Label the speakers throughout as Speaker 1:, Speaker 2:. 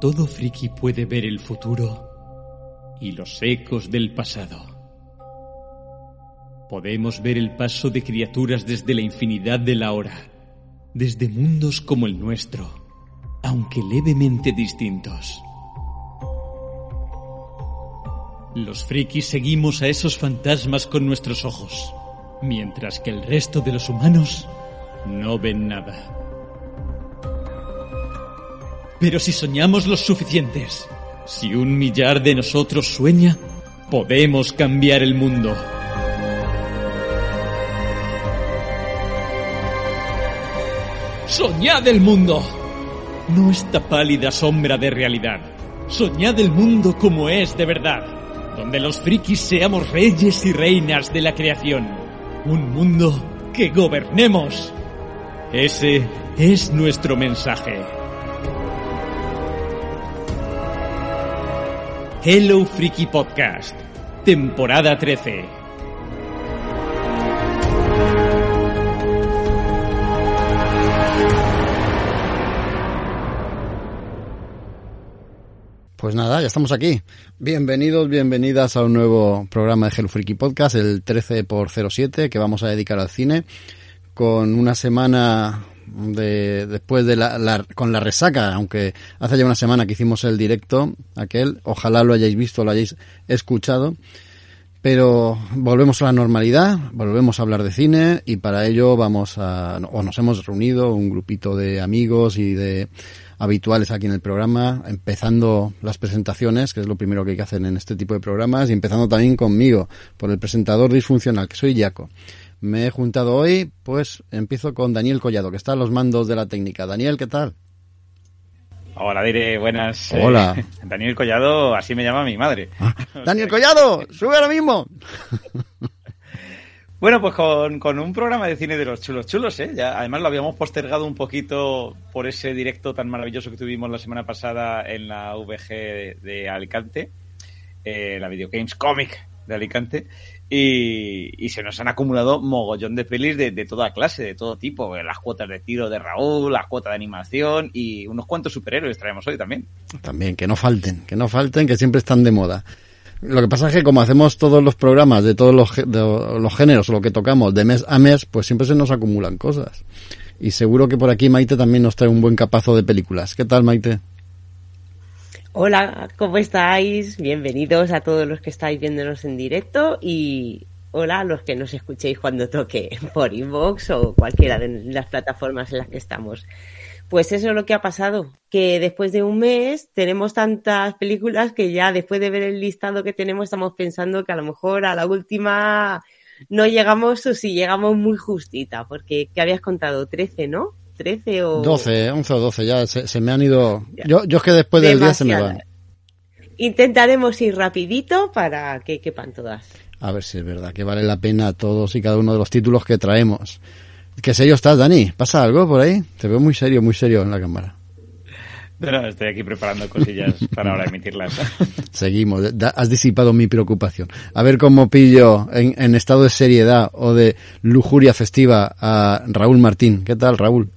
Speaker 1: Todo friki puede ver el futuro y los ecos del pasado. Podemos ver el paso de criaturas desde la infinidad de la hora, desde mundos como el nuestro, aunque levemente distintos. Los frikis seguimos a esos fantasmas con nuestros ojos, mientras que el resto de los humanos no ven nada. Pero si soñamos los suficientes, si un millar de nosotros sueña, podemos cambiar el mundo. Soñad el mundo. No esta pálida sombra de realidad. Soñad el mundo como es de verdad, donde los frikis seamos reyes y reinas de la creación. Un mundo que gobernemos. Ese es nuestro mensaje. Hello Freaky Podcast, temporada 13.
Speaker 2: Pues nada, ya estamos aquí. Bienvenidos, bienvenidas a un nuevo programa de Hello Freaky Podcast, el 13 por 07 que vamos a dedicar al cine, con una semana de, después de la, la, con la resaca, aunque hace ya una semana que hicimos el directo, aquel, ojalá lo hayáis visto, lo hayáis escuchado, pero volvemos a la normalidad, volvemos a hablar de cine y para ello vamos a, o nos hemos reunido un grupito de amigos y de habituales aquí en el programa, empezando las presentaciones, que es lo primero que hay que hacer en este tipo de programas, y empezando también conmigo, por el presentador disfuncional, que soy Jaco. Me he juntado hoy, pues empiezo con Daniel Collado, que está a los mandos de la técnica. Daniel, ¿qué tal?
Speaker 3: Hola, Dire, buenas.
Speaker 2: Hola.
Speaker 3: Eh, Daniel Collado, así me llama mi madre.
Speaker 2: Ah, Daniel Collado, sube ahora mismo.
Speaker 3: Bueno, pues con, con, un programa de cine de los chulos chulos, ¿eh? Ya, además lo habíamos postergado un poquito por ese directo tan maravilloso que tuvimos la semana pasada en la VG de, de Alicante, eh, la Video Games Comic de Alicante, y, se nos han acumulado mogollón de pelis de, de, toda clase, de todo tipo, las cuotas de tiro de Raúl, las cuotas de animación y unos cuantos superhéroes traemos hoy también.
Speaker 2: También, que no falten, que no falten, que siempre están de moda. Lo que pasa es que como hacemos todos los programas de todos los, los géneros, lo que tocamos de mes a mes, pues siempre se nos acumulan cosas. Y seguro que por aquí Maite también nos trae un buen capazo de películas. ¿Qué tal, Maite?
Speaker 4: Hola, ¿cómo estáis? Bienvenidos a todos los que estáis viéndonos en directo y hola a los que nos escuchéis cuando toque por inbox o cualquiera de las plataformas en las que estamos. Pues eso es lo que ha pasado, que después de un mes tenemos tantas películas que ya después de ver el listado que tenemos estamos pensando que a lo mejor a la última no llegamos o si llegamos muy justita, porque ¿qué habías contado? 13, ¿no? 13 o...
Speaker 2: 12, 11 o 12, ya se, se me han ido... Yo, yo es que después del día se me van.
Speaker 4: Intentaremos ir rapidito para que quepan todas.
Speaker 2: A ver si es verdad, que vale la pena todos y cada uno de los títulos que traemos. ¿Qué serio estás, Dani? ¿Pasa algo por ahí? Te veo muy serio, muy serio en la cámara.
Speaker 3: No, no, estoy aquí preparando cosillas para ahora emitirlas.
Speaker 2: Seguimos, has disipado mi preocupación. A ver cómo pillo en, en, estado de seriedad o de lujuria festiva a Raúl Martín. ¿Qué tal, Raúl?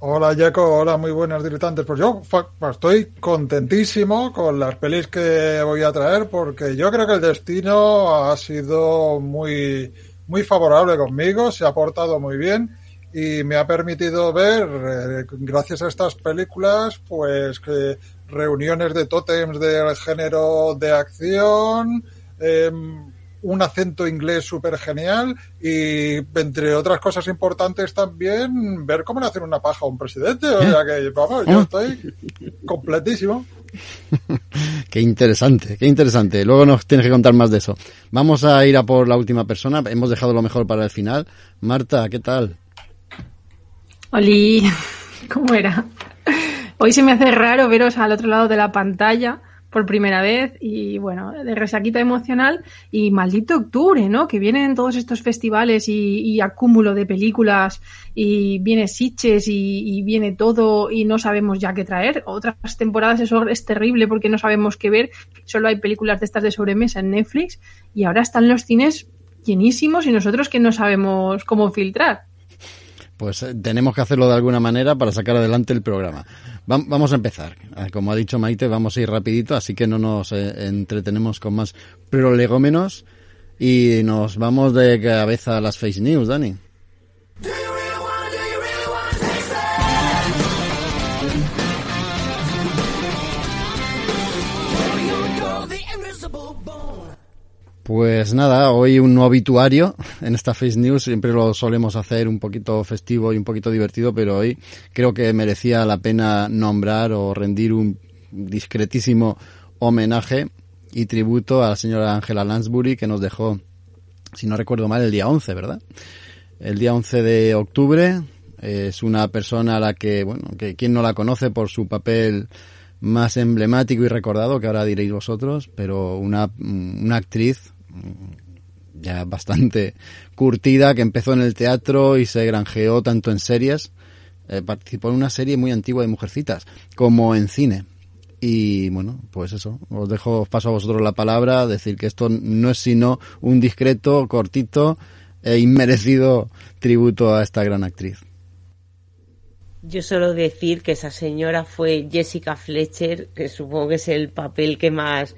Speaker 5: Hola, Jaco. Hola, muy buenas diletantes. Pues yo estoy contentísimo con las pelis que voy a traer porque yo creo que el destino ha sido muy muy favorable conmigo, se ha portado muy bien y me ha permitido ver, eh, gracias a estas películas, pues que reuniones de tótems del género de acción, eh, un acento inglés súper genial y, entre otras cosas importantes también, ver cómo le hacen una paja a un presidente. O sea que, vamos, yo estoy completísimo.
Speaker 2: qué interesante, qué interesante. Luego nos tienes que contar más de eso. Vamos a ir a por la última persona. Hemos dejado lo mejor para el final. Marta, ¿qué tal?
Speaker 6: Oli, ¿cómo era? Hoy se me hace raro veros al otro lado de la pantalla por primera vez y bueno, de resaquita emocional y maldito octubre, ¿no? Que vienen todos estos festivales y, acúmulo de películas y viene Sitches y, y, viene todo y no sabemos ya qué traer. Otras temporadas eso es terrible porque no sabemos qué ver. Solo hay películas de estas de sobremesa en Netflix y ahora están los cines llenísimos y nosotros que no sabemos cómo filtrar.
Speaker 2: Pues tenemos que hacerlo de alguna manera para sacar adelante el programa. vamos a empezar. Ah, como ha dicho Maite, vamos a ir rapidito, así que no nos eh, entretenemos con más prolegómenos y nos vamos de cabeza a las face news, Dani. Pues nada, hoy un no obituario en esta Face News. Siempre lo solemos hacer un poquito festivo y un poquito divertido, pero hoy creo que merecía la pena nombrar o rendir un discretísimo homenaje y tributo a la señora Angela Lansbury que nos dejó, si no recuerdo mal, el día 11, ¿verdad? El día 11 de octubre es una persona a la que, bueno, que quien no la conoce por su papel más emblemático y recordado, que ahora diréis vosotros, pero una, una actriz ya bastante curtida, que empezó en el teatro y se granjeó tanto en series, eh, participó en una serie muy antigua de Mujercitas, como en cine. Y bueno, pues eso, os dejo, paso a vosotros la palabra, decir que esto no es sino un discreto, cortito e inmerecido tributo a esta gran actriz.
Speaker 4: Yo solo decir que esa señora fue Jessica Fletcher, que supongo que es el papel que más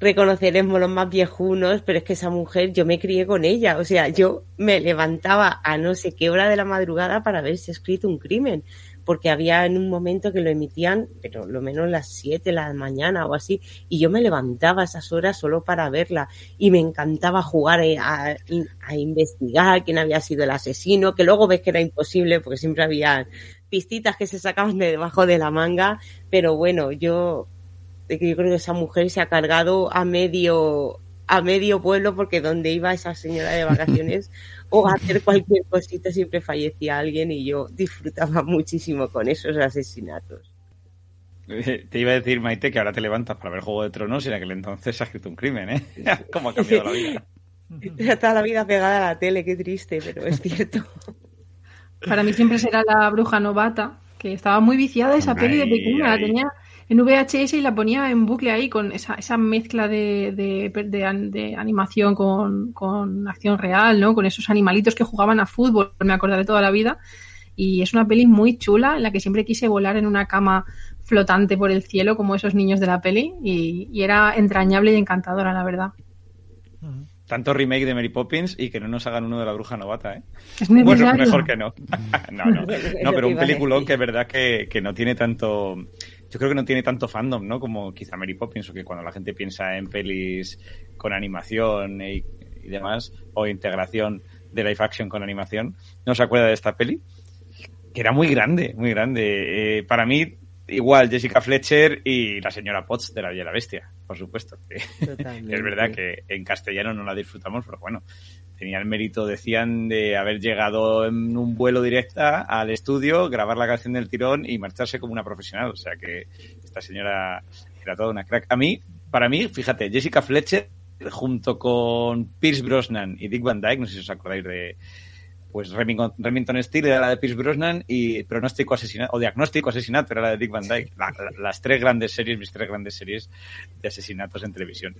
Speaker 4: reconoceremos los más viejunos, pero es que esa mujer, yo me crié con ella, o sea, yo me levantaba a no sé qué hora de la madrugada para haberse escrito un crimen, porque había en un momento que lo emitían, pero lo menos las 7 de la mañana o así, y yo me levantaba a esas horas solo para verla, y me encantaba jugar a, a investigar quién había sido el asesino, que luego ves que era imposible, porque siempre había pistitas que se sacaban de debajo de la manga, pero bueno, yo yo creo que esa mujer se ha cargado a medio a medio pueblo porque donde iba esa señora de vacaciones o a hacer cualquier cosita siempre fallecía alguien y yo disfrutaba muchísimo con esos asesinatos.
Speaker 3: Te iba a decir, Maite, que ahora te levantas para ver Juego de Tronos y en aquel entonces has escrito un crimen, ¿eh? ¿Cómo ha cambiado la vida?
Speaker 4: Está la vida pegada a la tele, qué triste, pero es cierto.
Speaker 6: Para mí siempre será la bruja novata, que estaba muy viciada esa peli de pequeña, la tenía en VHS y la ponía en bucle ahí con esa, esa mezcla de, de, animación con, con, acción real, ¿no? Con esos animalitos que jugaban a fútbol, me acordaré toda la vida. Y es una peli muy chula en la que siempre quise volar en una cama flotante por el cielo como esos niños de la peli y, era entrañable y encantadora, la verdad.
Speaker 3: Tanto remake de Mary Poppins y que no nos hagan uno de la bruja novata, ¿eh?
Speaker 6: Es bueno,
Speaker 3: mejor que no. no, no. No, pero un peliculón que es verdad que, que no tiene tanto yo creo que no tiene tanto fandom, ¿no? Como quizá Mary Poppins, o que cuando la gente piensa en pelis con animación y, demás, o integración de live action con animación, no se acuerda de esta peli, que era muy grande, muy grande. Eh, para mí, igual Jessica Fletcher y la señora Potts de La Bella la Bestia, por supuesto. es verdad que en castellano no la disfrutamos, pero bueno, tenía el mérito, decían, de haber llegado en un vuelo directa al estudio, grabar la canción del tirón y marcharse como una profesional. O sea que esta señora era toda una crack. A mí, para mí, fíjate, Jessica Fletcher junto con Pierce Brosnan y Dick Van Dyke, no sé si os acordáis de, pues Remington, Steel era la de Pierce Brosnan y Pronóstico Asesinato, o Diagnóstico Asesinato era la de Dick Van Dyke. las tres grandes series, mis tres grandes series de asesinatos en televisión.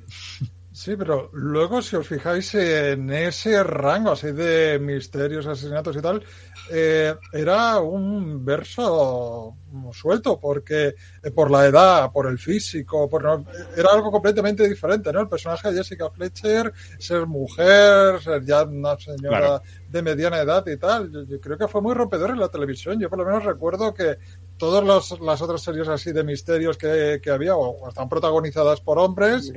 Speaker 5: Sí, pero luego si os fijáis en ese rango así de misterios, asesinatos y tal, eh, era un verso suelto porque eh, por la edad, por el físico, por era algo completamente diferente, ¿no? El personaje de Jessica Fletcher, ser mujer, ser ya una señora de mediana edad y tal, yo, creo que fue muy rompedor en la televisión. Yo por lo menos recuerdo que todas las otras series así de misterios que, que había o están protagonizadas por hombres.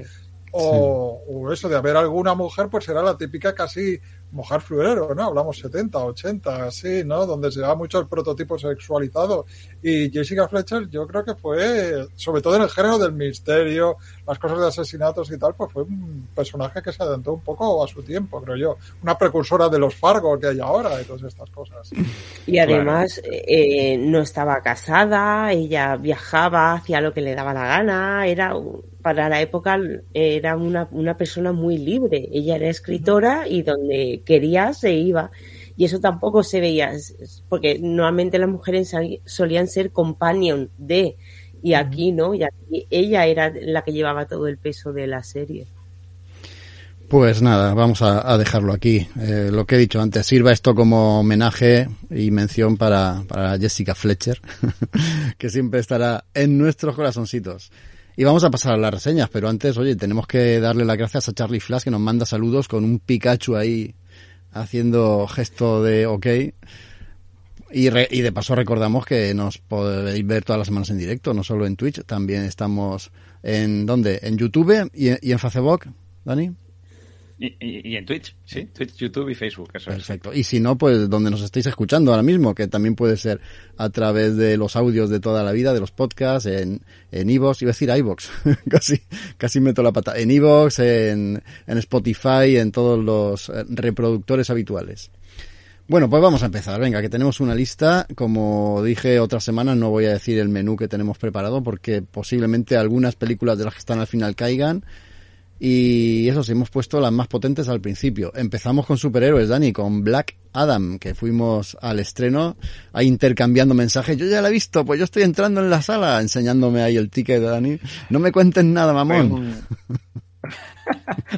Speaker 5: O, eso de haber alguna mujer, pues será la típica casi mujer fluero, ¿no? Hablamos 70, 80, así, ¿no? Donde se da mucho el prototipo sexualizado. Y Jessica Fletcher, yo creo que fue, sobre todo en el género del misterio, las cosas de asesinatos y tal, pues fue un personaje que se adelantó un poco a su tiempo, creo yo. Una precursora de los Fargo que hay ahora y todas estas cosas.
Speaker 4: Y además, eh, no estaba casada, ella viajaba hacia lo que le daba la gana, era para la época era una, una persona muy libre. Ella era escritora y donde quería se iba. Y eso tampoco se veía, porque normalmente las mujeres solían ser companion de, y aquí no, y aquí ella era la que llevaba todo el peso de la serie.
Speaker 2: Pues nada, vamos a, dejarlo aquí. Eh, lo que he dicho antes, sirva esto como homenaje y mención para, para Jessica Fletcher, que siempre estará en nuestros corazoncitos. Y vamos a pasar a las reseñas, pero antes, oye, tenemos que darle las gracias a Charlie Flash que nos manda saludos con un Pikachu ahí haciendo gesto de ok. Y, y de paso recordamos que nos podéis ver todas las semanas en directo, no solo en Twitch, también estamos en ¿dónde? En YouTube y, y en Facebook, Dani.
Speaker 3: Y, en Twitch, sí, Twitch, YouTube y Facebook, eso
Speaker 2: Perfecto. Y si no, pues donde nos estéis escuchando ahora mismo, que también puede ser a través de los audios de toda la vida, de los podcasts, en en iVoox, iba a decir iVoox, casi, casi meto la pata, en iVoox, en, en Spotify, en todos los eh, reproductores habituales. Bueno, pues vamos a empezar. Venga, que tenemos una lista. Como dije otra semana, no voy a decir el menú que tenemos preparado porque posiblemente algunas películas de las que están al final caigan y eso sí, hemos puesto las más potentes al principio. Empezamos con superhéroes, Dani, con Black Adam, que fuimos al estreno ahí intercambiando mensajes. Yo ya la he visto, pues yo estoy entrando en la sala, enseñándome ahí el ticket de Dani. No me cuenten nada, mamón.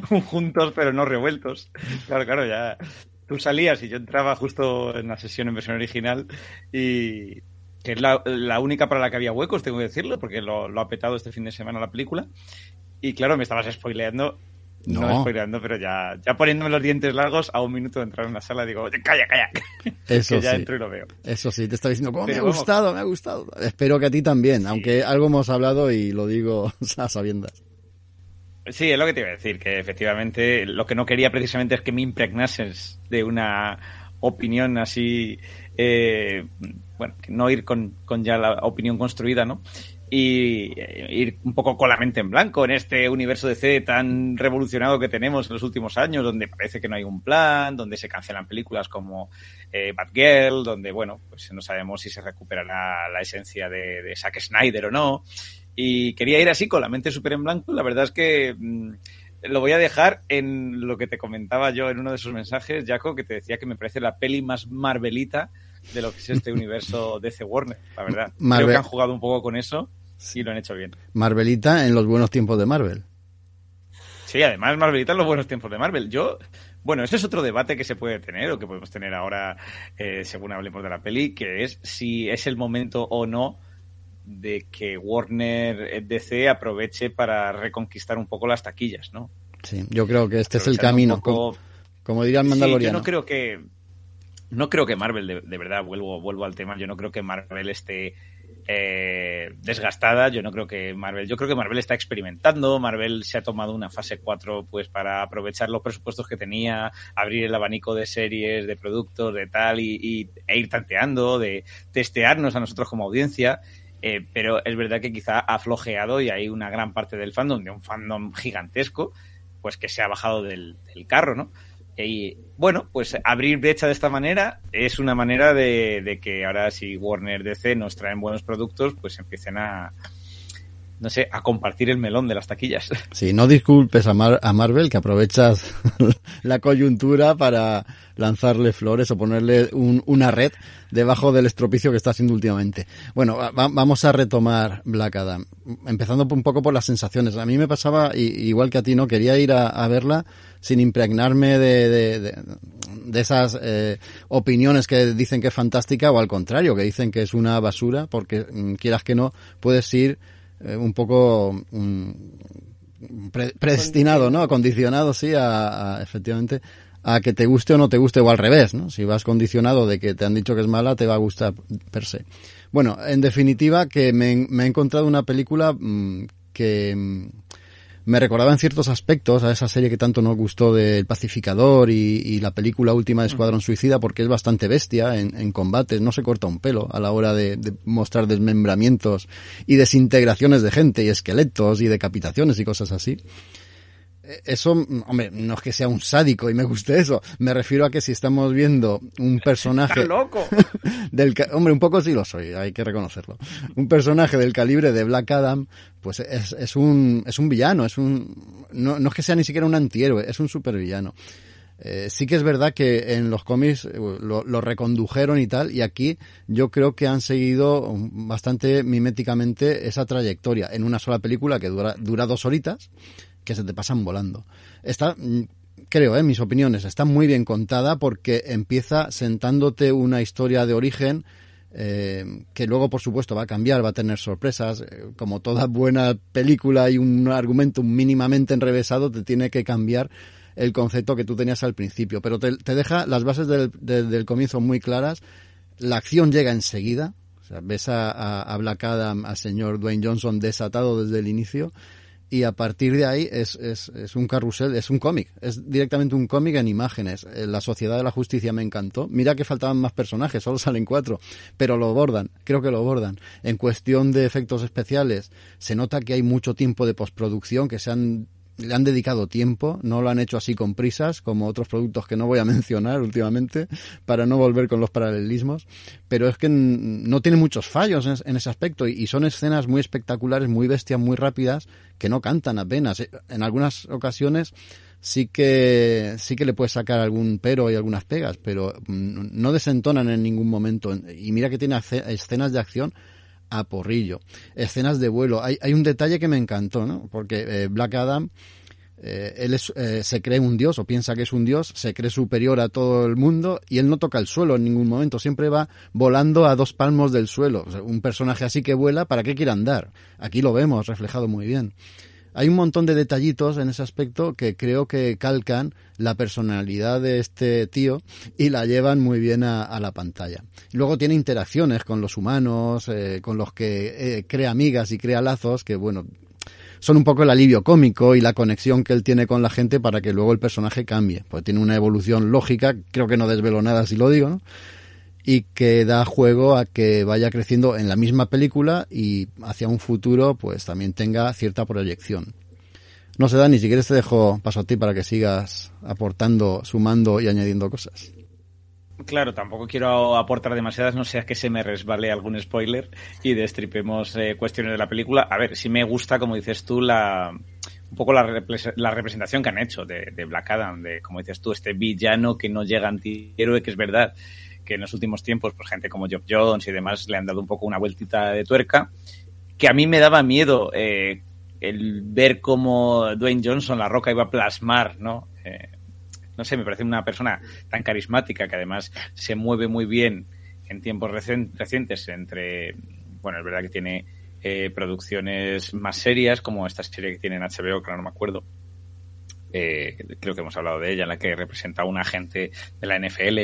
Speaker 3: Juntos pero no revueltos. Claro, claro, ya. Tú salías y yo entraba justo en la sesión en versión original y que es la, única para la que había huecos, tengo que decirlo, porque lo, lo, ha petado este fin de semana la película. Y claro, me estabas spoileando. No, no spoileando, pero ya, ya poniéndome los dientes largos a un minuto de entrar en la sala, digo, calla, calla.
Speaker 2: Eso
Speaker 3: que ya
Speaker 2: sí.
Speaker 3: entro y lo veo.
Speaker 2: Eso sí, te está diciendo, ¿cómo me ha gustado, me ha gustado. Espero que a ti también, aunque algo hemos hablado y lo digo a sabiendas.
Speaker 3: Sí, es lo que te iba a decir, que efectivamente lo que no quería precisamente es que me impregnases de una opinión así, eh, bueno, no ir con, con ya la opinión construida, ¿no? Y ir un poco con la mente en blanco en este universo de C tan revolucionado que tenemos en los últimos años, donde parece que no hay un plan, donde se cancelan películas como eh, Batgirl, donde, bueno, pues no sabemos si se recuperará la esencia de, Zack Snyder o no. Y quería ir así con la mente súper en blanco. La verdad es que mm, lo voy a dejar en lo que te comentaba yo en uno de esos mensajes, Jaco, que te decía que me parece la peli más marvelita de lo que es este universo DC Warner, la verdad. Creo que han jugado un poco con eso y lo han hecho bien.
Speaker 2: Marvelita en los buenos tiempos de Marvel.
Speaker 3: Sí, además Marvelita en los buenos tiempos de Marvel. Yo, bueno, ese es otro debate que se puede tener o que podemos tener ahora eh, según hablemos de la peli, que es si es el momento o no de que Warner DC aproveche para reconquistar un poco las taquillas, ¿no?
Speaker 2: Sí, yo creo que este es el camino. Poco... Como, diría el Mandaloriano.
Speaker 3: Sí, yo no creo que no creo que Marvel, de, de, verdad, vuelvo, vuelvo al tema, yo no creo que Marvel esté eh, desgastada. Yo no creo que Marvel, yo creo que Marvel está experimentando. Marvel se ha tomado una fase 4 pues para aprovechar los presupuestos que tenía, abrir el abanico de series, de productos, de tal y, y e ir tanteando, de testearnos a nosotros como audiencia. Eh, pero es verdad que quizá ha flojeado y hay una gran parte del fandom, de un fandom gigantesco, pues que se ha bajado del, del carro, ¿no? Y bueno, pues abrir brecha de esta manera es una manera de, de, que ahora si Warner DC nos traen buenos productos, pues empiecen a, no sé, a compartir el melón de las taquillas.
Speaker 2: Sí, no disculpes a, Mar a Marvel que aprovechas la coyuntura para lanzarle flores o ponerle un, una red debajo del estropicio que está haciendo últimamente. Bueno, va, vamos a retomar Black Adam, empezando un poco por las sensaciones. A mí me pasaba, igual que a ti, ¿no? Quería ir a, verla sin impregnarme de, de, de, de esas eh, opiniones que dicen que es fantástica o al contrario, que dicen que es una basura, porque mm, quieras que no, puedes ir eh, un poco pre predestinado, ¿no? Condicionado, sí, a, efectivamente a que te guste o no te guste o al revés, ¿no? Si vas condicionado de que te han dicho que es mala, te va a gustar per se. Bueno, en definitiva, que me, me he encontrado una película mmm, que mmm, me recordaba en ciertos aspectos a esa serie que tanto nos gustó del Pacificador y, y la película última de Escuadrón Suicida porque es bastante bestia en, en combates, no se corta un pelo a la hora de, de, mostrar desmembramientos y desintegraciones de gente y esqueletos y decapitaciones y cosas así eso, hombre, no es que sea un sádico y me guste eso. Me refiero a que si estamos viendo un personaje.
Speaker 3: ¡Está loco!
Speaker 2: del, hombre, un poco sí lo soy, hay que reconocerlo. Un personaje del calibre de Black Adam, pues es, es un, es un villano, es un, no, no es que sea ni siquiera un antihéroe, es un supervillano. Eh, sí que es verdad que en los cómics eh, lo, lo, recondujeron y tal, y aquí yo creo que han seguido bastante miméticamente esa trayectoria en una sola película que dura, dura dos horitas, que se te pasan volando. Está, creo, ¿eh? mis opiniones, está muy bien contada porque empieza sentándote una historia de origen eh, que luego, por supuesto, va a cambiar, va a tener sorpresas. Eh, como toda buena película y un argumento mínimamente enrevesado, te tiene que cambiar el concepto que tú tenías al principio. Pero te, deja las bases del, comienzo muy claras. La acción llega enseguida. Ves a, a, a Black Adam, al señor Dwayne Johnson desatado desde el inicio y a partir de ahí es, es, es un carrusel, es un cómic, es directamente un cómic en imágenes. Eh, la Sociedad de la Justicia me encantó. Mira que faltaban más personajes, solo salen cuatro, pero lo bordan, creo que lo bordan. En cuestión de efectos especiales, se nota que hay mucho tiempo de postproducción, que se han le han dedicado tiempo, no lo han hecho así con prisas, como otros productos que no voy a mencionar últimamente, para no volver con los paralelismos, pero es que no tiene muchos fallos en, ese aspecto y son escenas muy espectaculares, muy bestias, muy rápidas, que no cantan apenas. En algunas ocasiones sí que sí que le puedes sacar algún pero y algunas pegas, pero mm, no desentonan en ningún momento. Y mira que tiene escenas de acción a porrillo. Escenas de vuelo. Hay, hay un detalle que me encantó, ¿no? Porque eh, Black Adam, eh, él es, eh, se cree un dios o piensa que es un dios, se cree superior a todo el mundo y él no toca el suelo en ningún momento, siempre va volando a dos palmos del suelo. un personaje así que vuela, ¿para qué quiere andar? Aquí lo vemos reflejado muy bien. Hay un montón de detallitos en ese aspecto que creo que calcan la personalidad de este tío y la llevan muy bien a, la pantalla. Luego tiene interacciones con los humanos, eh, con los que eh, crea amigas y crea lazos que, bueno, son un poco el alivio cómico y la conexión que él tiene con la gente para que luego el personaje cambie. Pues tiene una evolución lógica, creo que no desvelo nada si lo digo, ¿no? Y que da juego a que vaya creciendo en la misma película y hacia un futuro pues también tenga cierta proyección. No sé, Dani, si quieres te dejo paso a ti para que sigas aportando, sumando y añadiendo cosas.
Speaker 3: Claro, tampoco quiero aportar demasiadas, no sea que se me resbale algún spoiler y destripemos eh, cuestiones de la película. A ver, si me gusta, como dices tú, la un poco la, representación que han hecho de, de, Black Adam, de, como dices tú, este villano que no llega antihéroe, que es verdad, que en los últimos tiempos, pues gente como Job Jones y demás le han dado un poco una vueltita de tuerca, que a mí me daba miedo eh, el ver cómo Dwayne Johnson, la roca, iba a plasmar, ¿no? Eh, no sé, me parece una persona tan carismática que además se mueve muy bien en tiempos recientes entre, bueno, es verdad que tiene eh, producciones más serias, como esta serie que tiene en HBO, que no me acuerdo, creo que hemos hablado de ella, en la que representa a un agente de la NFL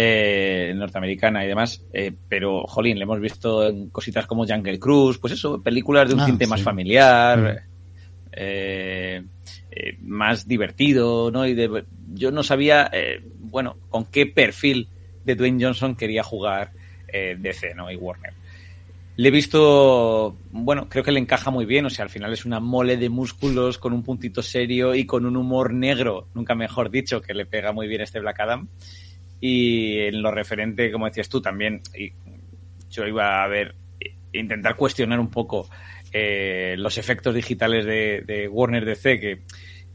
Speaker 3: eh, norteamericana y demás, eh, pero, jolín, le hemos visto en cositas como Jungle Cruise, pues eso, películas de un ah, tinte más familiar, mm. eh, eh, más divertido, ¿no? Y de, yo no sabía, bueno, con qué perfil de Dwayne Johnson quería jugar DC, ¿no? Y Warner. Le he visto, bueno, creo que le encaja muy bien, o sea, al final es una mole de músculos con un puntito serio y con un humor negro, nunca mejor dicho, que le pega muy bien este Black Adam. Y en lo referente, como decías tú, también y yo iba a ver, intentar cuestionar un poco eh, los efectos digitales de, de, Warner DC, que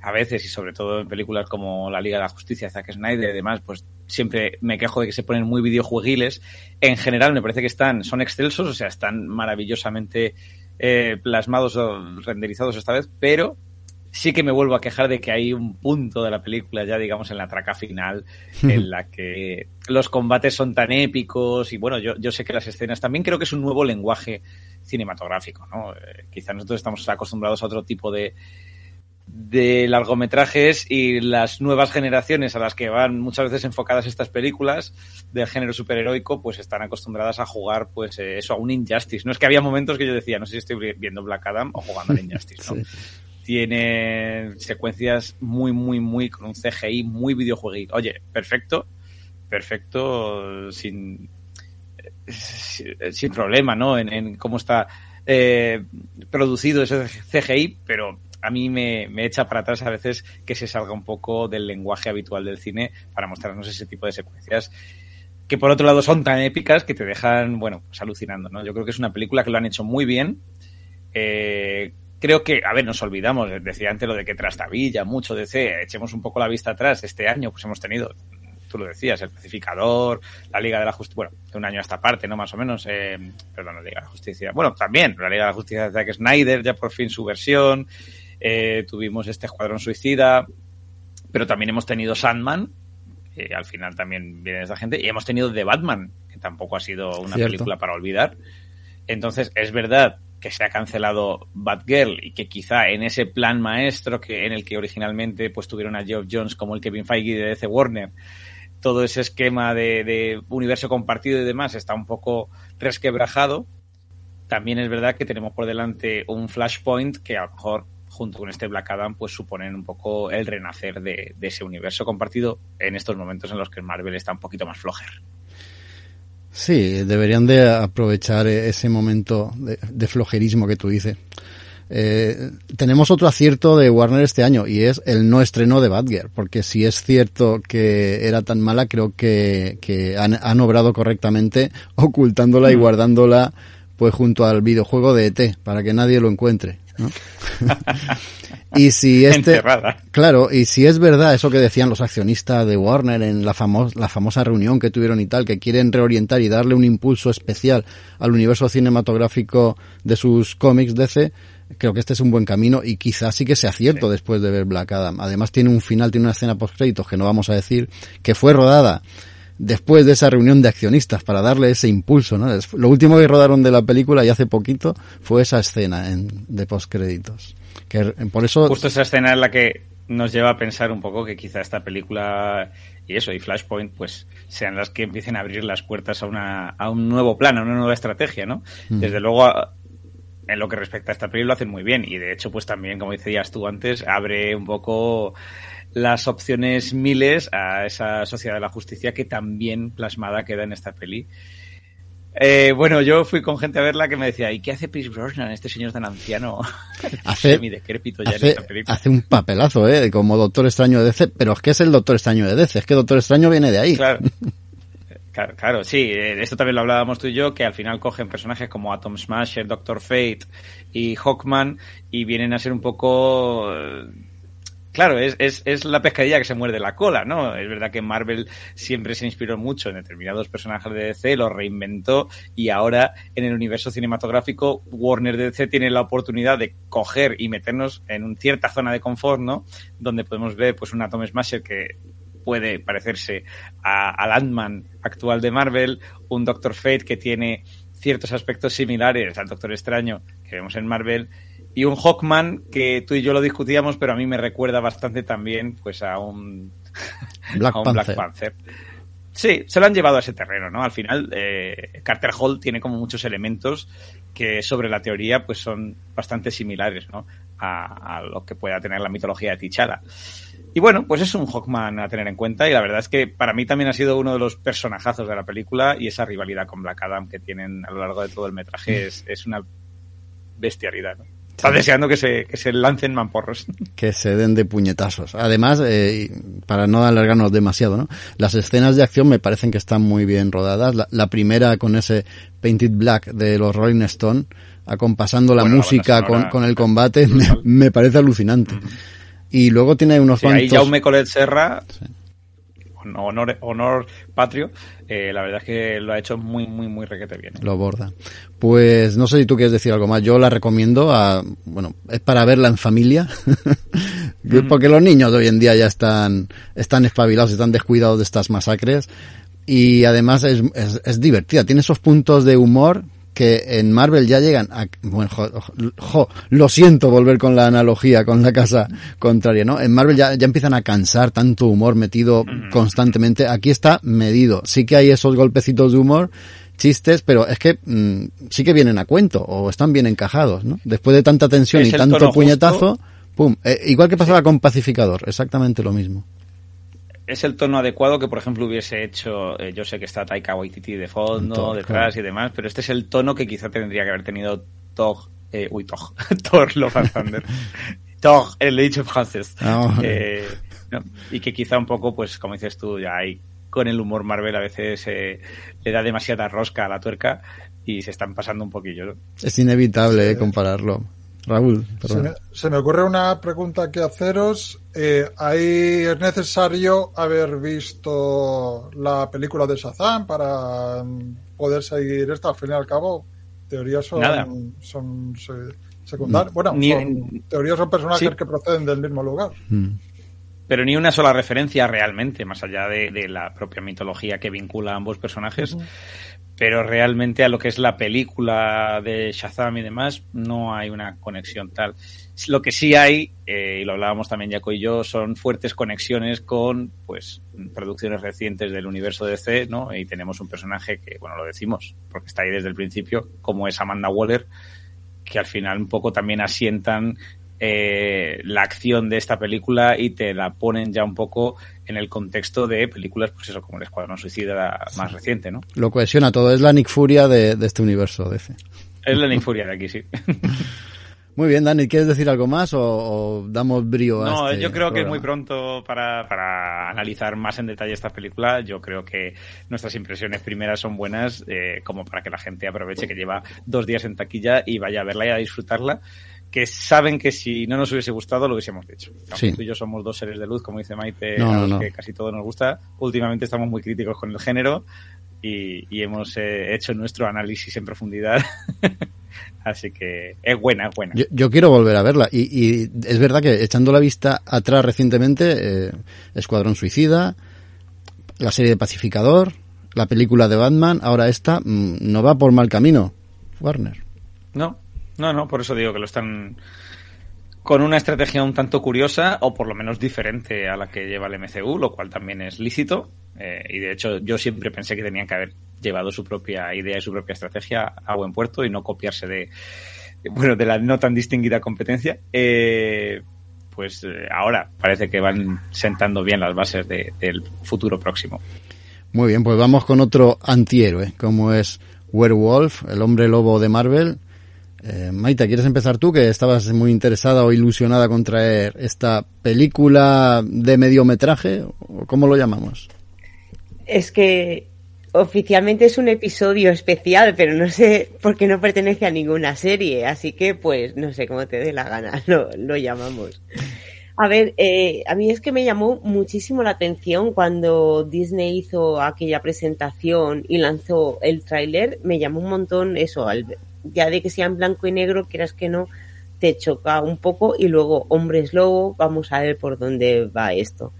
Speaker 3: a veces, y sobre todo en películas como La Liga de la Justicia, Zack Snyder y demás, pues siempre me quejo de que se ponen muy videojueguiles. En general me parece que están, son excelsos, o sea, están maravillosamente eh, plasmados o renderizados esta vez, pero sí que me vuelvo a quejar de que hay un punto de la película, ya digamos en la traca final, en la que los combates son tan épicos y bueno, yo, yo sé que las escenas también creo que es un nuevo lenguaje cinematográfico, ¿no? Eh, quizás nosotros estamos acostumbrados a otro tipo de, de largometrajes y las nuevas generaciones a las que van muchas veces enfocadas estas películas del género superheroico pues están acostumbradas a jugar pues eh, eso a un Injustice no es que había momentos que yo decía no sé si estoy viendo Black Adam o jugando al Injustice ¿no? Tiene secuencias muy, muy, muy con un CGI muy videojueguito. Oye, perfecto, perfecto, sin, sin, problema, ¿no? En, cómo está eh, producido ese CGI, pero a mí me, me, echa para atrás a veces que se salga un poco del lenguaje habitual del cine para mostrarnos ese tipo de secuencias que por otro lado son tan épicas que te dejan, bueno, pues alucinando, ¿no? Yo creo que es una película que lo han hecho muy bien, eh, creo que, a ver, nos olvidamos, decía antes lo de que trastabilla mucho DC, echemos un poco la vista atrás, este año pues hemos tenido, tú lo decías, el pacificador, la Liga de la Justicia, bueno, de un año a esta parte, ¿no? Más o menos, eh, perdón, la Liga de la Justicia, bueno, también la Liga de la Justicia de Zack Snyder, ya por fin su versión, eh, tuvimos este Escuadrón Suicida, pero también hemos tenido Sandman, que al final también viene esta gente, y hemos tenido The Batman, que tampoco ha sido una
Speaker 2: Cierto.
Speaker 3: película para olvidar. Entonces, es verdad que se ha cancelado Batgirl y que quizá en ese plan maestro que en el que originalmente pues tuvieron a Geoff Jones como el Kevin Feige de DC Warner, todo ese esquema de, universo compartido y demás está un poco resquebrajado. También es verdad que tenemos por delante un Flashpoint que a lo mejor junto con este Black Adam pues suponen un poco el renacer de, de ese universo compartido en estos momentos en los que Marvel está un poquito más flojer.
Speaker 2: Sí, deberían de aprovechar ese momento de, de flojerismo que tú dices. Eh, tenemos otro acierto de Warner este año y es el no estreno de Batgirl, porque si es cierto que era tan mala, creo que, que han, han obrado correctamente ocultándola y guardándola pues junto al videojuego de ET para que nadie lo encuentre. ¿No? y si este
Speaker 3: Enterrada.
Speaker 2: claro y si es verdad eso que decían los accionistas de Warner en la, famos, la famosa reunión que tuvieron y tal que quieren reorientar y darle un impulso especial al universo cinematográfico de sus cómics DC creo que este es un buen camino y quizás sí que sea cierto después de ver Black Adam además tiene un final tiene una escena post créditos que no vamos a decir que fue rodada después de esa reunión de accionistas para darle ese impulso, ¿no? Lo último que rodaron de la película y hace poquito fue esa escena en, de postcréditos. Que por eso
Speaker 3: Justo esa escena es la que nos lleva a pensar un poco que quizá esta película y eso, y Flashpoint, pues sean las que empiecen a abrir las puertas a, una, a un nuevo plan, a una nueva estrategia, ¿no?
Speaker 2: Mm.
Speaker 3: Desde luego, a- en lo que respecta a esta película, lo hacen muy bien. Y de hecho, pues también, como decías tú antes, abre un poco las opciones miles a esa sociedad de la justicia que también plasmada queda en esta peli. Eh, bueno, yo fui con gente a verla que me decía, ¿y qué hace Pierce Brosnan, este señor tan anciano?
Speaker 2: hace,
Speaker 3: Semi-decrépito ya en
Speaker 2: hace,
Speaker 3: esta película.
Speaker 2: hace un papelazo, ¿eh? Como Doctor Extraño de DC, pero es que es el Doctor Extraño de DC, es que Doctor Extraño viene de ahí.
Speaker 3: Claro. Claro, claro, sí, eh, esto también lo hablábamos tú y yo, que al final cogen personajes como Atom Smasher, Doctor Fate y Hawkman y vienen a ser un poco... Claro, es, es, es la pescadilla que se muerde la cola, ¿no? Es verdad que Marvel siempre se inspiró mucho en determinados personajes de DC, los reinventó y ahora en el universo cinematográfico Warner DC tiene la oportunidad de coger y meternos en una cierta zona de confort, ¿no? Donde podemos ver pues un Atom Smasher que puede parecerse a, al Ant-Man actual de Marvel, un Doctor Fate que tiene ciertos aspectos similares al Doctor Extraño que vemos en Marvel y un Hawkman que tú y yo lo discutíamos, pero a mí me recuerda bastante también pues a un
Speaker 2: Black
Speaker 3: a un
Speaker 2: Panther.
Speaker 3: Black Panther. Sí, se lo han llevado a ese terreno, ¿no? Al final, eh, Carter Hall tiene como muchos elementos que sobre la teoría pues son bastante similares, ¿no? A, a lo que pueda tener la mitología de T'Challa. Y bueno, pues es un Hawkman a tener en cuenta y la verdad es que para mí también ha sido uno de los personajazos de la película y esa rivalidad con Black Adam que tienen a lo largo de todo el metraje es, es una bestialidad, ¿no? Está deseando que se, que se lancen mamporros.
Speaker 2: que se den de puñetazos. Además, eh, para no alargarnos demasiado, ¿no? Las escenas de acción me parecen que están muy bien rodadas. La, la primera con ese Painted Black de los Rolling Stone, acompasando la
Speaker 3: Bueno, la
Speaker 2: música con, con el combate, me, me parece alucinante. Y luego tiene unos
Speaker 3: Sí, ahí
Speaker 2: cuantos...
Speaker 3: Jaume Colet Serra, honor, honor patrio, eh, la verdad es que lo ha hecho muy, muy, muy requete bien. ¿eh?
Speaker 2: Lo borda. Pues no sé si tú quieres decir algo más. Yo la recomiendo a, bueno, es para verla en familia. Porque los niños de hoy en día ya están, están espabilados, están descuidados de estas masacres. Y además es, es, es divertida. Tiene esos puntos de humor que en Marvel ya llegan a, bueno, jo, jo, lo siento volver con la analogía con la casa contraria, ¿no? En Marvel ya, ya empiezan a cansar tanto humor metido constantemente. Aquí está medido. Sí que hay esos golpecitos de humor, chistes, pero es que mmm, sí que vienen a cuento o están bien encajados, ¿no? Después de tanta tensión y tanto puñetazo,
Speaker 3: justo.
Speaker 2: pum. Eh, igual que pasaba con Pacificador, exactamente lo mismo.
Speaker 3: Es el tono adecuado que, por ejemplo, hubiese hecho, eh, yo sé que está Taika Waititi de fondo,
Speaker 2: Thor,
Speaker 3: detrás
Speaker 2: claro.
Speaker 3: y demás, pero este es el tono que quizá tendría que haber tenido Thor, eh, uy, Thor, Thor Love and Thunder. Thor, el dicho francés.
Speaker 2: Ah,
Speaker 3: Eh, no, y que quizá un poco, pues, como dices tú, ya hay con el humor Marvel a veces eh, le da demasiada rosca a la tuerca y se están pasando un poquillo. ¿no?
Speaker 2: Es inevitable eh, compararlo. Raúl,
Speaker 5: Se
Speaker 2: perdón.
Speaker 5: me, se me ocurre una pregunta que haceros. Eh, ¿ahí ¿Es necesario haber visto la película de Shazam para mm, poder seguir esto? Al fin y al cabo, teorías son,
Speaker 3: Nada.
Speaker 5: son se- secundarias. Bueno,
Speaker 3: Ni-
Speaker 5: son, teorías son personajes
Speaker 3: Sí.
Speaker 5: que proceden del mismo lugar.
Speaker 2: Mm.
Speaker 3: pero ni una sola referencia realmente, más allá de, la propia mitología que vincula a ambos personajes. Pero realmente a lo que es la película de Shazam y demás, no hay una conexión tal. Lo que sí hay, eh, y lo hablábamos también Jaco y yo, son fuertes conexiones con pues producciones recientes del universo DC, ¿no? Y tenemos un personaje que, bueno, lo decimos, porque está ahí desde el principio, como es Amanda Waller, que al final un poco también asientan eh, la acción de esta película y te la ponen ya un poco en el contexto de películas, pues eso, como el Escuadrón Suicida más reciente, ¿no?
Speaker 2: Lo cohesiona todo, es la Nick Furia de, de este universo DC.
Speaker 3: Es la Nick Furia de aquí, sí.
Speaker 2: Muy bien, Dani, ¿quieres decir algo más o, damos brío a
Speaker 3: No,
Speaker 2: este
Speaker 3: yo creo que es muy pronto para, para, analizar más en detalle esta película. Yo creo que nuestras impresiones primeras son buenas, eh, como para que la gente aproveche que lleva dos días en taquilla y vaya a verla y a disfrutarla que saben que si no nos hubiese gustado lo hubiésemos dicho. Tú y yo somos dos seres de luz, como dice Maite, a los que casi todo nos gusta. Últimamente estamos muy críticos con el género y, hemos eh, hecho nuestro análisis en profundidad. Así que es buena, es buena.
Speaker 2: Yo, quiero volver a verla. Y, es verdad que echando la vista atrás recientemente, eh, Escuadrón Suicida, la serie de Pacificador, la película de Batman, ahora esta, mm, no va por mal camino. Warner.
Speaker 3: No, no, no, por eso digo que lo están con una estrategia un tanto curiosa o por lo menos diferente a la que lleva el MCU, lo cual también es lícito. Eh, y de hecho yo siempre pensé que tenían que haber llevado su propia idea y su propia estrategia a buen puerto y no copiarse de, bueno, de la no tan distinguida competencia. Eh, pues eh, ahora parece que van sentando bien las bases del futuro próximo.
Speaker 2: Muy bien, pues vamos con otro antihéroe, como es Werewolf, el hombre lobo de Marvel eh, Maita, ¿quieres empezar tú? Que estabas muy interesada o ilusionada con traer esta película de mediometraje, o ¿cómo lo llamamos?
Speaker 4: Es que oficialmente es un episodio especial, pero no sé por qué no pertenece a ninguna serie, así que pues no sé cómo te dé la gana, lo, llamamos. A ver, eh, a mí es que me llamó muchísimo la atención cuando Disney hizo aquella presentación y lanzó el tráiler, me llamó un montón eso, al, ya de que sea en blanco y negro, quieras que no, te choca un poco y luego Hombres Lobo, vamos a ver por dónde va esto.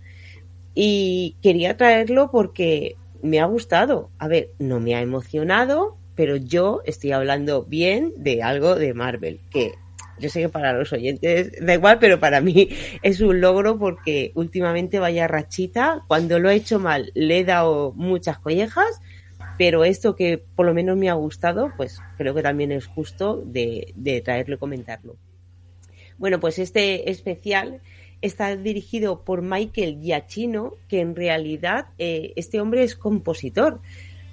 Speaker 4: Y quería traerlo porque me ha gustado. A ver, no me ha emocionado, pero yo estoy hablando bien de algo de Marvel, que yo sé que para los oyentes da igual, pero para mí es un logro porque últimamente vaya rachita, cuando lo he hecho mal le he dado muchas collejas pero esto que por lo menos me ha gustado, pues creo que también es justo de, de traerlo y comentarlo. Bueno, pues este especial está dirigido por Michael Giacchino, que en realidad eh, este hombre es compositor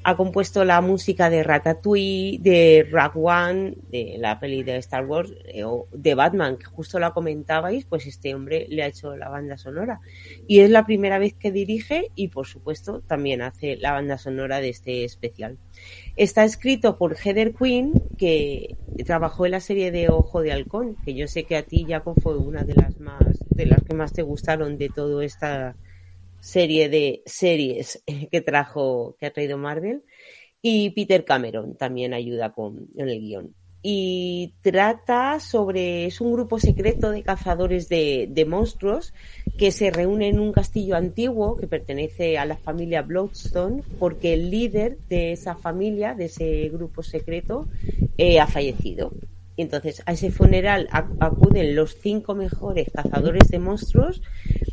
Speaker 4: ha compuesto la música de Ratatouille, de Rock One, de la peli de Star Wars, eh, o de Batman, que justo la comentabais, pues este hombre le ha hecho la banda sonora. Y es la primera vez que dirige y, por supuesto, también hace la banda sonora de este especial. Está escrito por Heather Quinn, que trabajó en la serie de Ojo de Halcón, que yo sé que a ti, Jacob, fue una de las más, de las que más te gustaron de todo esta serie de series que trajo, que ha traído Marvel. Y Peter Cameron también ayuda con, el guion. Y trata sobre, es un grupo secreto de cazadores de, de monstruos que se reúne en un castillo antiguo que pertenece a la familia Bloodstone porque el líder de esa familia, de ese grupo secreto, eh, ha fallecido. Y entonces a ese funeral acuden los cinco mejores cazadores de monstruos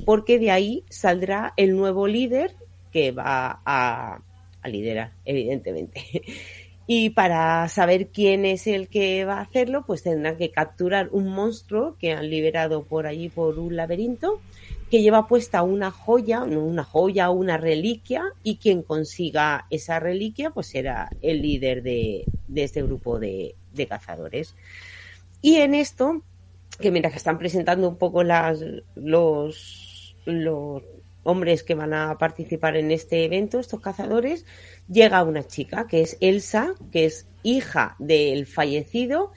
Speaker 4: porque de ahí saldrá el nuevo líder que va a, liderar, evidentemente. Y para saber quién es el que va a hacerlo, pues tendrán que capturar un monstruo que han liberado por allí por un laberinto, que lleva puesta una joya, una joya, una reliquia, y quien consiga esa reliquia, pues será el líder de, este grupo de, cazadores. Y en esto, que mientras que están presentando un poco los hombres que van a participar en este evento, estos cazadores, llega una chica que es Elsa, que es hija del fallecido,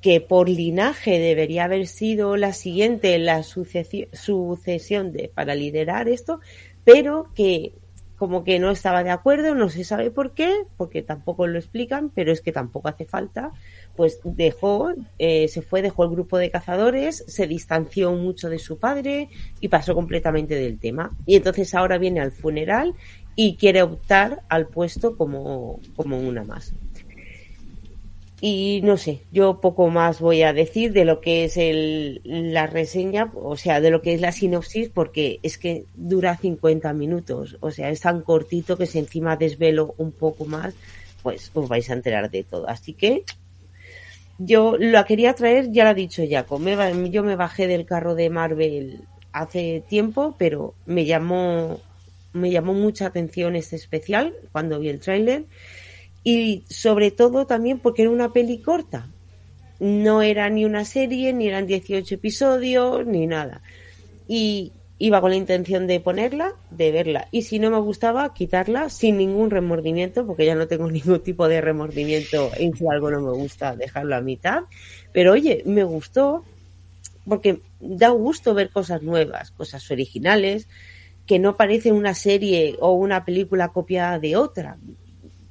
Speaker 4: que por linaje debería haber sido la siguiente en la sucesión de, para liderar esto, pero que como que no estaba de acuerdo, no se sabe por qué, porque tampoco lo explican, pero es que tampoco hace falta, pues dejó, eh, se fue, dejó el grupo de cazadores, se distanció mucho de su padre y pasó completamente del tema. Y entonces ahora viene al funeral y quiere optar al puesto como, como una más. Y no sé, yo poco más voy a decir de lo que es el, la reseña, o sea, de lo que es la sinopsis, porque es que dura 50 minutos, o sea, es tan cortito que si encima desvelo un poco más, pues os vais a enterar de todo. Así que yo la quería traer, ya lo ha dicho Jaco, me, yo me bajé del carro de Marvel hace tiempo, pero me llamó, me llamó mucha atención este especial cuando vi el tráiler y sobre todo también porque era una peli corta. No era ni una serie, ni eran 18 episodios, ni nada. Y iba con la intención de ponerla, de verla. Y si no me gustaba, quitarla sin ningún remordimiento, porque ya no tengo ningún tipo de remordimiento en si algo no me gusta, dejarlo a mitad. Pero oye, me gustó porque da gusto ver cosas nuevas, cosas originales, que no parece una serie o una película copiada de otra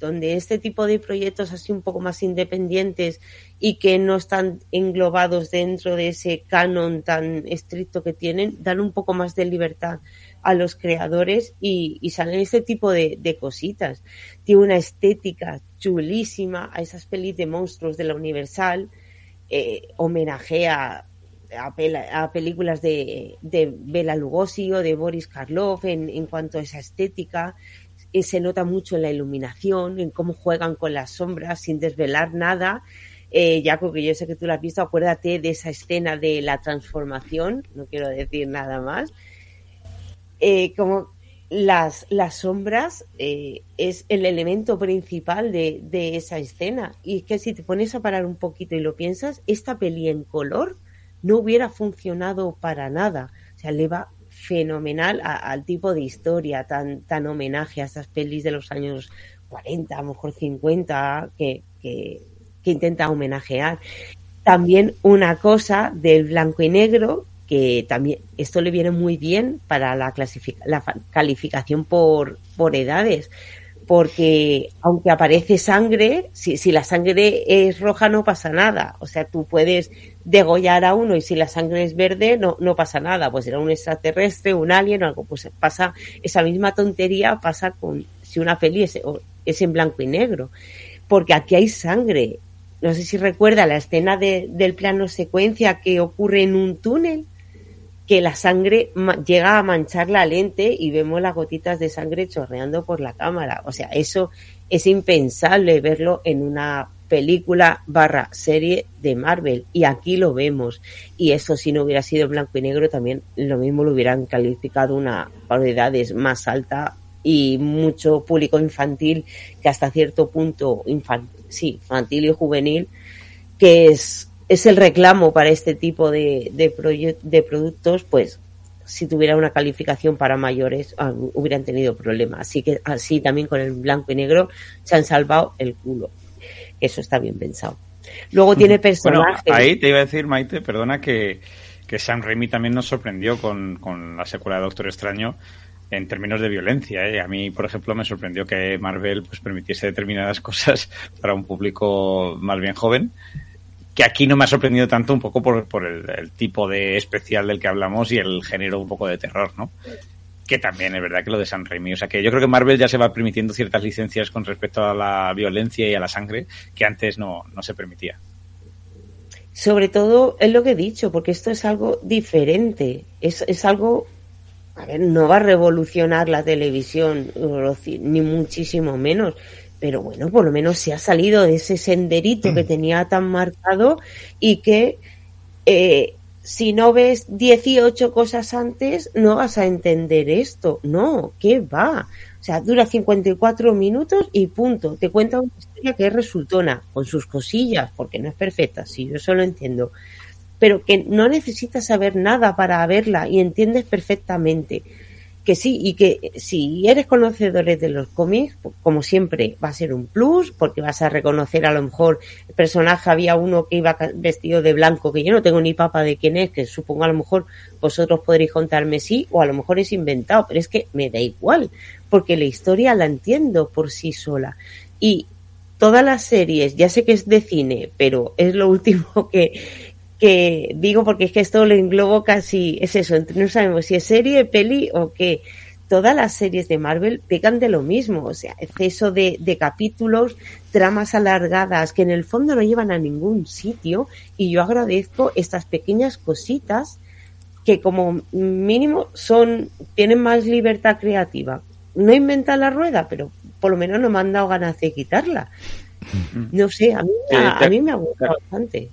Speaker 4: donde este tipo de proyectos así un poco más independientes y que no están englobados dentro de ese canon tan estricto que tienen, dan un poco más de libertad a los creadores y, salen este tipo de, cositas. Tiene una estética chulísima a esas pelis de monstruos de la Universal, eh, homenajea a, películas de, de Bela Lugosi o de Boris Karloff en, en cuanto a esa estética se nota mucho en la iluminación, en cómo juegan con las sombras sin desvelar nada. Eh, ya que yo sé que tú lo has visto, acuérdate de esa escena de la transformación, no quiero decir nada más. Eh, como las, las sombras eh, es el elemento principal de, de, esa escena. Y es que si te pones a parar un poquito y lo piensas, esta peli en color no hubiera funcionado para nada. O sea, le va fenomenal al tipo de historia, tan, tan homenaje a esas pelis de los años 40, a lo mejor 50, que, que, intenta homenajear. También una cosa del blanco y negro, que también esto le viene muy bien para la, la calificación por, por edades, porque aunque aparece sangre, si, si, la sangre es roja no pasa nada. O sea, tú puedes degollar a uno y si la sangre es verde no, no pasa nada. Pues era un extraterrestre, un alien o algo. Pues pasa esa misma tontería pasa con si una peli es, es en blanco y negro. Porque aquí hay sangre. No sé si recuerda la escena de, del plano secuencia que ocurre en un túnel que la sangre llega a manchar la lente y vemos las gotitas de sangre chorreando por la cámara. O sea, eso es impensable verlo en una película barra serie de Marvel y aquí lo vemos y eso si no hubiera sido blanco y negro también lo mismo lo hubieran calificado una edades más alta y mucho público infantil que hasta cierto punto infantil, sí, infantil y juvenil que es es el reclamo para este tipo de, de, de productos, pues si tuviera una calificación para mayores ah, hubieran tenido problemas. Así que así también con el blanco y negro se han salvado el culo. Eso está bien pensado. Luego tiene personajes.
Speaker 3: Bueno, ahí te iba a decir, Maite, perdona que, que Sam Raimi también nos sorprendió con, con la secuela de Doctor Extraño en términos de violencia. ¿eh? A mí, por ejemplo, me sorprendió que Marvel pues permitiese determinadas cosas para un público más bien joven que aquí no me ha sorprendido tanto un poco por, por el, tipo de especial del que hablamos y el género un poco de terror, ¿no? Que también es verdad que lo de San Raimi. O sea que yo creo que Marvel ya se va permitiendo ciertas licencias con respecto a la violencia y a la sangre que antes no, no se permitía.
Speaker 4: Sobre todo es lo que he dicho, porque esto es algo diferente. Es, es algo a ver, no va a revolucionar la televisión, ni muchísimo menos, pero bueno, por lo menos se ha salido de ese senderito que mm. tenía tan marcado y que eh, si no ves 18 cosas antes no vas a entender esto. No, ¿qué va? O sea, dura 54 minutos y punto. Te cuenta una historia que es resultona, con sus cosillas, porque no es perfecta, sí, yo eso lo entiendo. Pero que no necesitas saber nada para verla y entiendes perfectamente que sí, y que si eres conocedor de los cómics, pues, como siempre, va a ser un plus, porque vas a reconocer a lo mejor el personaje, había uno que iba vestido de blanco, que yo no tengo ni papa de quién es, que supongo a lo mejor vosotros podréis contarme sí, o a lo mejor es inventado, pero es que me da igual, porque la historia la entiendo por sí sola. Y todas las series, ya sé que es de cine, pero es lo último que, que digo porque es que esto lo englobo casi, es eso, no sabemos si es serie, peli o qué. Todas las series de Marvel pegan de lo mismo, o sea, exceso de, de capítulos, tramas alargadas que en el fondo no llevan a ningún sitio y yo agradezco estas pequeñas cositas que como mínimo son tienen más libertad creativa. No inventan la rueda, pero por lo menos no me han dado ganas de quitarla. No sé, a mí, a, mí me ha gustado bastante.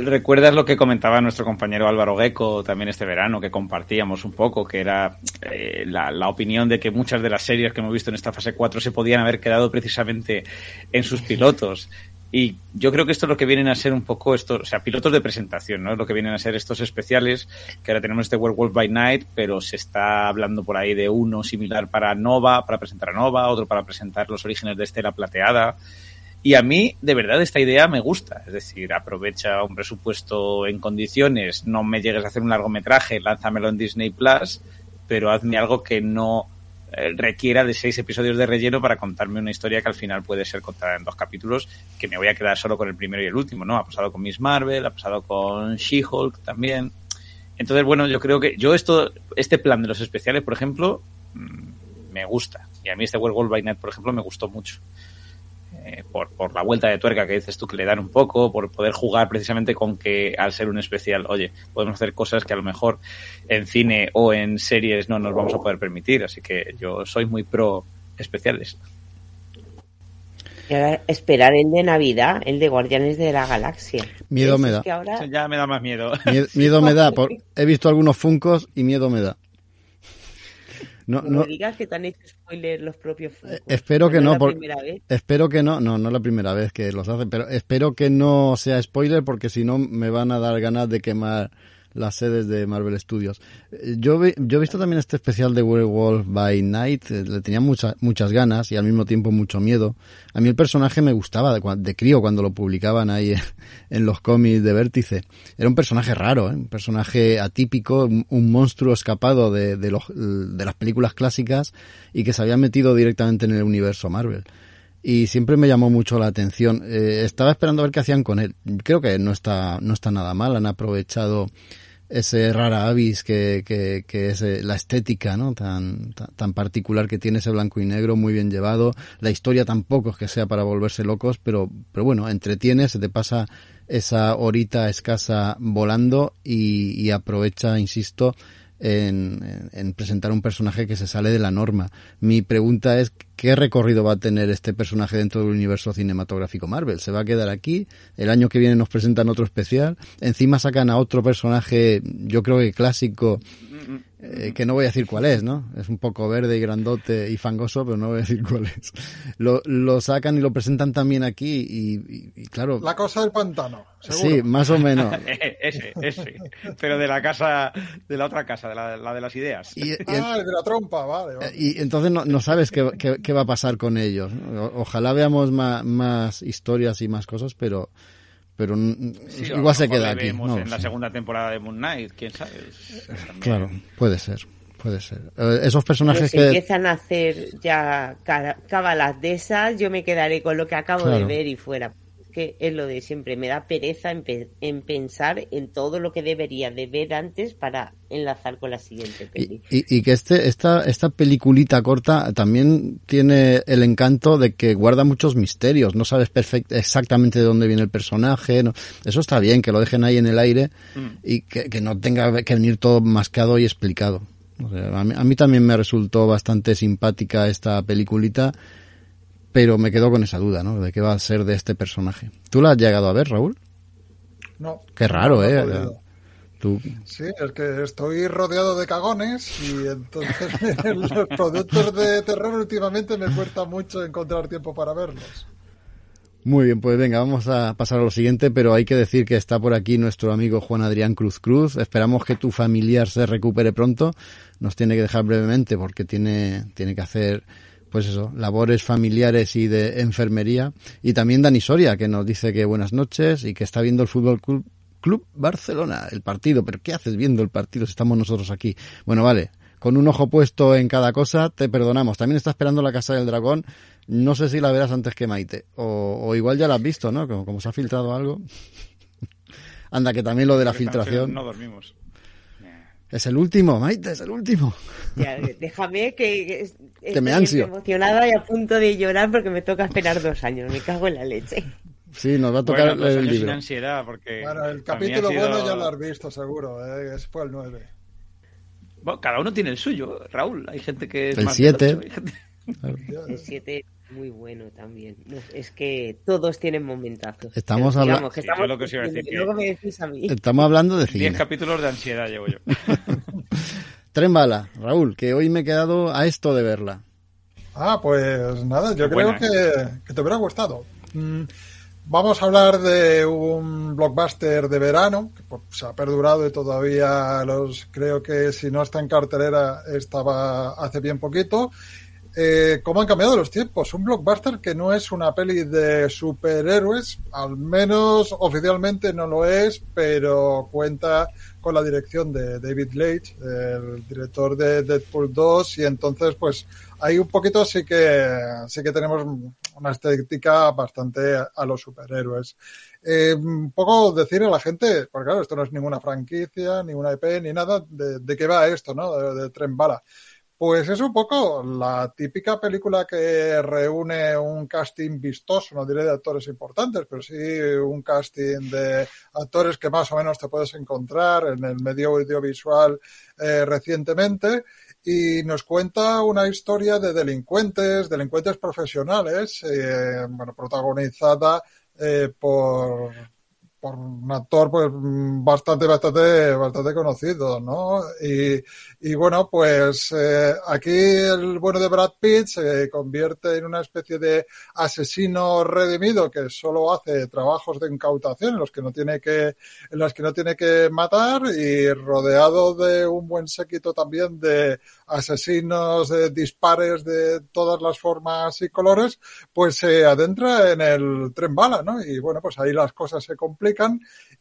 Speaker 3: ¿Recuerdas lo que comentaba nuestro compañero Álvaro Gecko también este verano, que compartíamos un poco, que era eh, la, la, opinión de que muchas de las series que hemos visto en esta fase 4 se podían haber quedado precisamente en sus pilotos? Y yo creo que esto es lo que vienen a ser un poco estos, o sea, pilotos de presentación, ¿no? Es lo que vienen a ser estos especiales, que ahora tenemos este Werewolf by Night, pero se está hablando por ahí de uno similar para Nova, para presentar a Nova, otro para presentar los orígenes de Estela Plateada. Y a mí, de verdad, esta idea me gusta. Es decir, aprovecha un presupuesto en condiciones, no me llegues a hacer un largometraje, lánzamelo en Disney Plus, pero hazme algo que no eh, requiera de seis episodios de relleno para contarme una historia que al final puede ser contada en dos capítulos, que me voy a quedar solo con el primero y el último, ¿no? Ha pasado con Miss Marvel, ha pasado con She-Hulk también. Entonces, bueno, yo creo que yo esto, este plan de los especiales, por ejemplo, mm, me gusta. Y a mí este World by Night, por ejemplo, me gustó mucho. Eh, por, por, la vuelta de tuerca que dices tú que le dan un poco, por poder jugar precisamente con que al ser un especial, oye, podemos hacer cosas que a lo mejor en cine o en series no nos vamos a poder permitir. Así que yo soy muy pro especiales.
Speaker 4: Y ahora esperar el de Navidad, el de Guardianes de la Galaxia.
Speaker 2: Miedo me da.
Speaker 3: ahora... Ya me da más miedo.
Speaker 2: Miedo, miedo me da. Por... He visto algunos funcos y miedo me da.
Speaker 4: No, no, digas que te han hecho spoiler los propios
Speaker 2: eh, Espero que no, por, espero que no, no, no es la primera vez que los hacen, pero espero que no sea spoiler porque si no me van a dar ganas de quemar las sedes de Marvel Studios. Eh, yo, yo he visto también este especial de Werewolf by Night, eh, le tenía muchas muchas ganas y al mismo tiempo mucho miedo. A mí el personaje me gustaba de, de crío cuando lo publicaban ahí en los cómics de Vértice. Era un personaje raro, ¿eh? un personaje atípico, un, monstruo escapado de, de, los, de las películas clásicas y que se había metido directamente en el universo Marvel y siempre me llamó mucho la atención. Eh, estaba esperando a ver qué hacían con él. Creo que no está, no está nada mal. Han aprovechado ese rara avis que, que, que es eh, la estética ¿no? Tan, tan, particular que tiene ese blanco y negro, muy bien llevado. La historia tampoco es que sea para volverse locos, pero, pero bueno, entretiene, se te pasa esa horita escasa volando y, y aprovecha, insisto, en, en, presentar un personaje que se sale de la norma. Mi pregunta es, ¿qué recorrido va a tener este personaje dentro del universo cinematográfico Marvel? ¿Se va a quedar aquí? El año que viene nos presentan otro especial. Encima sacan a otro personaje, yo creo que clásico, eh, que no voy a decir cuál es, ¿no? Es un poco verde y grandote y fangoso, pero no voy a decir cuál es. Lo, lo sacan y lo presentan también aquí y, y, claro...
Speaker 5: La cosa del pantano,
Speaker 2: seguro. Sí, más o menos.
Speaker 3: ese, ese. Pero de la casa, de la otra casa, de la, la de las ideas.
Speaker 5: Y, ah, el de la trompa, vale. vale.
Speaker 2: Y entonces no, no sabes qué, qué, qué, va a pasar con ellos. O, ojalá veamos más, más historias y más cosas, pero pero sí, igual se queda aquí.
Speaker 3: No, en la segunda temporada de Moon Knight, quién sabe.
Speaker 2: También... Claro, puede ser. Puede ser. Eh, esos personajes
Speaker 4: que... empiezan a hacer ya cábalas de esas, yo me quedaré con lo que acabo claro. de ver y fuera que es lo de siempre, me da pereza en, pe en, pensar en todo lo que debería de ver antes para enlazar con la siguiente peli.
Speaker 2: Y, y, y, que este, esta, esta peliculita corta también tiene el encanto de que guarda muchos misterios, no sabes exactamente de dónde viene el personaje, no, eso está bien, que lo dejen ahí en el aire mm. y que, que, no tenga que venir todo mascado y explicado. O sea, a, mí, a mí también me resultó bastante simpática esta peliculita pero me quedo con esa duda, ¿no? De qué va a ser de este personaje. ¿Tú la has llegado a ver, Raúl?
Speaker 5: No.
Speaker 2: Qué raro, no, ¿eh? No
Speaker 5: ¿Tú? Sí, es que estoy rodeado de cagones y entonces los productos de terror últimamente me cuesta mucho encontrar tiempo para verlos.
Speaker 2: Muy bien, pues venga, vamos a pasar a lo siguiente, pero hay que decir que está por aquí nuestro amigo Juan Adrián Cruz Cruz. Esperamos que tu familiar se recupere pronto. Nos tiene que dejar brevemente porque tiene, tiene que hacer pues eso, labores familiares y de enfermería. Y también Dani Soria, que nos dice que buenas noches y que está viendo el Fútbol Club, Club Barcelona, el partido. Pero ¿qué haces viendo el partido si estamos nosotros aquí? Bueno, vale, con un ojo puesto en cada cosa, te perdonamos. También está esperando la Casa del Dragón. No sé si la verás antes que Maite. O, igual ya la has visto, ¿no? Como, como se ha filtrado algo. Anda, que también lo de la filtración.
Speaker 3: No dormimos.
Speaker 2: Es el último, Maite, es el último.
Speaker 4: déjame que,
Speaker 2: que me ansio.
Speaker 4: emocionada y a punto de llorar porque me toca esperar dos años. Me cago en la leche.
Speaker 2: Sí, nos va a tocar el libro.
Speaker 3: ansiedad porque
Speaker 5: bueno, el capítulo bueno ya lo has visto, seguro. ¿eh? Fue el 9.
Speaker 3: Bueno, cada uno tiene el suyo, Raúl. Hay gente que es
Speaker 2: el 7.
Speaker 4: El 7 muy bueno también. es que todos tienen momentazos.
Speaker 2: Estamos hablando. Estamos hablando de cine.
Speaker 3: 10 capítulos de ansiedad llevo yo.
Speaker 2: Tren bala, Raúl, que hoy me he quedado a esto de verla.
Speaker 5: Ah, pues nada, yo creo que, te hubiera gustado. Mm, vamos a hablar de un blockbuster de verano que pues, se ha perdurado y todavía los creo que si no está en cartelera estaba hace bien poquito eh, cómo han cambiado los tiempos. Un blockbuster que no es una peli de superhéroes, al menos oficialmente no lo es, pero cuenta con la dirección de David Leitch, el director de Deadpool 2, y entonces pues ahí un poquito sí que sí que tenemos una estética bastante a los superhéroes. Eh, un poco decir a la gente, porque claro, esto no es ninguna franquicia, ni una EP, ni nada, de, qué va esto, ¿no? De, de Tren Bala. Pues es un poco la típica película que reúne un casting vistoso, no diré de actores importantes, pero sí un casting de actores que más o menos te puedes encontrar en el medio audiovisual eh, recientemente. Y nos cuenta una historia de delincuentes, delincuentes profesionales, eh, bueno, protagonizada eh, por, por un actor pues bastante bastante bastante conocido no y, y bueno pues eh, aquí el bueno de Brad Pitt se convierte en una especie de asesino redimido que solo hace trabajos de incautación en los que no tiene que en los que no tiene que matar y rodeado de un buen séquito también de asesinos de dispares de todas las formas y colores pues se adentra en el tren bala no y bueno pues ahí las cosas se complican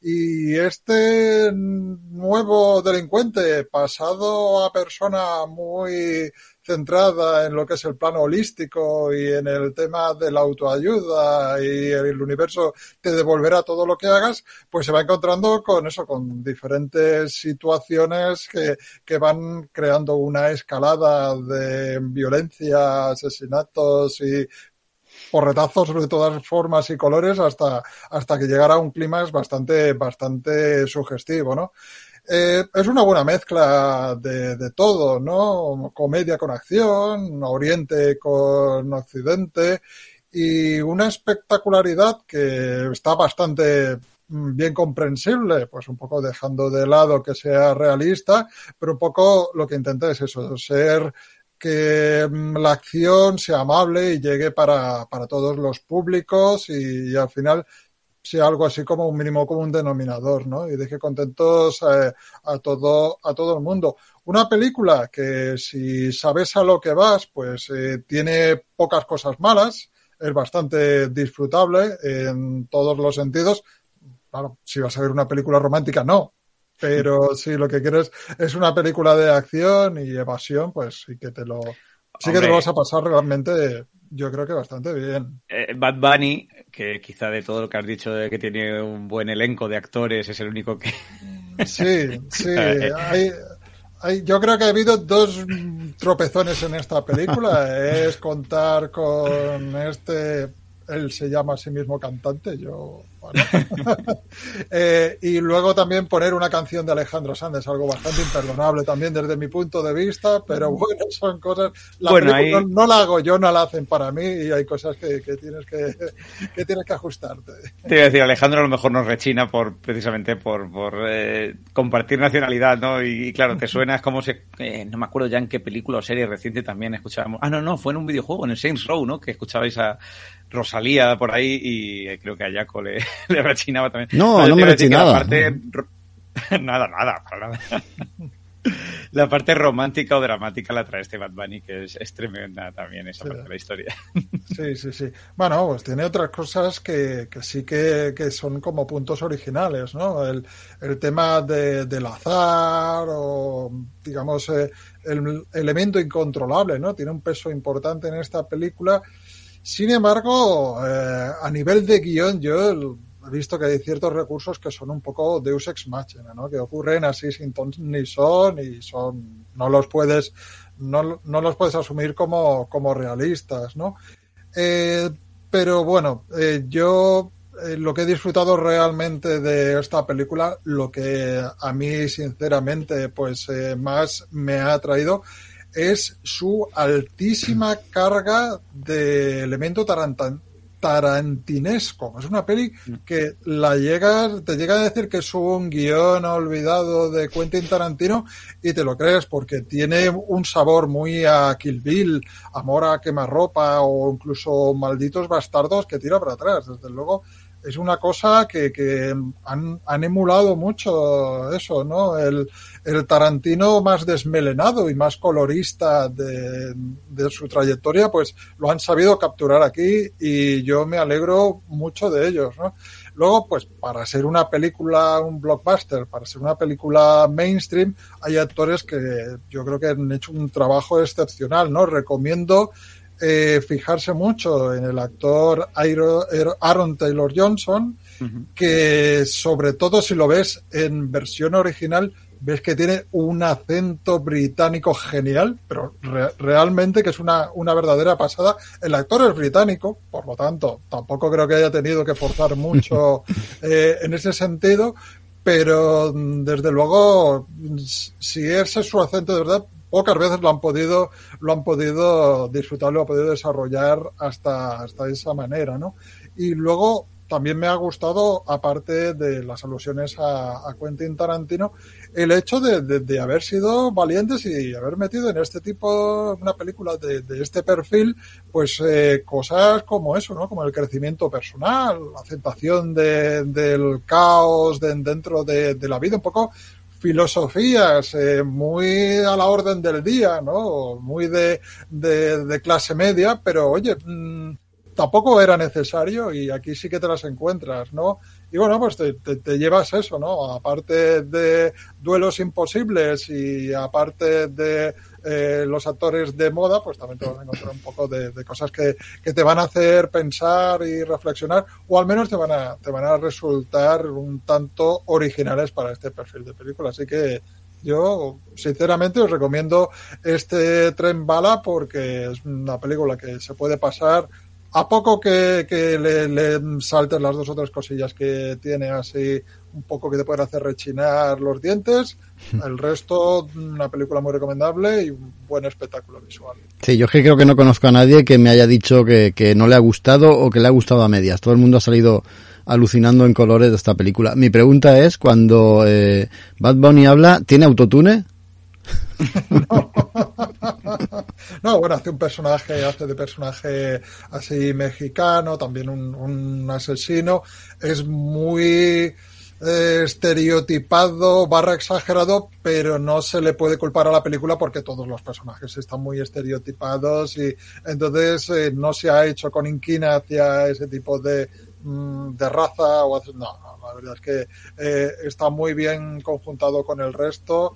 Speaker 5: y este nuevo delincuente pasado a persona muy centrada en lo que es el plano holístico y en el tema de la autoayuda y el universo te devolverá todo lo que hagas, pues se va encontrando con eso, con diferentes situaciones que, que van creando una escalada de violencia, asesinatos y porretazos de todas formas y colores hasta, hasta que llegara a un clima bastante, bastante sugestivo, ¿no? Eh, es una buena mezcla de, de, todo, ¿no? Comedia con acción, Oriente con Occidente y una espectacularidad que está bastante bien comprensible, pues un poco dejando de lado que sea realista, pero un poco lo que intenta es eso, ser que mm, la acción sea amable y llegue para, para todos los públicos y, al final sea algo así como un mínimo común denominador, ¿no? Y deje contentos eh, a todo a todo el mundo. Una película que si sabes a lo que vas, pues eh, tiene pocas cosas malas, es bastante disfrutable en todos los sentidos. Claro, si vas a ver una película romántica, no, pero si lo que quieres es una película de acción y evasión, pues sí que te lo, sí que te lo vas a pasar realmente, yo creo que bastante bien.
Speaker 3: Eh, Bad Bunny, que quizá de todo lo que has dicho de que tiene un buen elenco de actores, es el único que...
Speaker 5: Sí, sí. Hay, yo creo que ha habido dos tropezones en esta película. Es contar con este, él se llama a sí mismo cantante, yo Eh, y luego también poner una canción de Alejandro Sanz, algo bastante imperdonable también desde mi punto de vista, pero bueno, son cosas. La bueno, no, la hago yo, no la hacen para mí y hay cosas que, tienes que, que, tienes que ajustarte.
Speaker 3: Te iba a decir, Alejandro a lo mejor nos rechina por precisamente por, por eh, compartir nacionalidad, ¿no? Y, claro, te suena, es como si. Eh, no me acuerdo ya en qué película o serie reciente también escuchábamos. Ah, no, no, fue en un videojuego, en el Saints Row, ¿no? Que escuchabais a Rosalía por ahí y creo que a Jaco le, le rechinaba también.
Speaker 2: No, no, me rechinaba.
Speaker 3: Parte... nada, nada, para nada. la parte romántica o dramática la trae este Bad Bunny, que es, tremenda también esa parte de la historia.
Speaker 5: Sí, sí, sí. Bueno, pues tiene otras cosas que, que sí que, que, son como puntos originales, ¿no? El, el tema de, del azar o, digamos, eh, el elemento incontrolable, ¿no? Tiene un peso importante en esta película Sin embargo, eh, a nivel de guion, yo he visto que hay ciertos recursos que son un poco Deus ex machina, ¿no? Que ocurren así sin ton ni son y son no los puedes no, no los puedes asumir como, como realistas, ¿no? Eh, pero bueno, eh, yo eh, lo que he disfrutado realmente de esta película, lo que a mí sinceramente pues eh, más me ha atraído es su altísima carga de elemento tarantan tarantinesco. Es una peli que la llegas, te llega a decir que es un guion olvidado de Quentin Tarantino y te lo crees porque tiene un sabor muy a Kill Bill, Amor a quemarropa o incluso Malditos Bastardos que tira para atrás. Desde luego, es una cosa que, que han, han, emulado mucho eso, ¿no? El, el, Tarantino más desmelenado y más colorista de, de, su trayectoria, pues lo han sabido capturar aquí y yo me alegro mucho de ellos, ¿no? Luego, pues para ser una película, un blockbuster, para ser una película mainstream, hay actores que yo creo que han hecho un trabajo excepcional, ¿no? Recomiendo eh, fijarse mucho en el actor Aaron Taylor Johnson, uh -huh. que sobre todo si lo ves en versión original, ves que tiene un acento británico genial, pero re realmente que es una, una, verdadera pasada. El actor es británico, por lo tanto, tampoco creo que haya tenido que forzar mucho eh, en ese sentido, pero desde luego, si ese es su acento de verdad, pocas veces lo han podido, lo han podido disfrutar, lo han podido desarrollar hasta, hasta esa manera, ¿no? Y luego también me ha gustado, aparte de las alusiones a, Quentin Tarantino, el hecho de, de, haber sido valientes y haber metido en este tipo, una película de, de este perfil, pues eh, cosas como eso, ¿no? Como el crecimiento personal, la aceptación del caos dentro de, la vida, un poco filosofías eh, muy a la orden del día, ¿no? Muy de, de, clase media, pero oye, mmm, tampoco era necesario y aquí sí que te las encuentras, ¿no? Y bueno, pues te, te, llevas eso, ¿no? Aparte de duelos imposibles y aparte de eh, los actores de moda, pues también te vas a encontrar un poco de, de cosas que, que, te van a hacer pensar y reflexionar, o al menos te van a, te van a resultar un tanto originales para este perfil de película. Así que yo, sinceramente, os recomiendo este tren bala porque es una película que se puede pasar a poco que, que le, le, salten las dos o tres cosillas que tiene así un poco que te pueden hacer rechinar los dientes, el resto una película muy recomendable y un buen espectáculo visual.
Speaker 2: Sí, yo es que creo que no conozco a nadie que me haya dicho que, que no le ha gustado o que le ha gustado a medias. Todo el mundo ha salido alucinando en colores de esta película. Mi pregunta es, cuando eh, Bad Bunny habla, ¿tiene autotune?
Speaker 5: no. no, bueno, hace un personaje, hace de personaje así mexicano, también un, un asesino, es muy estereotipado, barra exagerado, pero no se le puede culpar a la película porque todos los personajes están muy estereotipados y entonces eh, no se ha hecho con inquina hacia ese tipo de, mm, de raza o no, no, la verdad es que eh, está muy bien conjuntado con el resto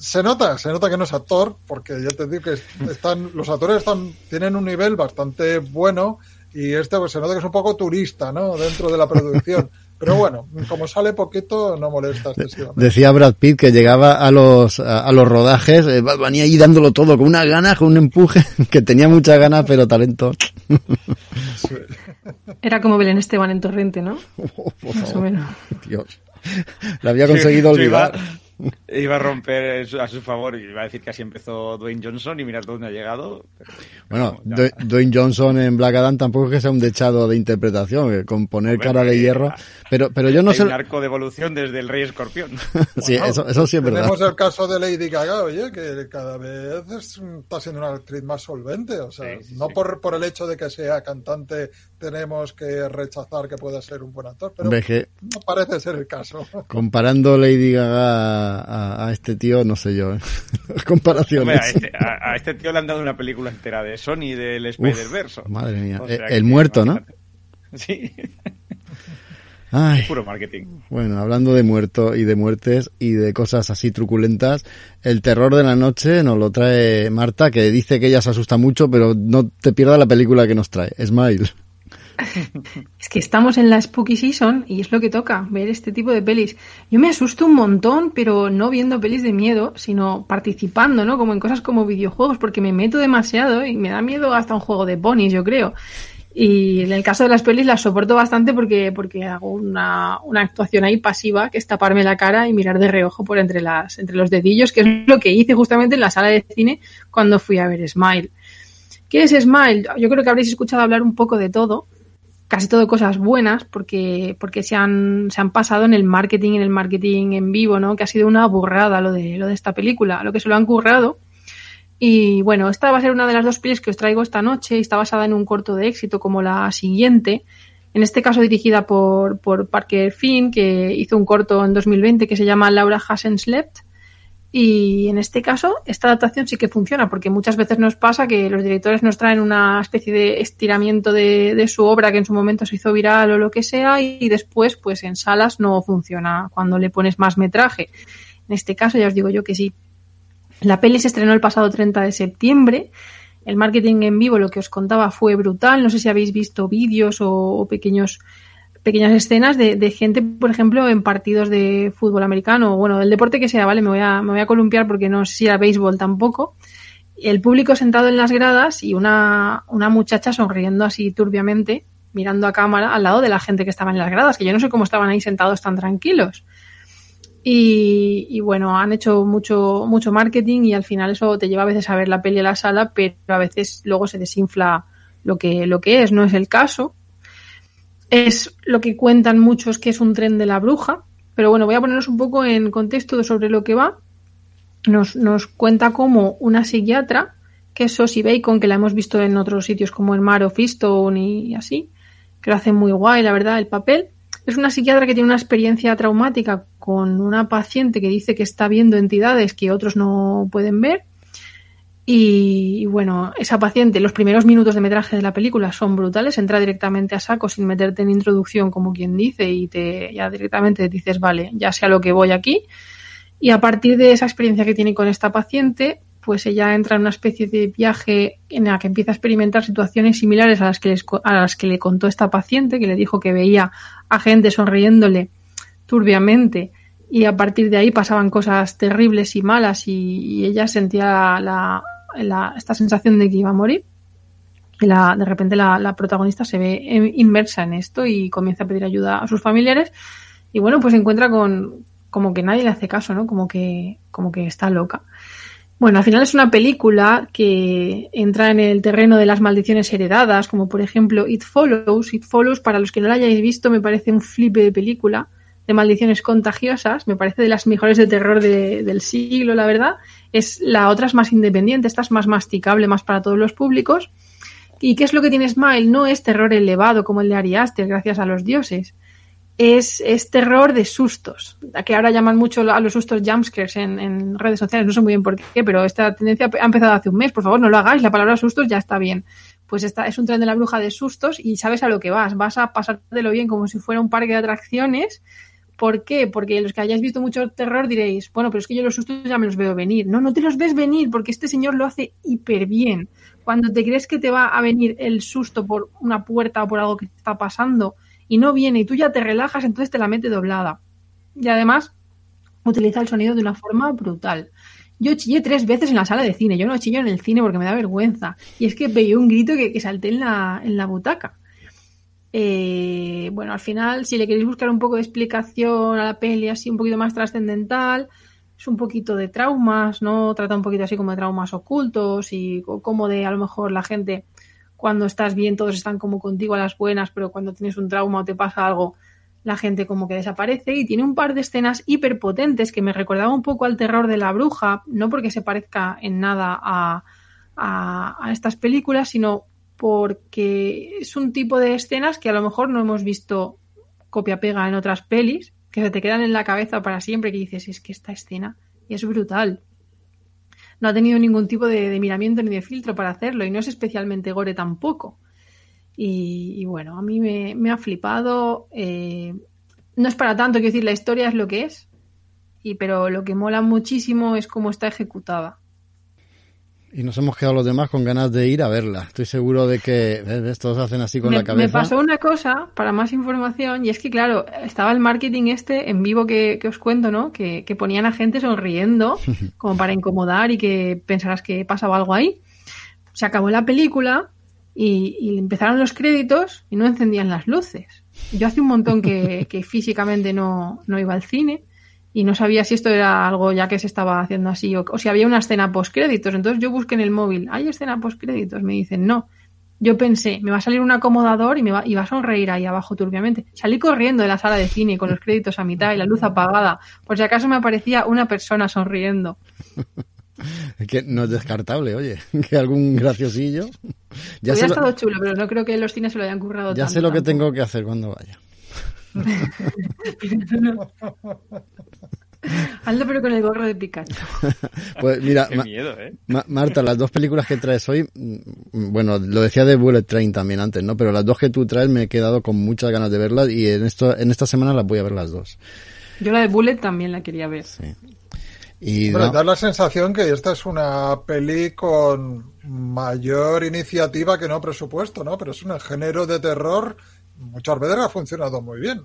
Speaker 5: se nota, se nota que no es actor, porque ya te digo que están, los actores están, tienen un nivel bastante bueno y este pues, se nota que es un poco turista, ¿no? Dentro de la producción. Pero bueno, como sale poquito, no molesta excesivamente.
Speaker 2: Decía Brad Pitt que llegaba a los, a, a los rodajes, eh, venía ahí dándolo todo, con una gana, con un empuje, que tenía mucha ganas, pero talento.
Speaker 6: Sí. Era como Belén Esteban en Torrente, ¿no?
Speaker 2: Oh, Más o menos. Dios. La había conseguido sí, olvidar.
Speaker 3: Iba a romper a su favor y iba a decir que así empezó Dwayne Johnson y mirar dónde ha llegado.
Speaker 2: Pero, bueno, no, Dwayne Johnson en Black Adam tampoco es que sea un dechado de interpretación, con poner Hombre, cara de hierro. Pero, pero yo no sé.
Speaker 3: Un arco de evolución desde el Rey Escorpión.
Speaker 2: sí, bueno, eso, eso sí es verdad.
Speaker 5: Tenemos el caso de Lady Gaga, oye, que cada vez está siendo una actriz más solvente. O sea, sí, sí, no sí. Por, por el hecho de que sea cantante tenemos que rechazar que pueda ser un buen actor, pero no parece ser el caso.
Speaker 2: Comparando Lady Gaga a, a, este tío, no sé yo. ¿eh? Comparaciones.
Speaker 3: Hombre, a, este, a, a, este, tío le han dado una película entera de Sony del Spider-Verse.
Speaker 2: Madre mía. O sea el, el muerto, ¿no?
Speaker 3: Sí.
Speaker 2: Ay,
Speaker 3: Puro marketing.
Speaker 2: bueno, hablando de muertos y de muertes y de cosas así truculentas, el terror de la noche nos lo trae Marta, que dice que ella se asusta mucho, pero no te pierdas la película que nos trae, Smile.
Speaker 6: Es que estamos en la Spooky Season y es lo que toca, ver este tipo de pelis. Yo me asusto un montón, pero no viendo pelis de miedo, sino participando, ¿no? Como en cosas como videojuegos, porque me meto demasiado y me da miedo hasta un juego de ponis, yo creo. Y en el caso de las pelis las soporto bastante porque, porque hago una, una actuación ahí pasiva, que es taparme la cara y mirar de reojo por entre las, entre los dedillos, que es lo que hice justamente en la sala de cine cuando fui a ver Smile. ¿Qué es Smile? Yo creo que habréis escuchado hablar un poco de todo, casi todo cosas buenas, porque, porque se han, se han pasado en el marketing, en el marketing en vivo, ¿no? Que ha sido una burrada lo de, lo de esta película, lo que se lo han currado. Y bueno, esta va a ser una de las dos pelis que os traigo esta noche y está basada en un corto de éxito como la siguiente. En este caso dirigida por, por Parker Finn, que hizo un corto en 2020 que se llama Laura Hasn't Slept. Y en este caso, esta adaptación sí que funciona, porque muchas veces nos pasa que los directores nos traen una especie de estiramiento de, de su obra que en su momento se hizo viral o lo que sea, y, después, pues en salas no funciona cuando le pones más metraje. En este caso, ya os digo yo que sí. La peli se estrenó el pasado 30 de septiembre. El marketing en vivo, lo que os contaba, fue brutal. No sé si habéis visto vídeos o, o pequeños pequeñas escenas de, gente, por ejemplo, en partidos de fútbol americano, bueno, del deporte que sea, ¿vale? Me voy a, me voy a columpiar porque no sé si era béisbol tampoco. El público sentado en las gradas y una, una muchacha sonriendo así turbiamente, mirando a cámara al lado de la gente que estaba en las gradas, que yo no sé cómo estaban ahí sentados tan tranquilos. Y, y, bueno, han hecho mucho, mucho marketing y al final eso te lleva a veces a ver la peli a la sala, pero a veces luego se desinfla lo que, lo que es, no es el caso es lo que cuentan muchos que es un tren de la bruja, pero bueno, voy a ponernos un poco en contexto sobre lo que va. Nos, nos cuenta como una psiquiatra, que es Sosie Bacon, que la hemos visto en otros sitios como en Mar of Eastone y así, que lo hace muy guay, la verdad, el papel. Es una psiquiatra que tiene una experiencia traumática con una paciente que dice que está viendo entidades que otros no pueden ver y, bueno, esa paciente, los primeros minutos de metraje de la película son brutales, entra directamente a saco sin meterte en introducción, como quien dice, y te ya directamente dices, vale, ya sé a lo que voy aquí. Y a partir de esa experiencia que tiene con esta paciente, pues ella entra en una especie de viaje en la que empieza a experimentar situaciones similares a las que, les, a las que le contó esta paciente, que le dijo que veía a gente sonriéndole turbiamente y a partir de ahí pasaban cosas terribles y malas y, ella sentía la, esta sensación de que iba a morir. Y la, de repente la, la, protagonista se ve inmersa en esto y comienza a pedir ayuda a sus familiares. Y bueno, pues se encuentra con como que nadie le hace caso, ¿no? Como que, como que está loca. Bueno, al final es una película que entra en el terreno de las maldiciones heredadas, como por ejemplo It Follows. It Follows, para los que no la hayáis visto, me parece un flipe de película de maldiciones contagiosas. Me parece de las mejores de terror de, del siglo, la verdad. Es la otra es más independiente, esta es más masticable, más para todos los públicos. ¿Y qué es lo que tiene Smile? No es terror elevado como el de Ari Aster, gracias a los dioses. Es, es terror de sustos, que ahora llaman mucho a los sustos jumpscares en, en redes sociales, no sé muy bien por qué, pero esta tendencia ha empezado hace un mes, por favor no lo hagáis, la palabra sustos ya está bien. Pues esta es un tren de la bruja de sustos y sabes a lo que vas, vas a pasártelo bien como si fuera un parque de atracciones ¿Por qué? Porque los que hayáis visto mucho terror diréis, bueno, pero es que yo los sustos ya me los veo venir. No, no te los ves venir porque este señor lo hace hiper bien. Cuando te crees que te va a venir el susto por una puerta o por algo que está pasando y no viene y tú ya te relajas, entonces te la mete doblada. Y además utiliza el sonido de una forma brutal. Yo chillé tres veces en la sala de cine. Yo no chillo en el cine porque me da vergüenza. Y es que pegué un grito que, que salté en la, en la butaca. Eh, bueno, al final, si le queréis buscar un poco de explicación a la peli así un poquito más trascendental, es un poquito de traumas, ¿no? Trata un poquito así como de traumas ocultos y como de a lo mejor la gente cuando estás bien todos están como contigo a las buenas, pero cuando tienes un trauma o te pasa algo, la gente como que desaparece y tiene un par de escenas hiperpotentes que me recordaba un poco al terror de la bruja, no porque se parezca en nada a, a, a estas películas, sino porque es un tipo de escenas que a lo mejor no hemos visto copia-pega en otras pelis, que se te quedan en la cabeza para siempre, que dices, es que esta escena es brutal. No ha tenido ningún tipo de, de miramiento ni de filtro para hacerlo y no es especialmente gore tampoco. Y, bueno, a mí me, me ha flipado. Eh, no es para tanto, quiero decir, la historia es lo que es, y pero lo que mola muchísimo es cómo está ejecutada.
Speaker 2: Y nos hemos quedado los demás con ganas de ir a verla. Estoy seguro de que ¿ves? todos hacen así con
Speaker 6: me,
Speaker 2: la cabeza.
Speaker 6: Me pasó una cosa para más información y es que, claro, estaba el marketing este en vivo que, que os cuento, ¿no? Que, que, ponían a gente sonriendo como para incomodar y que pensarás que pasaba algo ahí. Se acabó la película y, y empezaron los créditos y no encendían las luces. Yo hace un montón que, que físicamente no, no iba al cine y no sabía si esto era algo ya que se estaba haciendo así o, o si había una escena post créditos. Entonces yo busqué en el móvil, ¿hay escena post créditos? Me dicen, no. Yo pensé, me va a salir un acomodador y me va, y va a sonreír ahí abajo turbiamente. Salí corriendo de la sala de cine con los créditos a mitad y la luz apagada, por si acaso me aparecía una persona sonriendo.
Speaker 2: Es que no es descartable, oye, que algún graciosillo.
Speaker 6: Ya Hubiera estado lo... chulo, pero no creo que los cines se lo hayan currado
Speaker 2: Ya
Speaker 6: tanto,
Speaker 2: sé lo que tengo que hacer cuando vaya.
Speaker 6: Hazlo pero con el gorro de Pikachu.
Speaker 2: pues mira,
Speaker 3: Qué miedo, ¿eh?
Speaker 2: Ma Marta, las dos películas que traes hoy, bueno, lo decía de Bullet Train también antes, ¿no? Pero las dos que tú traes me he quedado con muchas ganas de verlas y en esto, en esta semana las voy a ver las dos.
Speaker 6: Yo la de Bullet también la quería ver.
Speaker 2: Sí. Y
Speaker 5: Pero
Speaker 2: no,
Speaker 5: da la sensación que esta es una peli con mayor iniciativa que no presupuesto, ¿no? Pero es un género de terror muchas veces ha funcionado muy bien.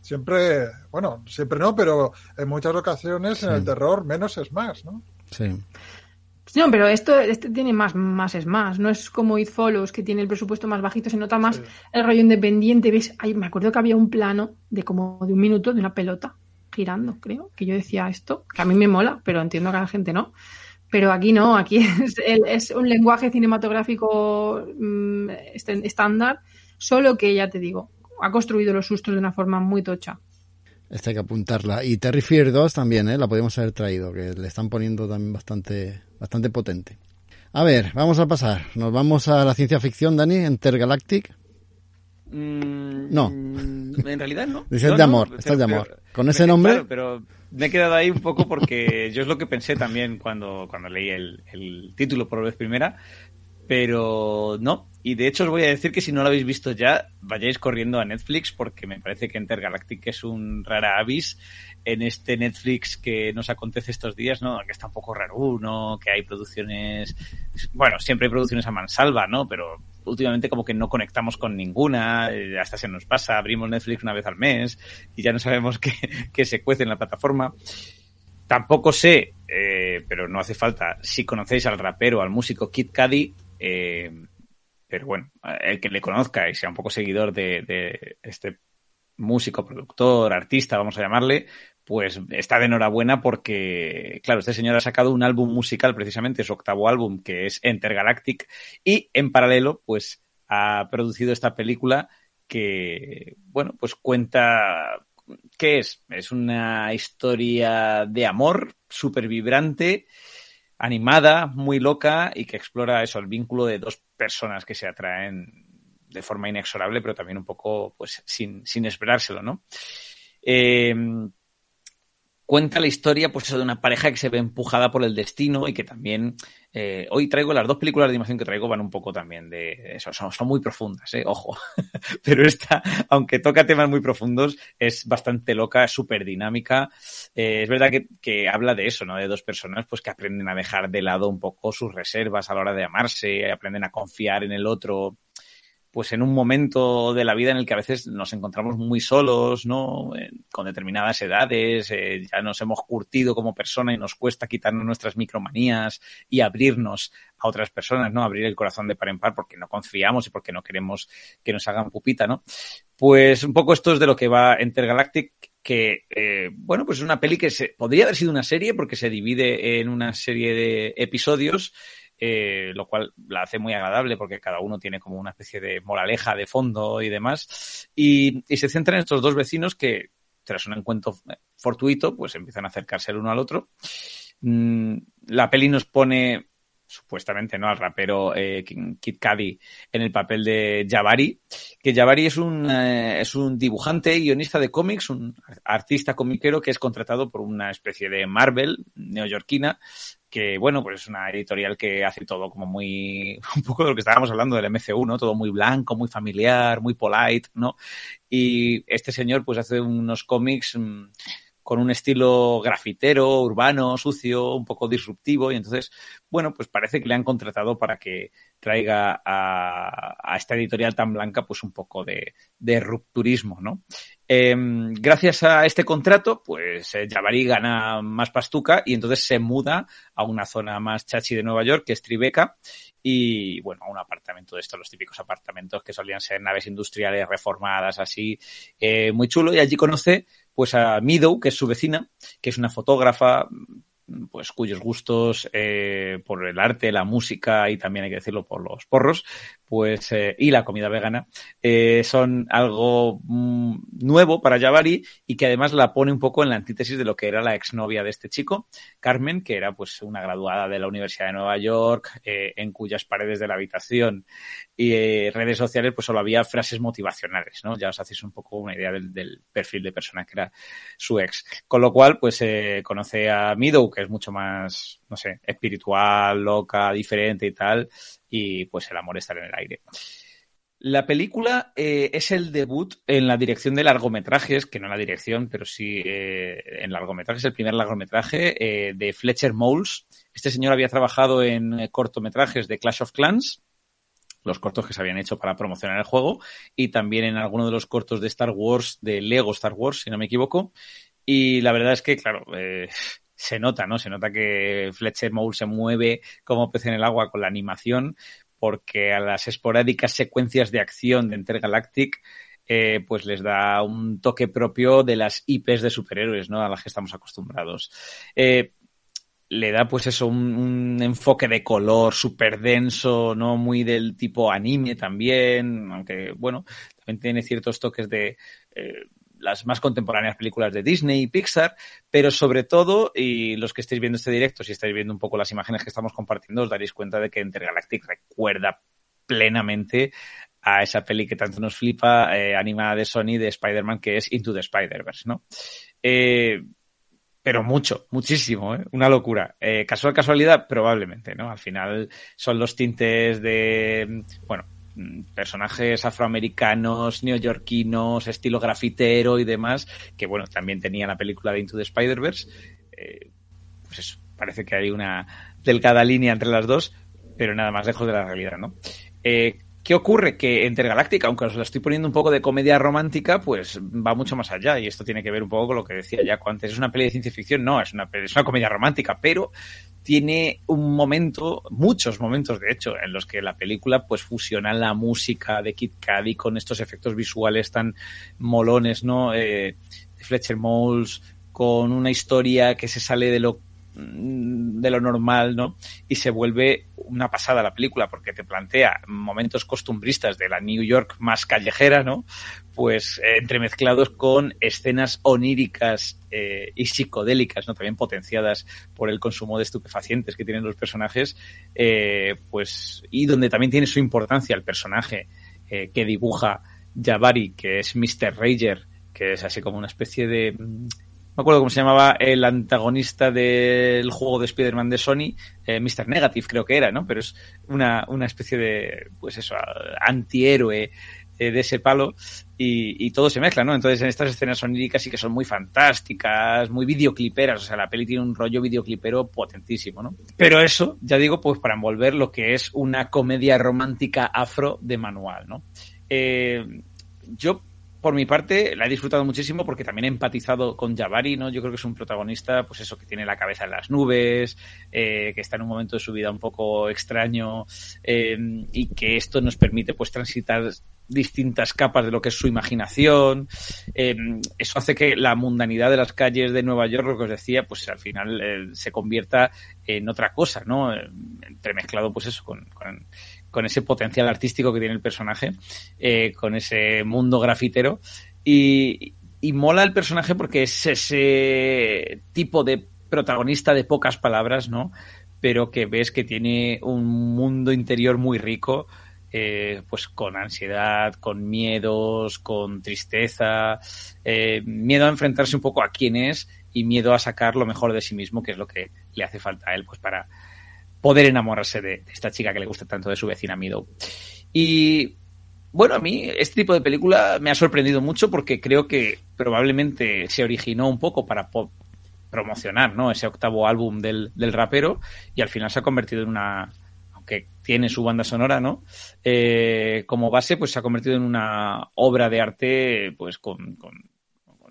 Speaker 5: Siempre, bueno, siempre no, pero en muchas ocasiones sí. en el terror menos es más, ¿no?
Speaker 2: Sí.
Speaker 6: No, pero esto este tiene más, más es más. No es como It Follows, que tiene el presupuesto más bajito, se nota más sí. el rollo independiente. ¿Ves? Ay, me acuerdo que había un plano de como de un minuto de una pelota girando, creo, que yo decía esto, que a mí me mola, pero entiendo que a la gente no. Pero aquí no, aquí es, es un lenguaje cinematográfico mmm, estándar, solo que ya te digo, ha construido los sustos de una forma muy tocha.
Speaker 2: Esta hay que apuntarla. Y Terrifier 2 también, ¿eh? La podemos haber traído, que le están poniendo también bastante, bastante potente. A ver, vamos a pasar. Nos vamos a la ciencia ficción, Dani, Intergalactic.
Speaker 3: Mm,
Speaker 2: no.
Speaker 3: En realidad no.
Speaker 2: Dices de amor,
Speaker 3: no,
Speaker 2: estás de amor.
Speaker 3: Pero,
Speaker 2: Con ese nombre.
Speaker 3: Claro, pero me he quedado ahí un poco porque yo es lo que pensé también cuando, cuando leí el, el título por vez primera. Pero no. Y de hecho os voy a decir que si no lo habéis visto ya, vayáis corriendo a Netflix porque me parece que Intergalactic es un rara avis en este Netflix que nos acontece estos días, ¿no? Que está un poco raro, uno, que hay producciones, bueno, siempre hay producciones a mansalva, ¿no? Pero últimamente como que no conectamos con ninguna, hasta se nos pasa, abrimos Netflix una vez al mes y ya no sabemos qué, qué se cuece en la plataforma. Tampoco sé, eh, pero no hace falta, si conocéis al rapero, al músico Kid Cudi, eh, pero bueno, el que le conozca y sea un poco seguidor de, este músico, productor, artista, vamos a llamarle, pues está de enhorabuena porque, claro, este señor ha sacado un álbum musical, precisamente su octavo álbum, que es Intergalactic, y en paralelo, pues ha producido esta película que, bueno, pues cuenta, ¿qué es? Es una historia de amor súper vibrante, animada, muy loca y que explora eso, el vínculo de dos personas que se atraen de forma inexorable, pero también un poco, pues, sin, sin esperárselo, ¿no? Eh, cuenta la historia, pues de una pareja que se ve empujada por el destino y que también, eh, hoy traigo las dos películas de animación que traigo van un poco también de eso, son, son muy profundas, eh, ojo, pero esta, aunque toca temas muy profundos, es bastante loca, súper dinámica, eh, es verdad que, que habla de eso, ¿no? De dos personas, pues que aprenden a dejar de lado un poco sus reservas a la hora de amarse, aprenden a confiar en el otro, pues en un momento de la vida en el que a veces nos encontramos muy solos, ¿no? Con determinadas edades, eh, ya nos hemos curtido como persona y nos cuesta quitarnos nuestras micromanías y abrirnos a otras personas, ¿no? Abrir el corazón de par en par porque no confiamos y porque no queremos que nos hagan pupita, ¿no? Pues un poco esto es de lo que va Intergalactic, que, eh, bueno, pues es una peli que se, podría haber sido una serie porque se divide en una serie de episodios eh, lo cual la hace muy agradable porque cada uno tiene como una especie de moraleja de fondo y demás. Y, y se centra en estos dos vecinos que, tras un encuentro fortuito, pues empiezan a acercarse el uno al otro. Mm, la peli nos pone supuestamente, ¿no? Al rapero eh, Kid Cudi en el papel de Jabari, que Jabari es un, eh, es un dibujante y guionista de cómics, un artista comiquero que es contratado por una especie de Marvel neoyorquina, que bueno, pues es una editorial que hace todo como muy, un poco de lo que estábamos hablando del MCU, ¿no? Todo muy blanco, muy familiar, muy polite, ¿no? Y este señor pues hace unos cómics mm, con un estilo grafitero, urbano, sucio, un poco disruptivo. Y entonces, bueno, pues parece que le han contratado para que traiga a, esta editorial tan blanca pues un poco de, rupturismo, ¿no? Em, gracias a este contrato, pues eh, gana más pastuca y entonces se muda a una zona más chachi de Nueva York, que es Tribeca, y bueno, a un apartamento de estos, los típicos apartamentos que solían ser naves industriales reformadas, así, eh, muy chulo, y allí conoce pues a Meadow, que es su vecina, que es una fotógrafa pues cuyos gustos eh, por el arte, la música y también hay que decirlo por los porros, pues eh, y la comida vegana eh, son algo mm, nuevo para Jabari y que además la pone un poco en la antítesis de lo que era la exnovia de este chico, Carmen, que era pues una graduada de la Universidad de Nueva York, en cuyas paredes de la habitación y redes sociales pues solo había frases motivacionales, ¿no? Ya os hacéis un poco una idea del, perfil de persona que era su ex. Con lo cual, pues conoce a Meadow, que es mucho más, no sé, espiritual, loca, diferente y tal, y pues el amor está en el aire. La película eh, es el debut en la dirección de largometrajes, que no en la dirección, pero sí eh, en largometrajes, el primer largometraje eh, de Fletcher Moles. Este señor había trabajado en cortometrajes de Clash of Clans, los cortos que se habían hecho para promocionar el juego, y también en alguno de los cortos de Star Wars, de Lego Star Wars, si no me equivoco. Y la verdad es que, claro, se nota, ¿no? Se nota que Fletcher Moule se mueve como pez en el agua con la animación, porque a las esporádicas secuencias de acción de Intergalactic, eh, pues les da un toque propio de las IPs de superhéroes, ¿no? A las que estamos acostumbrados. Eh, le da pues eso, un, enfoque de color súper denso, ¿no? Muy del tipo anime también, aunque bueno, también tiene ciertos toques de eh, las más contemporáneas películas de Disney y Pixar, pero sobre todo, y los que estáis viendo este directo, si estáis viendo un poco las imágenes que estamos compartiendo, os daréis cuenta de que Intergalactic recuerda plenamente a esa peli que tanto nos flipa, eh, animada de Sony, de Spider-Man, que es Into the Spider-Verse, ¿no? Eh, pero mucho, muchísimo, ¿eh? una locura. Eh, casual casualidad, probablemente, ¿no? Al final son los tintes de, bueno, personajes afroamericanos, neoyorquinos, estilo grafitero y demás, que bueno, también tenía la película de Into the Spider-Verse. Eh, pues parece que hay una delgada línea entre las dos, pero nada más lejos de la realidad, ¿no? Eh, ¿Qué ocurre? Que Intergaláctica, aunque os la estoy poniendo un poco de comedia romántica, pues va mucho más allá. Y esto tiene que ver un poco con lo que decía ya antes. Es una peli de ciencia ficción, no, es una, es una comedia romántica, pero tiene un momento, muchos momentos de hecho, en los que la película pues fusiona la música de Kid Cudi con estos efectos visuales tan molones, ¿no? Eh, Fletcher Moles, con una historia que se sale de lo de lo normal, ¿no? Y se vuelve una pasada la película porque te plantea momentos costumbristas de la New York más callejera, ¿no? Pues eh, entremezclados con escenas oníricas eh, y psicodélicas, ¿no? También potenciadas por el consumo de estupefacientes que tienen los personajes, eh, pues, y donde también tiene su importancia el personaje que dibuja Jabari, que es Mr. Rager, que es así como una especie de me acuerdo cómo se llamaba el antagonista del juego de Spider-Man de Sony, Mr. Negative creo que era, ¿no? Pero es una, una especie de, pues eso, antihéroe eh, de ese palo y, todo se mezcla, ¿no? Entonces en estas escenas soníricas sí que son muy fantásticas, muy videocliperas, o sea, la peli tiene un rollo videoclipero potentísimo, ¿no? Pero eso, ya digo, pues para envolver lo que es una comedia romántica afro de manual, ¿no? Eh, yo por mi parte, la he disfrutado muchísimo porque también he empatizado con Jabari, ¿no? Yo creo que es un protagonista, pues eso, que tiene la cabeza en las nubes, eh, que está en un momento de su vida un poco extraño eh, y que esto nos permite, pues, transitar distintas capas de lo que es su imaginación. Eh, eso hace que la mundanidad de las calles de Nueva York, lo que os decía, pues al final se convierta en otra cosa, ¿no? Entremezclado, pues eso, con con ese potencial artístico que tiene el personaje, eh, con ese mundo grafitero. Y, y mola el personaje porque es ese tipo de protagonista de pocas palabras, ¿no? pero que ves que tiene un mundo interior muy rico, eh, pues con ansiedad, con miedos, con tristeza, eh, miedo a enfrentarse un poco a quién es y miedo a sacar lo mejor de sí mismo, que es lo que le hace falta a él, pues para poder enamorarse de, esta chica que le gusta tanto de su vecina Meadow. Y bueno, a mí este tipo de película me ha sorprendido mucho porque creo que probablemente se originó un poco para promocionar ¿no? ese octavo álbum del, del, rapero y al final se ha convertido en una, aunque tiene su banda sonora, ¿no? Eh, como base, pues se ha convertido en una obra de arte pues con, con,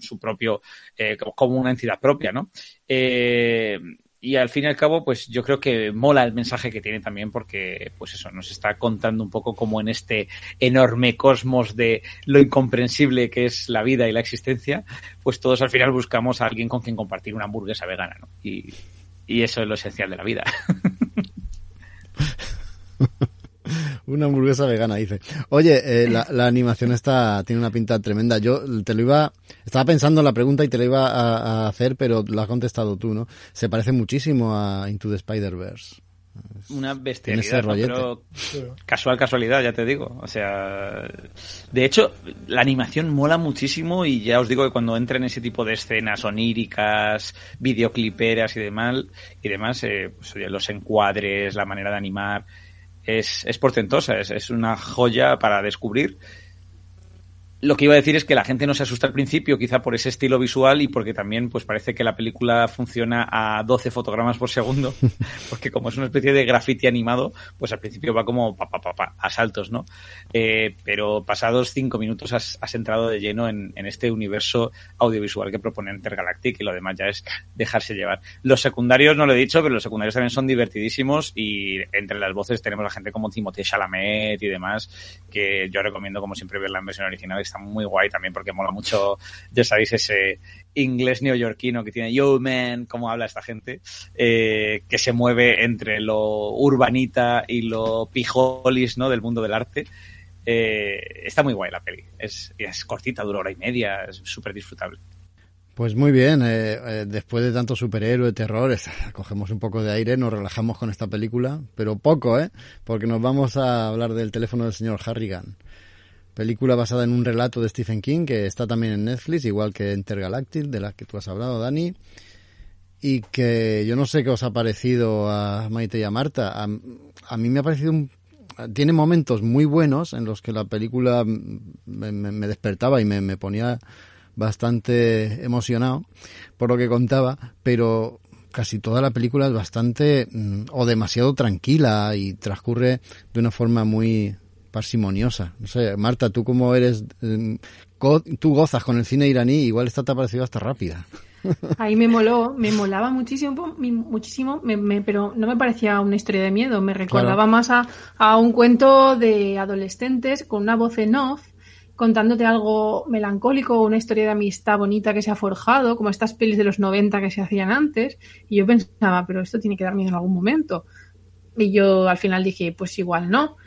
Speaker 3: su propio, eh, como una entidad propia, ¿no? Eh, y al fin y al cabo, pues yo creo que mola el mensaje que tiene también porque, pues eso, nos está contando un poco como en este enorme cosmos de lo incomprensible que es la vida y la existencia, pues todos al final buscamos a alguien con quien compartir una hamburguesa vegana, ¿no? Y, y eso es lo esencial de la vida.
Speaker 2: Una hamburguesa vegana, dice. Oye, eh, la, la, animación está, tiene una pinta tremenda. Yo te lo iba, estaba pensando en la pregunta y te la iba a, a hacer, pero lo has contestado tú, ¿no? Se parece muchísimo a Into the Spider-Verse.
Speaker 3: Una bestialidad, ¿no? pero casual casualidad, ya te digo. O sea, de hecho, la animación mola muchísimo y ya os digo que cuando entra en ese tipo de escenas oníricas, videocliperas y demás, y demás, eh, pues, los encuadres, la manera de animar, es, es portentosa, es, es, una joya para descubrir. Lo que iba a decir es que la gente no se asusta al principio, quizá por ese estilo visual y porque también pues parece que la película funciona a 12 fotogramas por segundo, porque como es una especie de graffiti animado, pues al principio va como pa, pa, pa, pa a saltos, ¿no? Eh, pero pasados cinco minutos has, has entrado de lleno en, en, este universo audiovisual que propone Intergalactic y lo demás ya es dejarse llevar. Los secundarios no lo he dicho, pero los secundarios también son divertidísimos y entre las voces tenemos a gente como Timothée Chalamet y demás, que yo recomiendo como siempre verla en versión original está muy guay también porque mola mucho, ya sabéis, ese inglés neoyorquino que tiene Yo Man, cómo habla esta gente, eh, que se mueve entre lo urbanita y lo pijolis, ¿no? Del mundo del arte. Eh, está muy guay la peli. Es, es cortita, dura hora y media, es súper disfrutable.
Speaker 2: Pues muy bien, eh, después de tanto superhéroe, terror, cogemos un poco de aire, nos relajamos con esta película, pero poco, ¿eh? Porque nos vamos a hablar del teléfono del señor Harrigan película basada en un relato de Stephen King que está también en Netflix, igual que Intergalactic, de la que tú has hablado, Dani, y que yo no sé qué os ha parecido a Maite y a Marta. A, a mí me ha parecido un, tiene momentos muy buenos en los que la película me, me, me despertaba y me, me ponía bastante emocionado por lo que contaba, pero casi toda la película es bastante o demasiado tranquila y transcurre de una forma muy parsimoniosa. No sé, Marta, tú como eres, eh, tú gozas con el cine iraní, igual esta te ha parecido hasta rápida.
Speaker 6: Ahí me moló, me molaba muchísimo, muchísimo, me, me, pero no me parecía una historia de miedo, me recordaba claro. más a, a, un cuento de adolescentes con una voz en off contándote algo melancólico, una historia de amistad bonita que se ha forjado, como estas pelis de los 90 que se hacían antes, y yo pensaba, pero esto tiene que dar miedo en algún momento. Y yo al final dije, pues igual no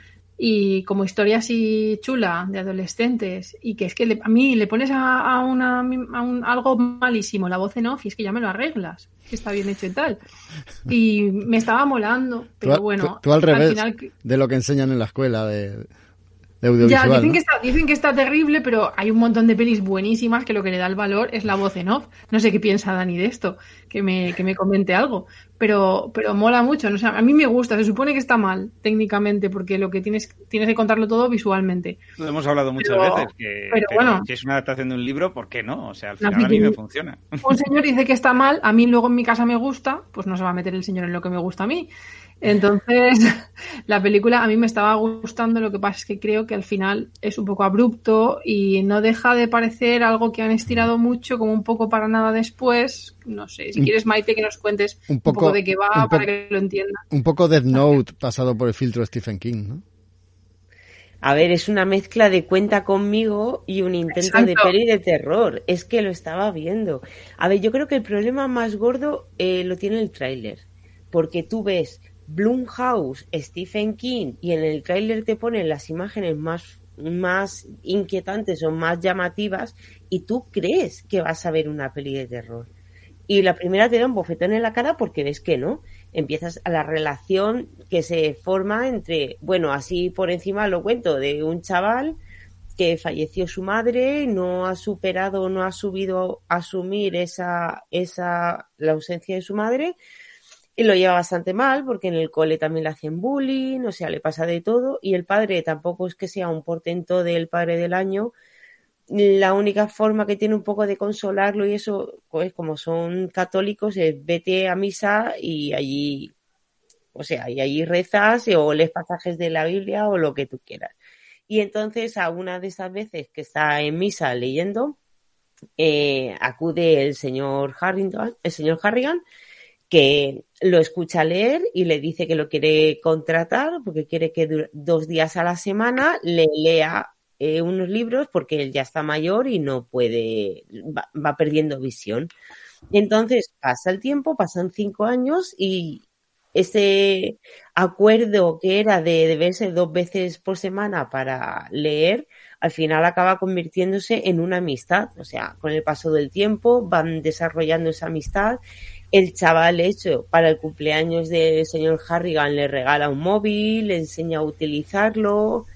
Speaker 6: y como historia así chula de adolescentes y que es que le, a mí le pones a, a, una, a un, algo malísimo la voz en off y es que ya me lo arreglas que está bien hecho y tal y me estaba molando pero
Speaker 2: tú,
Speaker 6: bueno
Speaker 2: tú, tú al revés al final... de lo que enseñan en la escuela de, de
Speaker 6: audiovisual, ya, dicen, ¿no? que está, dicen que está terrible, pero hay un montón de pelis buenísimas que lo que le da el valor es la voz en off. No sé qué piensa Dani de esto, que me, que me comente algo. Pero, pero mola mucho. ¿no? O sea, a mí me gusta. Se supone que está mal técnicamente, porque lo que tienes, tienes que contarlo todo visualmente.
Speaker 3: Lo hemos hablado muchas pero, veces, que,
Speaker 6: pero que bueno,
Speaker 3: si es una adaptación de un libro, ¿por qué no? O sea, al final a mí me funciona.
Speaker 6: Un señor dice que está mal, a mí luego en mi casa me gusta, pues no se va a meter el señor en lo que me gusta a mí. Entonces, la película a mí me estaba gustando, lo que pasa es que creo que al final es un poco abrupto y no deja de parecer algo que han estirado mucho, como un poco para nada después. No sé, si quieres, Maite, que nos cuentes un poco, un poco de qué va para que lo entienda.
Speaker 2: Un poco Death Note pasado por el filtro de Stephen King, ¿no?
Speaker 4: A ver, es una mezcla de cuenta conmigo y un intento Exacto. de peli de terror. Es que lo estaba viendo. A ver, yo creo que el problema más gordo eh, lo tiene el tráiler. Porque tú ves Blumhouse, Stephen King, y en el tráiler te ponen las imágenes más, más inquietantes o más llamativas, y tú crees que vas a ver una peli de terror. Y la primera te da un bofetón en la cara porque ves que no. empiezas a la relación que se forma entre, bueno, así por encima lo cuento, de un chaval que falleció su madre, no ha superado, no ha subido a asumir esa, esa, la ausencia de su madre, y lo lleva bastante mal porque en el cole también le hacen bullying, o sea, le pasa de todo, y el padre tampoco es que sea un portento del padre del año, la única forma que tiene un poco de consolarlo y eso, pues como son católicos, es vete a misa y allí, o sea, y allí rezas o lees pasajes de la Biblia o lo que tú quieras. Y entonces a una de esas veces que está en misa leyendo, eh, acude el señor Harrington, el señor Harrigan, que lo escucha leer y le dice que lo quiere contratar porque quiere que dos días a la semana le lea eh, unos libros porque él ya está mayor y no puede, va, perdiendo visión. Entonces pasa el tiempo, pasan cinco años y ese acuerdo que era de, de verse dos veces por semana para leer, al final acaba convirtiéndose en una amistad. O sea, con el paso del tiempo van desarrollando esa amistad. El chaval hecho para el cumpleaños del señor Harrigan le regala un móvil, le enseña a utilizarlo,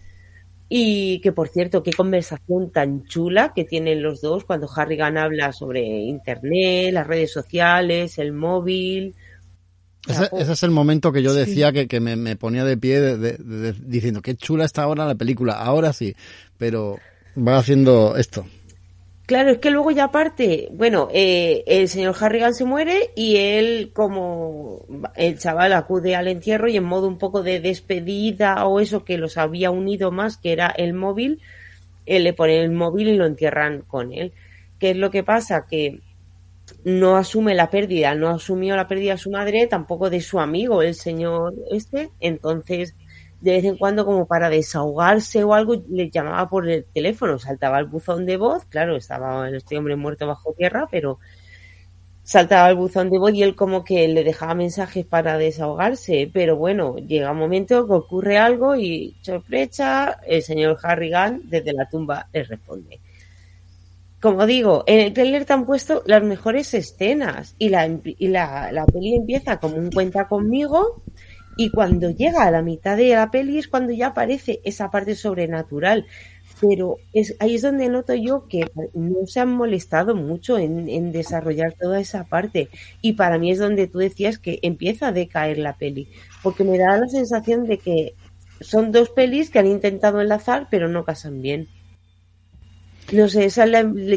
Speaker 4: y que por cierto, qué conversación tan chula que tienen los dos cuando Harrigan habla sobre Internet, las redes sociales, el móvil.
Speaker 2: Ese, es el momento que yo decía que, me, ponía de pie diciendo qué chula está ahora la película. Ahora sí, pero va haciendo esto.
Speaker 4: Claro, es que luego ya aparte, bueno, eh, el señor Harrigan se muere y él como el chaval acude al entierro y en modo un poco de despedida o eso que los había unido más, que era el móvil, él le pone el móvil y lo entierran con él. ¿Qué es lo que pasa? Que no asume la pérdida, no asumió la pérdida de su madre, tampoco de su amigo, el señor este, entonces de vez en cuando como para desahogarse o algo, le llamaba por el teléfono, saltaba el buzón de voz, claro, estaba este hombre muerto bajo tierra, pero saltaba el buzón de voz y él como que le dejaba mensajes para desahogarse, pero bueno, llega un momento que ocurre algo y sorpresa, el señor Harrigan desde la tumba le responde. Como digo, en el trailer te han puesto las mejores escenas y la, y la, la peli empieza como un cuenta conmigo, y cuando llega a la mitad de la peli es cuando ya aparece esa parte sobrenatural. Pero es, ahí es donde noto yo que no se han molestado mucho en, en desarrollar toda esa parte. Y para mí es donde tú decías que empieza a decaer la peli. Porque me da la sensación de que son dos pelis que han intentado enlazar, pero no casan bien. No sé, esa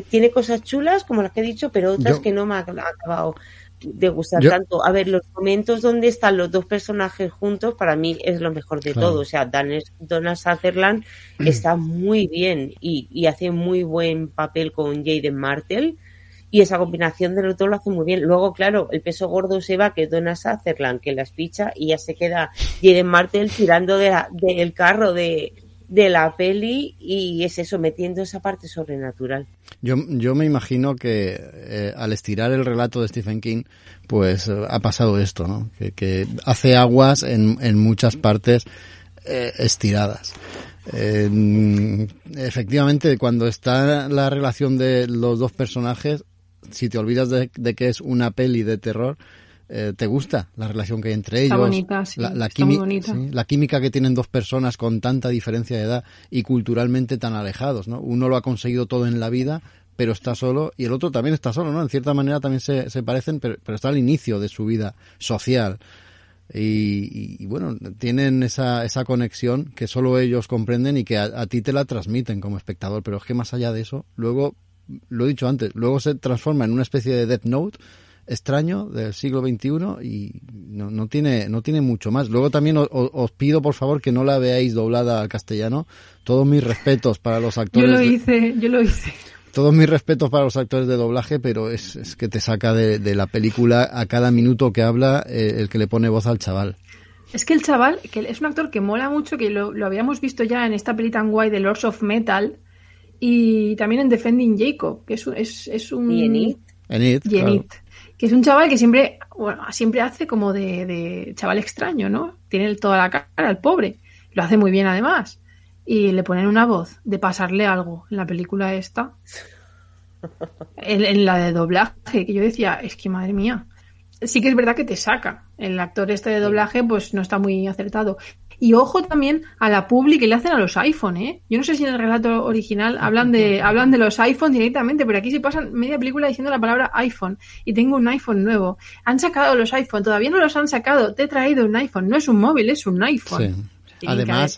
Speaker 4: tiene cosas chulas, como las que he dicho, pero otras que no me ha acabado de gustar tanto. A ver, los momentos donde están los dos personajes juntos, para mí es lo mejor de todo. O sea, Donald Sutherland está muy bien y, hace muy buen papel con Jaden Martel. Y esa combinación de los dos lo hace muy bien. Luego, claro, el peso gordo se va, que es Donald Sutherland, que las picha, y ya se queda Jaden Martel tirando de del carro de, de la peli y es eso, metiendo esa parte sobrenatural.
Speaker 2: Yo, yo me imagino que eh, al estirar el relato de Stephen King, pues eh, ha pasado esto, ¿no? Que, hace aguas en, en muchas partes eh, estiradas. efectivamente, cuando está la relación de los dos personajes, si te olvidas de que es una peli de terror, eh, te gusta la relación que hay entre ellos, la, la, la, química que tienen dos personas con tanta diferencia de edad y culturalmente tan alejados, ¿no? Uno lo ha conseguido todo en la vida, pero está solo, y el otro también está solo, ¿no? En cierta manera también se, se parecen, pero, está al inicio de su vida social. Y, bueno, tienen esa, esa conexión que solo ellos comprenden y que a, a, ti te la transmiten como espectador, pero es que más allá de eso, luego, lo he dicho antes, luego se transforma en una especie de Death Note extraño del siglo XXI y no, no, tiene, no tiene mucho más. Luego también os, pido, por favor, que no la veáis doblada al castellano. Todos mis respetos para los actores.
Speaker 6: Yo lo hice, yo lo hice.
Speaker 2: Todos mis respetos para los actores de doblaje, pero es, es que te saca de, la película a cada minuto que habla eh, el que le pone voz al chaval.
Speaker 6: Es que el chaval, que es un actor que mola mucho, que lo, lo habíamos visto ya en esta peli tan guay de Lords of Metal y también en Defending Jacob, que es, es, es un...
Speaker 4: Y en It.
Speaker 2: En It,
Speaker 6: que es un chaval que siempre, bueno, siempre hace como de, chaval extraño, ¿no? Tiene toda la cara, el pobre. Lo hace muy bien además. Y le ponen una voz de pasarle algo en la película esta. En, la de doblaje, que yo decía, es que madre mía. sí que es verdad que te saca. El actor este de doblaje, pues no está muy acertado. Y ojo también a la publi que le hacen a los iPhone, ¿eh? Yo no sé si en el relato original hablan de, hablan de los iPhone directamente, pero aquí se pasan media película diciendo la palabra iPhone. Y tengo un iPhone nuevo. Han sacado los iPhone, todavía no los han sacado. Te he traído un iPhone. No es un móvil, es un iPhone.
Speaker 2: Sí. Además,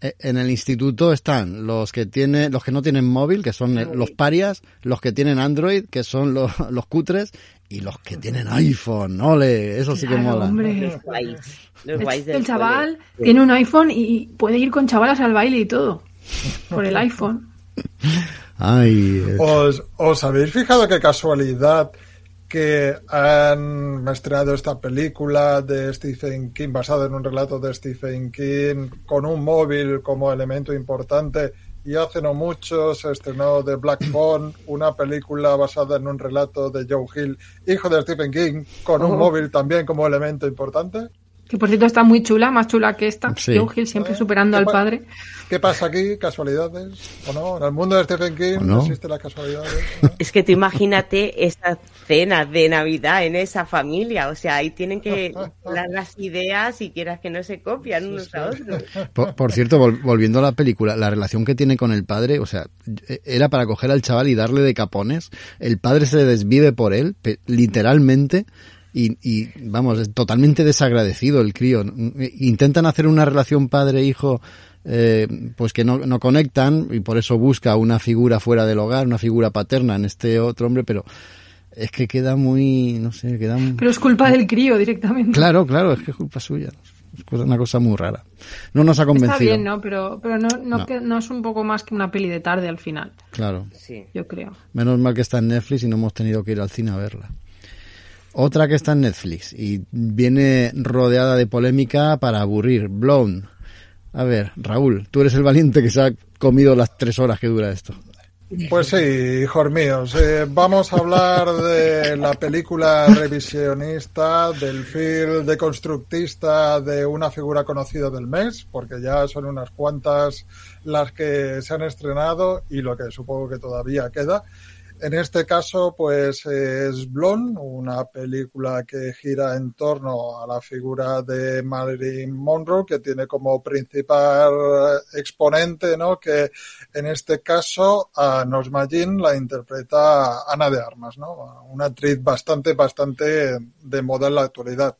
Speaker 2: eh, en el instituto están los que tienen, los que no tienen móvil, que son los parias, los que tienen Android, que son los, los cutres, y los que tienen iPhone, ole, eso sí que mola.
Speaker 6: Hombre. el chaval tiene un iPhone y puede ir con chavalas al baile y todo. Por el iPhone.
Speaker 2: Ay.
Speaker 5: ¿Os, ¿Os habéis fijado qué casualidad que han estrenado esta película de Stephen King, basada en un relato de Stephen King, con un móvil como elemento importante? Y hace no mucho se estrenó The Black Phone, una película basada en un relato de Joe Hill, hijo de Stephen King, con un oh. móvil también como elemento importante.
Speaker 6: Que por cierto está muy chula, más chula que esta. Joe Hill siempre eh, superando al padre.
Speaker 5: ¿Qué pasa aquí? ¿Casualidades? ¿O no? En el mundo de Stephen King no, existe la casualidad.
Speaker 4: Es que tú imagínate esa cena de Navidad en esa familia. O sea, ahí tienen que dar las ideas y quieras que no se copian unos a otros.
Speaker 2: Por, cierto, volviendo a la película, la relación que tiene con el padre, o sea, era para coger al chaval y darle de capones. El padre se desvive por él, literalmente y, vamos, es totalmente desagradecido el crío. Intentan hacer una relación padre-hijo eh, pues que no, no conectan y por eso busca una figura fuera del hogar, una figura paterna en este otro hombre, pero es que queda muy, no sé, queda muy...
Speaker 6: Pero es culpa del crío directamente.
Speaker 2: Claro, claro, es que es culpa suya. Es una cosa muy rara. No nos ha convencido. Está
Speaker 6: bien, ¿no? Pero, pero no, no, Que, no es un poco más que una peli de tarde al final.
Speaker 2: Claro.
Speaker 4: Sí.
Speaker 6: Yo creo.
Speaker 2: Menos mal que está en Netflix y no hemos tenido que ir al cine a verla. Otra que está en Netflix y viene rodeada de polémica para aburrir. Blown. A ver, Raúl, tú eres el valiente que se ha comido las tres horas que dura esto.
Speaker 5: Pues sí, hijos míos. Eh, vamos a hablar de la película revisionista, del film deconstructista de una figura conocida del mes, porque ya son unas cuantas las que se han estrenado y lo que supongo que todavía queda. En este caso, pues es Blonde, una película que gira en torno a la figura de Marilyn Monroe, que tiene como principal exponente, ¿no? Que en este caso a Nosma Jean la interpreta Ana de Armas, ¿no? Una actriz bastante, bastante de moda en la actualidad.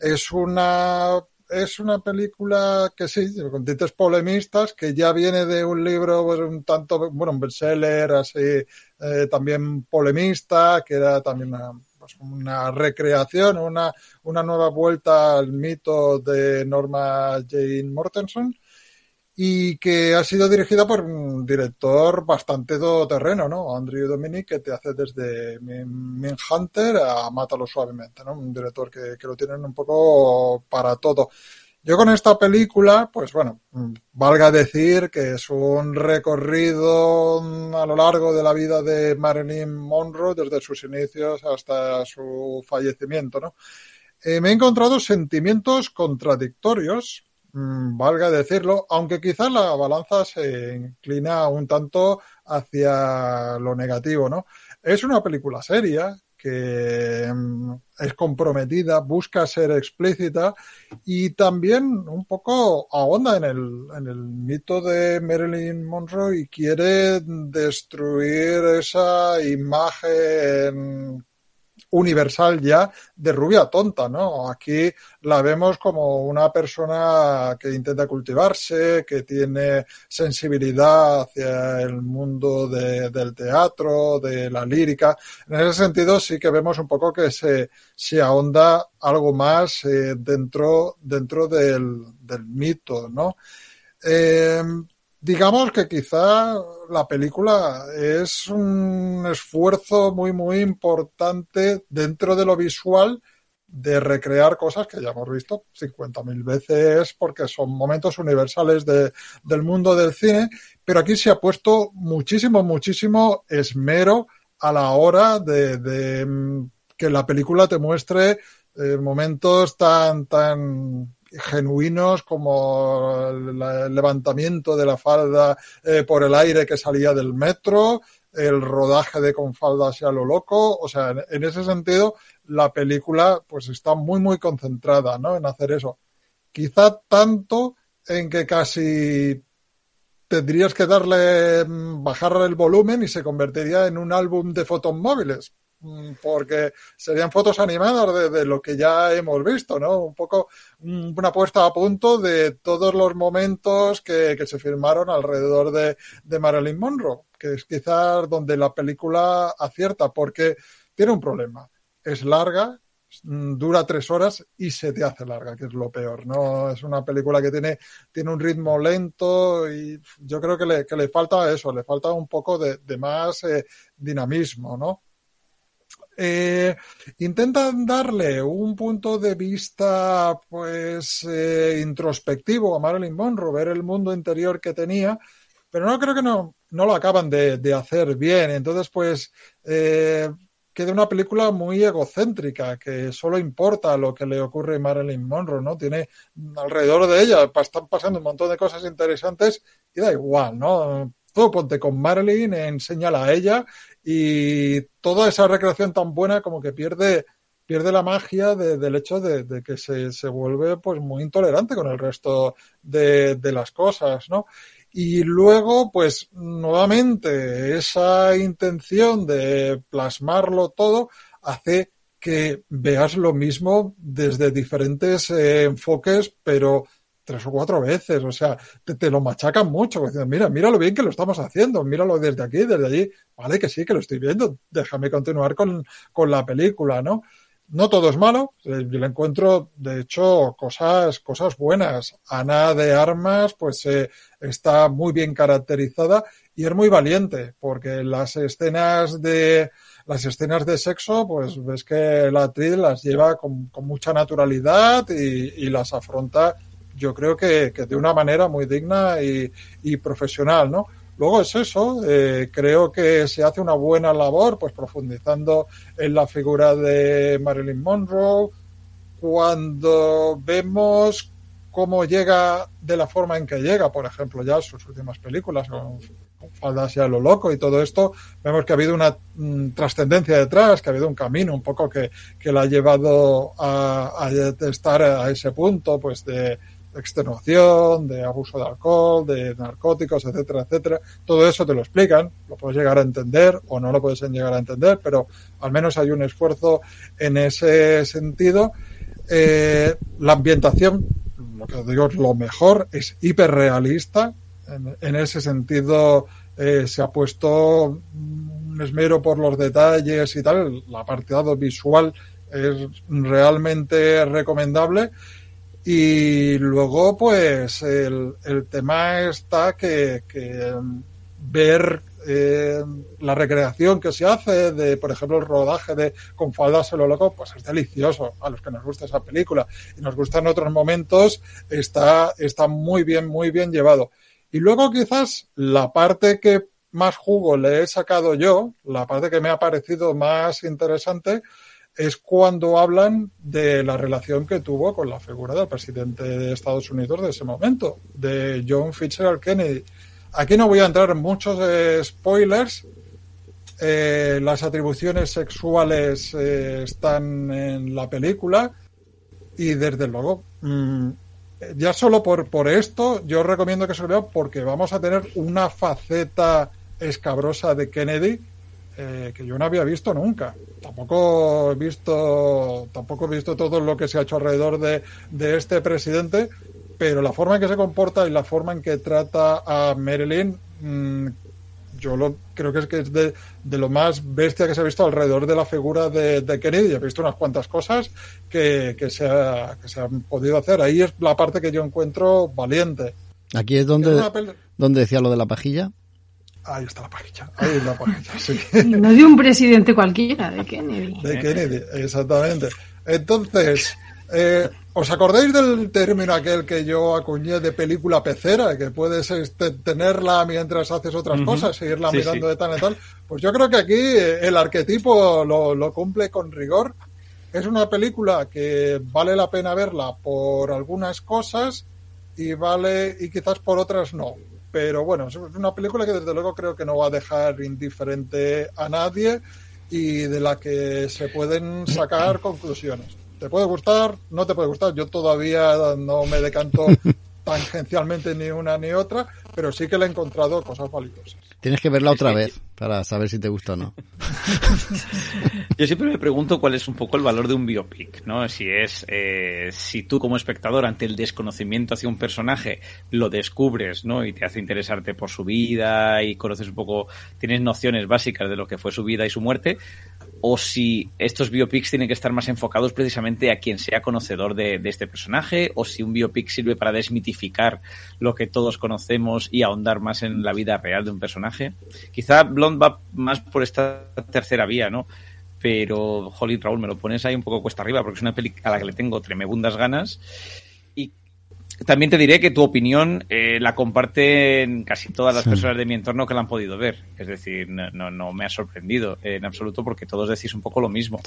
Speaker 5: Es una es una película que sí, con tintes polemistas, que ya viene de un libro pues, un tanto, bueno, un bestseller así, eh, también polemista, que era también una, pues, una recreación, una, una nueva vuelta al mito de Norma Jane Mortensen y que ha sido dirigida por un director bastante todoterreno, ¿no? Andrew Dominic, que te hace desde Min Hunter a Mátalo Suavemente, ¿no? Un director que, que lo tienen un poco para todo. Yo con esta película, pues bueno, valga decir que es un recorrido a lo largo de la vida de Marilyn Monroe, desde sus inicios hasta su fallecimiento, ¿no? Eh, me he encontrado sentimientos contradictorios Mm, valga decirlo, aunque quizás la balanza se inclina un tanto hacia lo negativo, ¿no? Es una película seria que mm, es comprometida, busca ser explícita y también un poco ahonda en el, en el mito de Marilyn Monroe y quiere destruir esa imagen universal ya de rubia tonta, ¿no? Aquí la vemos como una persona que intenta cultivarse, que tiene sensibilidad hacia el mundo del teatro, de la lírica. En ese sentido sí que vemos un poco que se, se ahonda algo más eh, dentro, dentro del, mito, ¿no? Eh, digamos que quizá la película es un esfuerzo muy, muy importante dentro de lo visual de recrear cosas que ya hemos visto 50.000 veces porque son momentos universales de, del mundo del cine, pero aquí se ha puesto muchísimo, muchísimo esmero a la hora de, mm, que la película te muestre eh, momentos tan, tan genuinos como el levantamiento de la falda eh, por el aire que salía del metro, el rodaje de con faldas y a lo loco. O sea, en, ese sentido, la película pues está muy, muy concentrada, ¿no? En hacer eso. Quizá tanto en que casi tendrías que darle, mm, bajar el volumen y se convertiría en un álbum de fotos móviles, porque serían fotos animadas de, lo que ya hemos visto, ¿no? Un poco mm, una puesta a punto de todos los momentos que, se filmaron alrededor de, de, Marilyn Monroe, que es quizás donde la película acierta, porque tiene un problema. Es larga, Mm, dura tres horas y se te hace larga, que es lo peor, ¿no? Es una película que tiene, tiene un ritmo lento y yo creo que le, le falta eso, le falta un poco de, de más eh, dinamismo, ¿no? Eh, intentan darle un punto de vista pues eh, introspectivo a Marilyn Monroe, ver el mundo interior que tenía, pero no creo que no, no lo acaban de, de hacer bien. Entonces, pues eh, queda una película muy egocéntrica, que solo importa lo que le ocurre a Marilyn Monroe, ¿no? Tiene alrededor de ella, están pasando un montón de cosas interesantes y da igual, ¿no? Todo ponte con Marilyn, enséñala a ella y toda esa recreación tan buena como que pierde pierde la magia de, del hecho de, que se, se, vuelve pues muy intolerante con el resto de, de las cosas, ¿no? Y luego, pues nuevamente, esa intención de plasmarlo todo hace que veas lo mismo desde diferentes eh, enfoques, pero tres o cuatro veces, o sea, te, lo machacan mucho, diciendo, mira, mira lo bien que lo estamos haciendo, míralo desde aquí, desde allí, vale que sí, que lo estoy viendo, déjame continuar con, con la película, ¿no? no todo es malo, yo le encuentro, de hecho, cosas, cosas buenas. Ana de Armas, pues eh, está muy bien caracterizada y es muy valiente, porque las escenas de las escenas de sexo, pues ves que la actriz las lleva con, con mucha naturalidad y, las afronta, yo creo que, que, de una manera muy digna y, y profesional, ¿no? Luego es eso, eh, creo que se hace una buena labor, pues profundizando en la figura de Marilyn Monroe, cuando vemos cómo llega de la forma en que llega, por ejemplo, ya sus últimas películas, con, con Faldas lo loco y todo esto, vemos que ha habido una mm, trascendencia detrás, que ha habido un camino un poco que, que la ha llevado a, a estar a ese punto, pues de, extenuación, de abuso de alcohol, de narcóticos, etcétera, etcétera. Todo eso te lo explican, lo puedes llegar a entender o no lo puedes llegar a entender, pero al menos hay un esfuerzo en ese sentido. Eh, la ambientación, lo que digo es lo mejor, es hiperrealista. En, ese sentido eh, se ha puesto un esmero por los detalles y tal. El apartado visual es realmente recomendable y luego, pues, el, el tema está que, que ver eh, la recreación que se hace de, por ejemplo, el rodaje de con faldas en lo loco, pues es delicioso a los que nos gusta esa película y nos gustan otros momentos, está, está muy bien, muy bien llevado. Y luego quizás la parte que más jugo le he sacado yo, la parte que me ha parecido más interesante, es cuando hablan de la relación que tuvo con la figura del presidente de Estados Unidos de ese momento, de John Fitzgerald Kennedy. Aquí no voy a entrar en muchos eh, spoilers. Eh, las atribuciones sexuales eh, están en la película y desde luego, mmm, ya solo por, por esto, yo recomiendo que se lo vean porque vamos a tener una faceta escabrosa de Kennedy eh, que yo no había visto nunca. Tampoco he visto, tampoco he visto todo lo que se ha hecho alrededor de, de este presidente, pero la forma en que se comporta y la forma en que trata a Marilyn, mmm, yo lo, creo que es que es de, de, lo más bestia que se ha visto alrededor de la figura de, de Kennedy. He visto unas cuantas cosas que, que, se ha, que se han podido hacer. Ahí es la parte que yo encuentro valiente.
Speaker 2: Aquí es donde, donde decía lo de la pajilla.
Speaker 5: Ahí está la pajilla, ahí es la pajilla, sí.
Speaker 6: No de un presidente cualquiera, de Kennedy.
Speaker 5: De Kennedy, exactamente. Entonces, eh, ¿os acordáis del término aquel que yo acuñé de película pecera? Que puedes este, tenerla mientras haces otras uh -huh. cosas, seguirla sí, mirando sí. de tal en tal. Pues yo creo que aquí eh, el arquetipo lo, lo cumple con rigor. Es una película que vale la pena verla por algunas cosas y vale y quizás por otras no pero bueno, es una película que desde luego creo que no va a dejar indiferente a nadie y de la que se pueden sacar conclusiones. ¿Te puede gustar? ¿No te puede gustar? Yo todavía no me decanto tangencialmente ni una ni otra, pero sí que le he encontrado cosas valiosas.
Speaker 2: Tienes que verla otra vez para saber si te gusta o no.
Speaker 3: Yo siempre me pregunto cuál es un poco el valor de un biopic, ¿no? Si es, eh, si tú como espectador ante el desconocimiento hacia un personaje lo descubres, ¿no? Y te hace interesarte por su vida y conoces un poco, tienes nociones básicas de lo que fue su vida y su muerte, o si estos biopics tienen que estar más enfocados precisamente a quien sea conocedor de, de, este personaje, o si un biopic sirve para desmitificar lo que todos conocemos y ahondar más en la vida real de un personaje. Quizá Blonde va más por esta tercera vía, ¿no? Pero, Holly Raúl, me lo pones ahí un poco cuesta arriba porque es una peli a la que le tengo tremebundas ganas también te diré que tu opinión eh, la comparten casi todas las sí. personas de mi entorno que la han podido ver. Es decir, no, no, no me ha sorprendido en absoluto porque todos decís un poco lo mismo.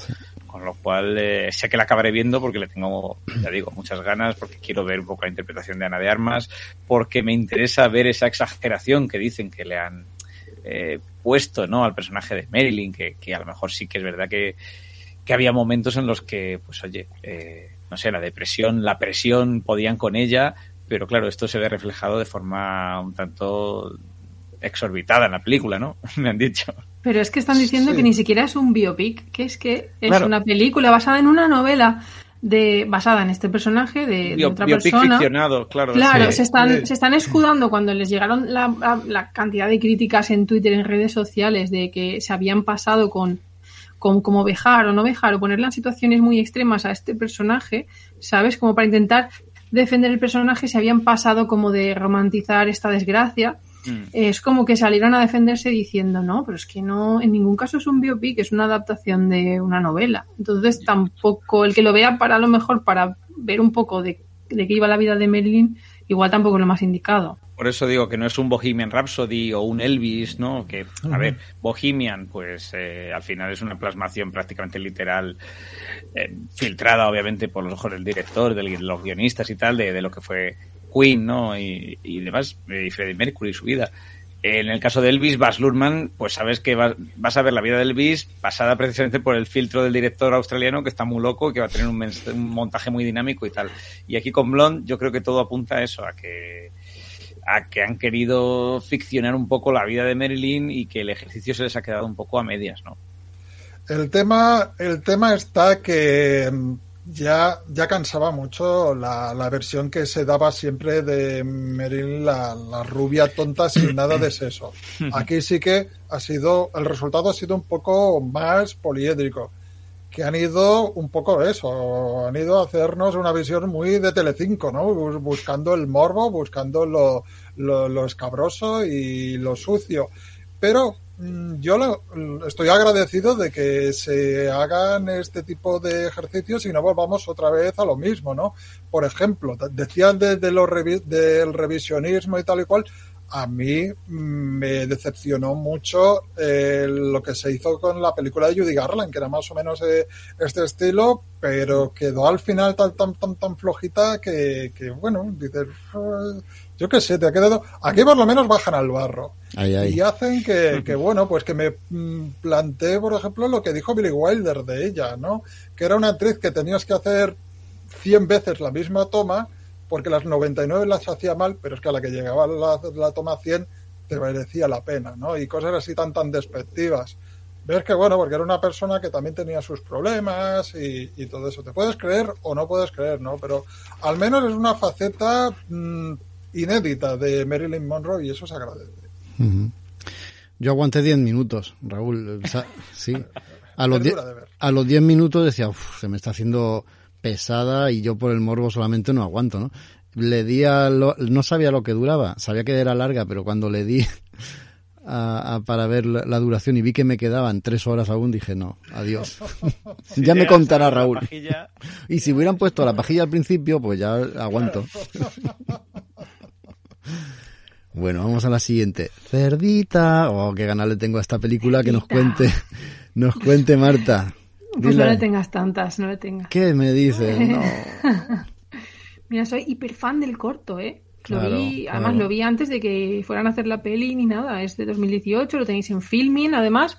Speaker 3: Con lo cual eh, sé que la acabaré viendo porque le tengo, ya digo, muchas ganas, porque quiero ver un poco la interpretación de Ana de Armas, porque me interesa ver esa exageración que dicen que le han eh, puesto ¿no? al personaje de Marilyn, que, que, a lo mejor sí que es verdad que, que había momentos en los que, pues oye, eh, no sé, la depresión, la presión podían con ella, pero claro, esto se ve reflejado de forma un tanto exorbitada en la película, ¿no? Me han dicho.
Speaker 6: Pero es que están diciendo sí. que ni siquiera es un biopic, que es que es claro. una película basada en una novela de basada en este personaje de,
Speaker 3: Bio,
Speaker 6: de otra persona.
Speaker 3: ficcionado, claro.
Speaker 6: Claro,
Speaker 3: sí.
Speaker 6: se están, se están escudando cuando les llegaron la, la, la, cantidad de críticas en Twitter, en redes sociales, de que se habían pasado con con cómo vejar o no vejar o ponerle en situaciones muy extremas a este personaje, ¿sabes? Como para intentar defender el personaje se habían pasado como de romantizar esta desgracia. Mm. Es como que salieron a defenderse diciendo, no, pero es que no, en ningún caso es un biopic, es una adaptación de una novela. Entonces tampoco, el que lo vea para lo mejor para ver un poco de, de qué iba la vida de Marilyn, igual tampoco es lo más indicado.
Speaker 3: Por eso digo que no es un Bohemian Rhapsody o un Elvis, ¿no? Que, a ver, Bohemian, pues eh, al final es una plasmación prácticamente literal, eh, filtrada obviamente por los ojos del director, de los guionistas y tal, de, de lo que fue Queen, ¿no? Y, y demás, y Freddie Mercury y su vida. En el caso de Elvis, Baz Luhrmann, pues sabes que vas, vas, a ver la vida de Elvis pasada precisamente por el filtro del director australiano que está muy loco, que va a tener un, un montaje muy dinámico y tal. Y aquí con Blonde yo creo que todo apunta a eso, a que a que han querido ficcionar un poco la vida de Marilyn y que el ejercicio se les ha quedado un poco a medias, ¿no?
Speaker 5: El tema, el tema está que ya, ya cansaba mucho la, la versión que se daba siempre de Marilyn, la, la rubia tonta sin nada de sexo. Aquí sí que ha sido, el resultado ha sido un poco más poliédrico que han ido un poco eso, han ido a hacernos una visión muy de Telecinco, ¿no? Buscando el morbo, buscando lo, lo, lo escabroso y lo sucio. Pero yo lo, estoy agradecido de que se hagan este tipo de ejercicios y no volvamos otra vez a lo mismo, ¿no? Por ejemplo, decían de, de lo revi del revisionismo y tal y cual, a mí me decepcionó mucho eh, lo que se hizo con la película de Judy Garland, que era más o menos eh, este estilo, pero quedó al final tan tan tan tan flojita que, que bueno, dices, yo qué sé, te ha quedado. Aquí por lo menos bajan al barro y hacen que, que, bueno, pues que me planteé, por ejemplo, lo que dijo Billy Wilder de ella, ¿no? Que era una actriz que tenías que hacer 100 veces la misma toma porque las 99 las hacía mal, pero es que a la que llegaba la, la toma 100 te merecía la pena, ¿no? Y cosas así tan tan despectivas. Ves que bueno, porque era una persona que también tenía sus problemas y, y, todo eso. Te puedes creer o no puedes creer, ¿no? Pero al menos es una faceta mmm, inédita de Marilyn Monroe y eso se agradece.
Speaker 2: Uh -huh. Yo aguanté 10 minutos, Raúl. Sí. A los, diez, a los 10 minutos decía, se me está haciendo pesada y yo por el morbo solamente no aguanto, ¿no? Le di a lo, no sabía lo que duraba, sabía que era larga, pero cuando le di a, a, para ver la, la, duración y vi que me quedaban tres horas aún, dije no, adiós. Si ya me contará Raúl. Y si hubieran puesto la pajilla al principio, pues ya aguanto. Bueno, vamos a la siguiente. Cerdita. Oh, qué ganas le tengo a esta película que nos cuente, nos cuente Marta.
Speaker 6: Pues Dile. no le tengas tantas, no le tengas.
Speaker 2: ¿Qué me dices? No.
Speaker 6: Mira, soy hiper fan del corto, ¿eh? Lo vi, además lo vi antes de que fueran a hacer la peli ni nada. Es de 2018, lo tenéis en filming además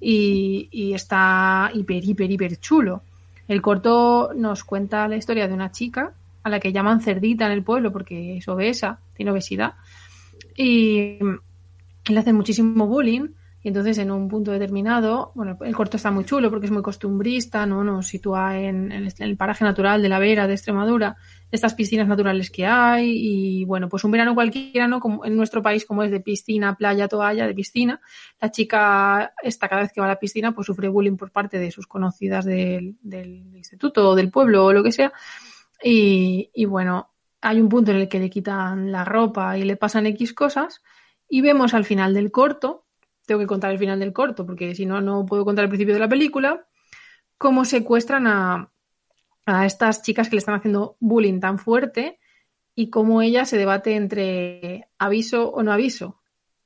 Speaker 6: y, y está hiper, hiper, hiper chulo. El corto nos cuenta la historia de una chica a la que llaman cerdita en el pueblo porque es obesa, tiene obesidad y le hacen muchísimo bullying y entonces en un punto determinado, bueno, el corto está muy chulo porque es muy costumbrista, ¿no? Nos sitúa en, el paraje natural de la Vera de Extremadura, estas piscinas naturales que hay y bueno, pues un verano cualquiera, ¿no? Como en nuestro país como es de piscina, playa, toalla, de piscina, la chica esta cada vez que va a la piscina pues sufre bullying por parte de sus conocidas del, instituto o del pueblo o lo que sea y, y bueno, hay un punto en el que le quitan la ropa y le pasan X cosas y vemos al final del corto tengo que contar el final del corto, porque si no, no puedo contar el principio de la película, cómo secuestran a, a estas chicas que le están haciendo bullying tan fuerte y cómo ella se debate entre aviso o no aviso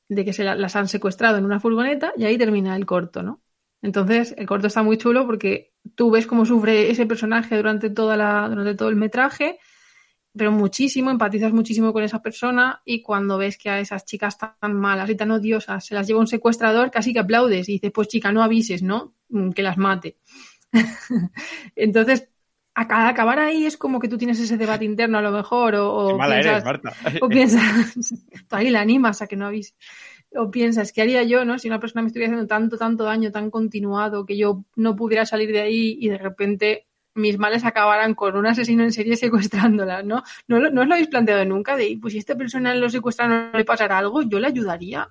Speaker 6: de que se las han secuestrado en una furgoneta y ahí termina el corto, ¿no? Entonces, el corto está muy chulo porque tú ves cómo sufre ese personaje durante, toda la, durante todo el metraje pero muchísimo, empatizas muchísimo con esa persona y cuando ves que a esas chicas tan malas y tan odiosas se las lleva un secuestrador, casi que aplaudes y dices, pues chica, no avises, ¿no? Mm, que las mate. Entonces, a acabar ahí es como que tú tienes ese debate interno a lo mejor o, o piensas,
Speaker 3: Marta.
Speaker 6: o piensas, tú ahí la animas a que no avise. O piensas, ¿qué haría yo, no? Si una persona me estuviera haciendo tanto, tanto daño, tan continuado, que yo no pudiera salir de ahí y de repente mis males acabarán con un asesino en serie secuestrándola, ¿no? ¿No, no os lo habéis planteado nunca? De, pues si esta persona lo secuestra no le pasará algo, yo le ayudaría.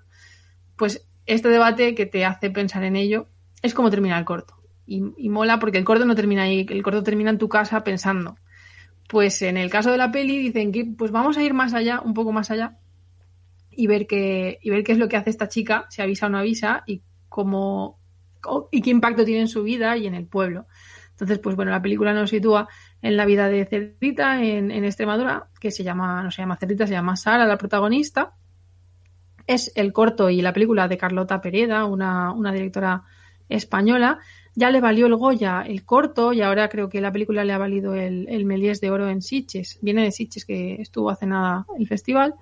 Speaker 6: Pues este debate que te hace pensar en ello es como termina el corto. Y, y, mola porque el corto no termina ahí, el corto termina en tu casa pensando. Pues en el caso de la peli dicen que pues vamos a ir más allá, un poco más allá, y ver qué, y ver qué es lo que hace esta chica, si avisa o no avisa, y cómo y qué impacto tiene en su vida y en el pueblo. Entonces, pues bueno, la película nos sitúa en la vida de Cerdita en, Extremadura, que se llama, no se llama Cerdita, se llama Sara, la protagonista. Es el corto y la película de Carlota Pereda, una, directora española. Ya le valió el Goya el corto y ahora creo que la película le ha valido el, el de Oro en Sitges. Viene de Sitges, que estuvo hace nada el festival.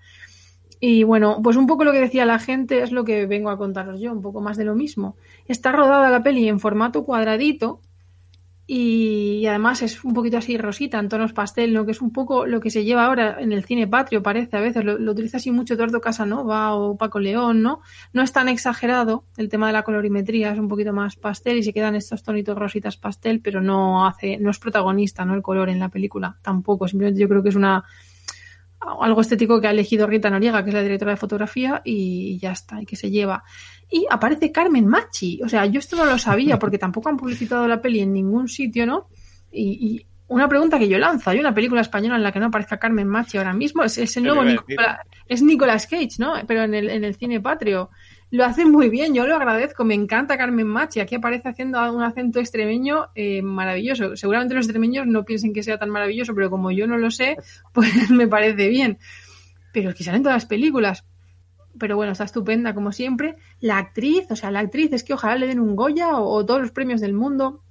Speaker 6: Y bueno, pues un poco lo que decía la gente es lo que vengo a contaros yo, un poco más de lo mismo. Está rodada la peli en formato cuadradito, y, además es un poquito así rosita, en tonos pastel, ¿no? que es un poco lo que se lleva ahora en el cine patrio, parece a veces, lo, utiliza así mucho Eduardo Casanova o Paco León, ¿no? No es tan exagerado el tema de la colorimetría, es un poquito más pastel y se quedan estos tonitos rositas pastel, pero no hace, no es protagonista, ¿no? El color en la película, tampoco, simplemente yo creo que es una algo estético que ha elegido Rita Noriega, que es la directora de fotografía, y ya está, y que se lleva y aparece Carmen Machi. O sea, yo esto no lo sabía porque tampoco han publicitado la peli en ningún sitio, ¿no? Y, una pregunta que yo lanzo, ¿hay una película española en la que no aparezca Carmen Machi ahora mismo? Es, el nuevo Nicola, es Nicolas Cage, ¿no? Pero en el, en el cine patrio. Lo hace muy bien, yo lo agradezco, me encanta Carmen Machi. Aquí aparece haciendo un acento extremeño eh, maravilloso. Seguramente los extremeños no piensen que sea tan maravilloso, pero como yo no lo sé, pues me parece bien. Pero es que salen todas las películas pero bueno, está estupenda como siempre. La actriz, o sea, la actriz es que ojalá le den un Goya o, todos los premios del mundo.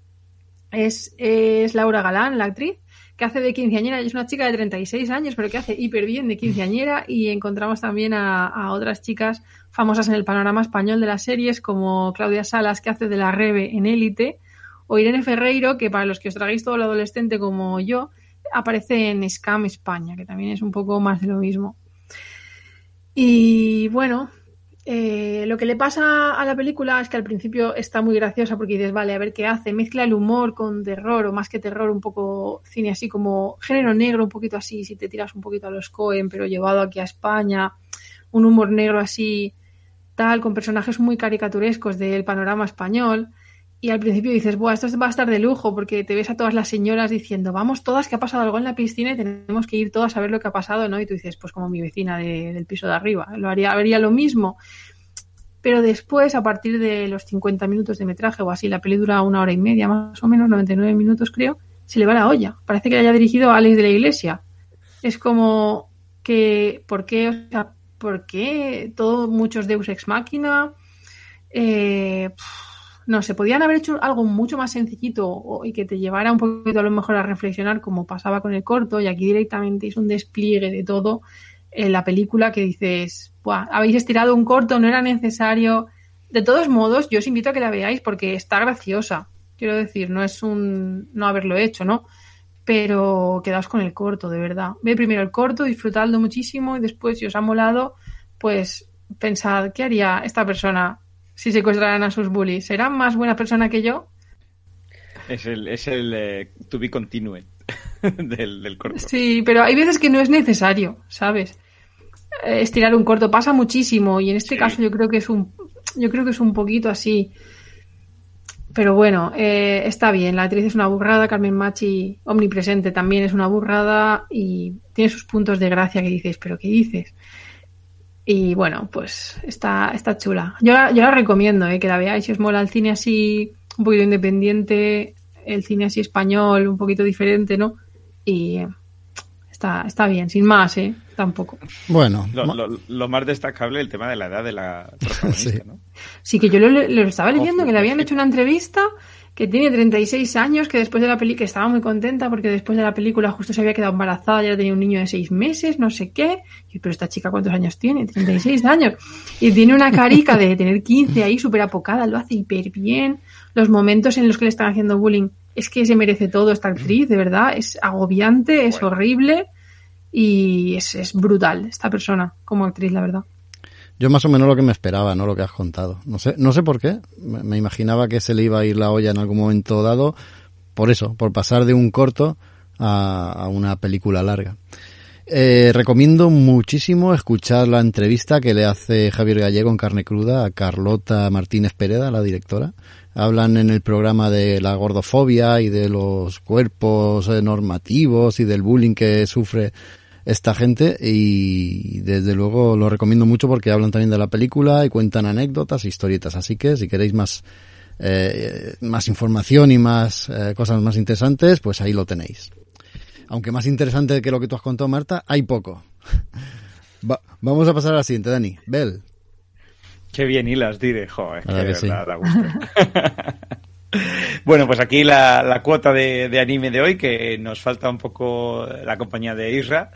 Speaker 6: Es, es, Laura Galán, la actriz, que hace de quinceañera. Es una chica de 36 años, pero que hace hiper bien de quinceañera. Y encontramos también a, a, otras chicas famosas en el panorama español de las series, como Claudia Salas, que hace de la Rebe en Élite, o Irene Ferreiro, que para los que os traguéis todo lo adolescente como yo, aparece en Scam España, que también es un poco más de lo mismo. Y bueno, eh, lo que le pasa a la película es que al principio está muy graciosa porque dices, vale, a ver qué hace. Mezcla el humor con terror, o más que terror, un poco cine así como género negro, un poquito así, si te tiras un poquito a los Cohen, pero llevado aquí a España. Un humor negro así, tal, con personajes muy caricaturescos del panorama español y al principio dices, Buah, esto va a estar de lujo, porque te ves a todas las señoras diciendo, vamos todas que ha pasado algo en la piscina y tenemos que ir todas a ver lo que ha pasado, ¿no? Y tú dices, pues como mi vecina del piso de arriba, lo haría, haría lo mismo. Pero después, a partir de los 50 minutos de metraje o así, la peli dura una hora y media, más o menos, 99 minutos creo, se le va la olla. Parece que le haya dirigido a Alex de la Iglesia. Es como que, ¿por qué? O sea, ¿por qué? Todo, muchos Deus Ex Máquina. Eh, no se podían haber hecho algo mucho más sencillito y que te llevara un poquito a lo mejor a reflexionar como pasaba con el corto y aquí directamente es un despliegue de todo en la película que dices, Buah, habéis estirado un corto, no era necesario. De todos modos, yo os invito a que la veáis porque está graciosa. Quiero decir, no es un no haberlo hecho, ¿no? Pero quedaos con el corto, de verdad. Ve primero el corto, disfrutadlo muchísimo y después, si os ha molado, pues pensad, ¿qué haría esta persona si secuestraran a sus bullies? ¿Será más buena persona que yo?
Speaker 3: Es el, es el eh, to be continued del, del corto.
Speaker 6: Sí, pero hay veces que no es necesario, ¿sabes? Eh, estirar un corto pasa muchísimo y en este
Speaker 3: Sí.
Speaker 6: caso yo creo que es un yo creo que es un poquito así pero bueno eh, está bien la actriz es una burrada Carmen Machi omnipresente también es una burrada y tiene sus puntos de gracia que dices pero qué dices y bueno pues está está chula yo, la- yo la recomiendo eh, que la veáis si os mola el cine así un poquito independiente el cine así español un poquito diferente no y eh, está está bien sin más eh tampoco
Speaker 2: Bueno,
Speaker 3: Lo,
Speaker 2: ma-
Speaker 3: lo- lo más destacable el tema de la edad de la protagonista,
Speaker 2: Sí.
Speaker 3: ¿no?
Speaker 6: Sí, que yo lo, lo estaba leyendo, que le habían
Speaker 3: sí.
Speaker 6: hecho una entrevista, que tiene 36 años, que después de la película, que estaba muy contenta porque después de la película justo se había quedado embarazada, ya tenía un niño de 6 meses, no sé qué. Y, pero esta chica, ¿cuántos años tiene? 36 años. Y tiene una carica de tener 15 ahí, súper apocada, lo hace hiper bien. Los momentos en los que le están haciendo bullying, es que se merece todo esta actriz, de verdad. Es agobiante, es horrible y es, es brutal esta persona como actriz, la verdad.
Speaker 2: Yo más o menos lo que me esperaba, no lo que has contado. No sé, no sé por qué. Me, imaginaba que se le iba a ir la olla en algún momento dado. Por eso, por pasar de un corto a, a una película larga. Eh, recomiendo muchísimo escuchar la entrevista que le hace Javier Gallego en carne cruda a Carlota Martínez Pereda, la directora. Hablan en el programa de la gordofobia y de los cuerpos eh, normativos y del bullying que sufre esta gente y desde luego lo recomiendo mucho porque hablan también de la película y cuentan anécdotas, historietas. Así que si queréis más eh, más información y más eh, cosas más interesantes, pues ahí lo tenéis. Aunque más interesante que lo que tú has contado, Marta, hay poco. Va- vamos a pasar a la siguiente, Dani. Bell.
Speaker 3: Qué bien hilas, dire, joder, que
Speaker 2: ¿Verdad
Speaker 3: de
Speaker 2: que sí?
Speaker 3: verdad gusto. bueno, pues aquí la, cuota de, de anime de hoy, que nos falta un poco la compañía de Isra,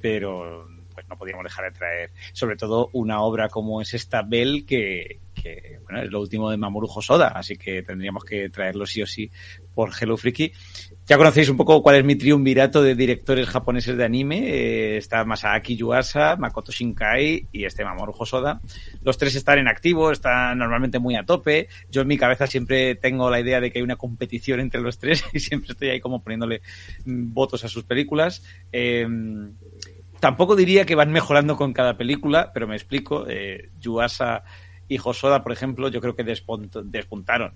Speaker 3: pero pues no podíamos dejar de traer, sobre todo una obra como es esta Bell, que, que bueno, es lo último de Mamoru Hosoda, así que tendríamos que traerlo sí o sí por Hello Freaky. Ya conocéis un poco cuál es mi triunvirato de directores japoneses de anime. Eh, está Masaaki Yuasa, Makoto Shinkai y este Mamoru Hosoda. Los tres están en activo, están normalmente muy a tope. Yo en mi cabeza siempre tengo la idea de que hay una competición entre los tres y siempre estoy ahí como poniéndole mm, votos a sus películas. Eh, tampoco diría que van mejorando con cada película, pero me explico. Eh, Yuasa y Hosoda, por ejemplo, yo creo que despunt- despuntaron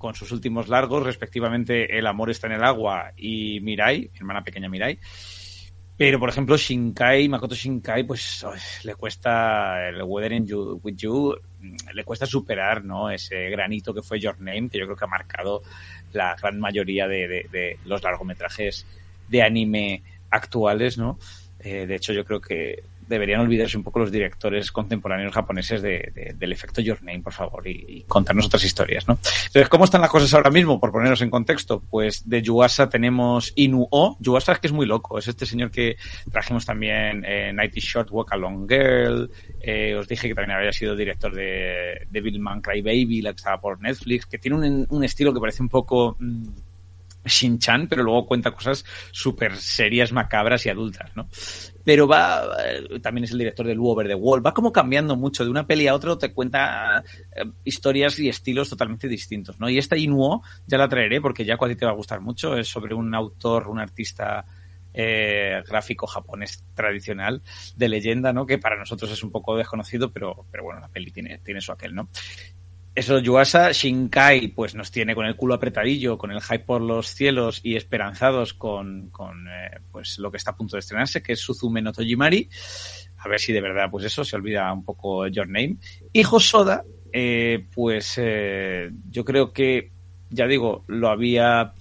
Speaker 3: con sus últimos largos, respectivamente El amor está en el agua y Mirai, mi hermana pequeña Mirai. Pero, por ejemplo, Shinkai, Makoto Shinkai, pues le cuesta el Weathering you, with You, mm, le cuesta superar ¿no? ese granito que fue Your Name, que yo creo que ha marcado la gran mayoría de los largometrajes de anime actuales, ¿no? Eh, de hecho, yo creo que deberían olvidarse un poco los directores contemporáneos japoneses de- de- del efecto Your Name, por favor, y, contarnos otras historias, ¿no? Entonces, ¿cómo están las cosas ahora mismo? Por ponernos en contexto, pues de Yuasa tenemos Inuo. Yuasa es que es muy loco, es este señor que trajimos también en Nighty Short, Walk Along Girl. Eh, os dije que también había sido director de Devilman Crybaby, la que estaba por Netflix, que tiene un, un estilo que parece un poco mm, Shin-Chan, pero luego cuenta cosas súper serias, macabras y adultas, ¿no? Pero va, también es el director de Lu Over the Wall, va como cambiando mucho, de una peli a otra te cuenta eh, historias y estilos totalmente distintos, ¿no? Y esta Inuo ya la traeré porque ya a ti te va a gustar mucho, es sobre un autor, un artista eh, gráfico japonés tradicional de leyenda, ¿no? Que para nosotros es un poco desconocido, pero, pero bueno, la peli tiene, tiene su aquel, ¿no? Eso, Yuasa, Shinkai, pues nos tiene con el culo apretadillo, con el hype por los cielos y esperanzados con, con eh, pues lo que está a punto de estrenarse, que es Suzume no Tojimari. A ver si de verdad, pues eso, se olvida un poco Your Name. Y Hosoda, eh, pues eh, yo creo que, ya digo, lo había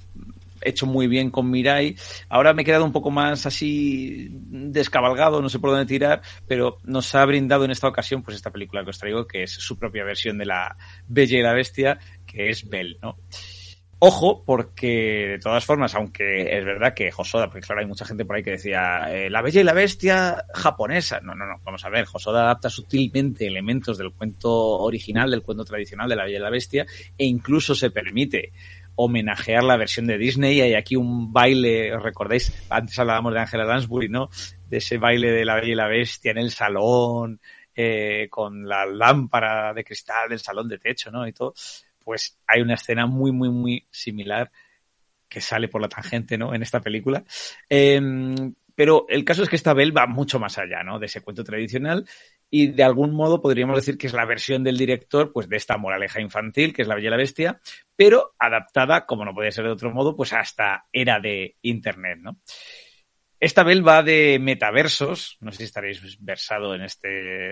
Speaker 3: hecho muy bien con Mirai. Ahora me he quedado un poco más así descabalgado, no sé por dónde tirar, pero nos ha brindado en esta ocasión pues esta película que os traigo, que es su propia versión de la Bella y la Bestia, que es Belle, ¿no? Ojo, porque de todas formas, aunque es verdad que Josoda, porque claro, hay mucha gente por ahí que decía eh, la bella y la bestia japonesa. No, no, no, vamos a ver, Josoda adapta sutilmente elementos del cuento original, del cuento tradicional de la bella y la bestia, e incluso se permite homenajear la versión de Disney. Hay aquí un baile, ¿os recordáis? Antes hablábamos de Angela Lansbury, ¿no? De ese baile de la bella y la bestia en el salón, eh, con la lámpara de cristal del salón de techo, ¿no? Y todo pues hay una escena muy, muy, muy similar que sale por la tangente, ¿no? En esta película. Em, pero el caso es que esta Belle va mucho más allá, ¿no? De ese cuento tradicional y de algún modo podríamos decir que es la versión del director, pues de esta moraleja infantil, que es La Bella y la Bestia, pero adaptada, como no puede ser de otro modo, pues hasta era de Internet, ¿no? Esta vez va de metaversos, no sé si estaréis versado en este,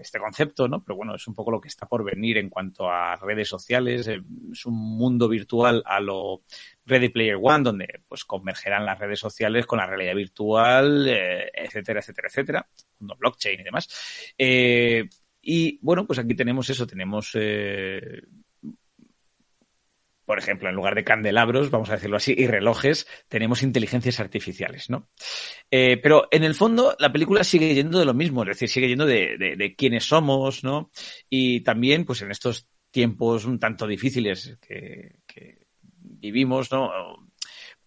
Speaker 3: este concepto, ¿no? Pero bueno, es un poco lo que está por venir en cuanto a redes sociales. Eh, es un mundo virtual a lo Ready Player One, donde pues convergerán las redes sociales con la realidad virtual, eh, etcétera, etcétera, etcétera, mundo blockchain y demás. Eh, y bueno, pues aquí tenemos eso, tenemos eh, por ejemplo, en lugar de candelabros, vamos a decirlo así, y relojes, tenemos inteligencias artificiales, ¿no? Eh, pero en el fondo, la película sigue yendo de lo mismo, es decir, sigue yendo de, de, de quiénes somos, ¿no? Y también, pues en estos tiempos un tanto difíciles que, que vivimos, ¿no?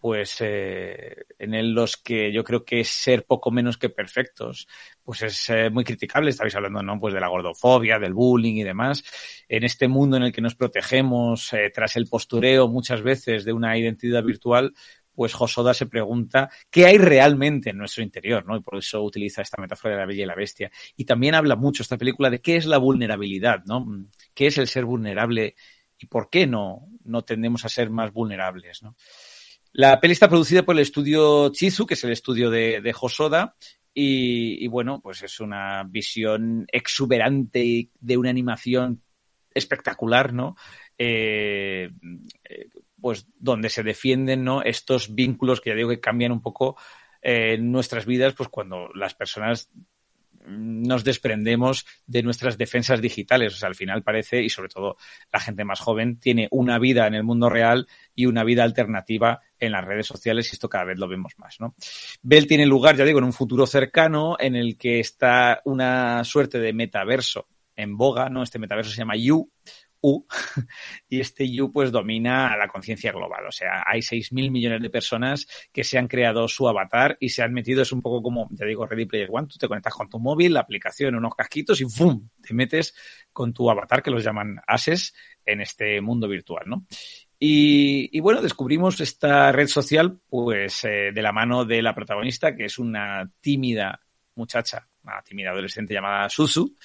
Speaker 3: pues eh, en los que yo creo que ser poco menos que perfectos, pues es eh, muy criticable. Estabais hablando, ¿no? Pues de la gordofobia, del bullying y demás. En este mundo en el que nos protegemos eh, tras el postureo muchas veces de una identidad virtual, pues Josoda se pregunta qué hay realmente en nuestro interior, ¿no? Y por eso utiliza esta metáfora de la bella y la bestia. Y también habla mucho esta película de qué es la vulnerabilidad, ¿no? ¿Qué es el ser vulnerable y por qué no, no tendemos a ser más vulnerables, ¿no? La peli está producida por el estudio Chizu, que es el estudio de, de Hosoda, y, bueno, pues es una visión exuberante de una animación espectacular, ¿no? Eh, pues donde se defienden, ¿no? Estos vínculos que ya digo que cambian un poco eh, nuestras vidas, pues cuando las personas nos desprendemos de nuestras defensas digitales. O sea, al final parece, y sobre todo la gente más joven, tiene una vida en el mundo real y una vida alternativa en las redes sociales y esto cada vez lo vemos más, ¿no? Bell tiene lugar, ya digo, en un futuro cercano en el que está una suerte de metaverso en boga, ¿no? Este metaverso se llama You, U, y este U pues domina la conciencia global. O sea, hay 6.000 millones de personas que se han creado su avatar y se han metido, es un poco como, ya digo, Ready Player One, tú te conectas con tu móvil, la aplicación, unos casquitos y ¡fum! te metes con tu avatar, que los llaman ases, en este mundo virtual, ¿no? Y, y, bueno, descubrimos esta red social, pues, eh, de la mano de la protagonista, que es una tímida muchacha, una tímida adolescente llamada Susu,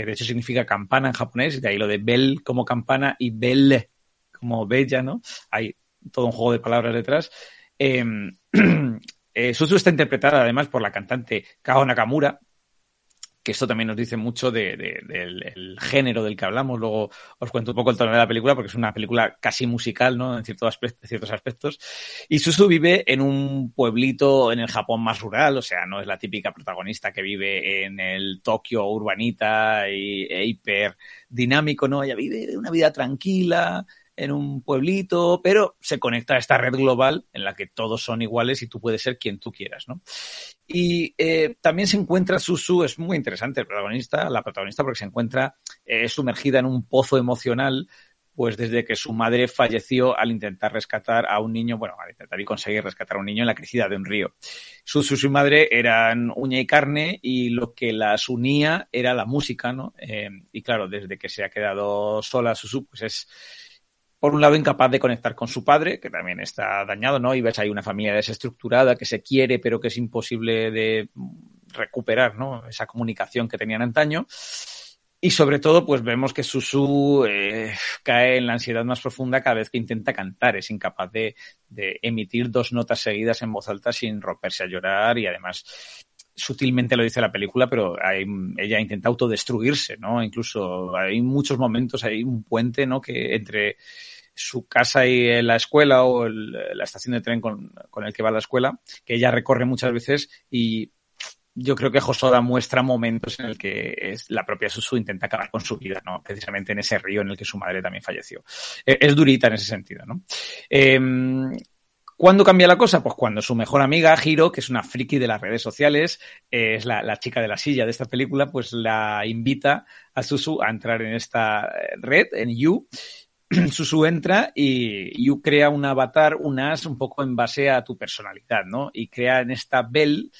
Speaker 3: que de hecho significa campana en japonés, de ahí lo de bell como campana y belle como bella, ¿no? Hay todo un juego de palabras detrás. Eh, eh, está interpretada además por la cantante Kao Nakamura, que esto también nos dice mucho de, de, del género del que hablamos. Luego os cuento un poco el tono de la película, porque es una película casi musical, ¿no? En ciertos aspectos, ciertos aspectos. Y Susu vive en un pueblito en el Japón más rural, o sea, no es la típica protagonista que vive en el Tokio urbanita y e hiper dinámico, ¿no? Ella vive una vida tranquila, en un pueblito, pero se conecta a esta red global en la que todos son iguales y tú puedes ser quien tú quieras, ¿no? Y eh, también se encuentra Susu, es muy interesante el protagonista, la protagonista, porque se encuentra eh, sumergida en un pozo emocional, pues desde que su madre falleció al intentar rescatar a un niño, bueno, al intentar y conseguir rescatar a un niño en la crecida de un río. Susu y su madre eran uña y carne y lo que las unía era la música, ¿no? Eh, y claro, desde que se ha quedado sola Susu, pues es por un lado incapaz de conectar con su padre, que también está dañado, ¿no? Y ves ahí una familia desestructurada que se quiere, pero que es imposible de recuperar, ¿no? Esa comunicación que tenían antaño. Y sobre todo, pues vemos que Susu eh, cae en la ansiedad más profunda cada vez que intenta cantar. Es incapaz de, de emitir dos notas seguidas en voz alta sin romperse a llorar y además sutilmente lo dice la película, pero hay, ella intenta autodestruirse, ¿no? Incluso hay muchos momentos, hay un puente, ¿no? Que entre su casa y la escuela o la estación de tren con, con, el que va a la escuela, que ella recorre muchas veces y yo creo que Josoda muestra momentos en el que es, la propia Susu intenta acabar con su vida, ¿no? Precisamente en ese río en el que su madre también falleció. Eh, es durita en ese sentido, ¿no? Eh, ¿Cuándo cambia la cosa? Pues cuando su mejor amiga, Hiro, que es una friki de las redes sociales, es la, la, chica de la silla de esta película, pues la invita a Susu a entrar en esta red, en You. Susu entra y You crea un avatar, un as, un poco en base a tu personalidad, ¿no? Y crea en esta Bell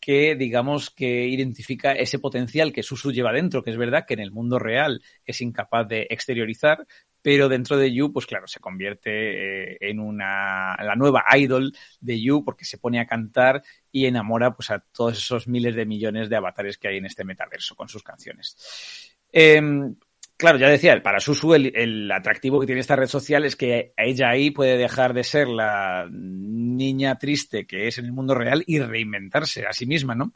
Speaker 3: que digamos que identifica ese potencial que Susu lleva dentro, que es verdad que en el mundo real es incapaz de exteriorizar, pero dentro de You, pues claro, se convierte eh, en una la nueva idol de You porque se pone a cantar y enamora pues a todos esos miles de millones de avatares que hay en este metaverso con sus canciones. Eh, claro, ya decía, para Susu el, atractivo que tiene esta red social es que ella ahí puede dejar de ser la niña triste que es en el mundo real y reinventarse a sí misma, ¿no?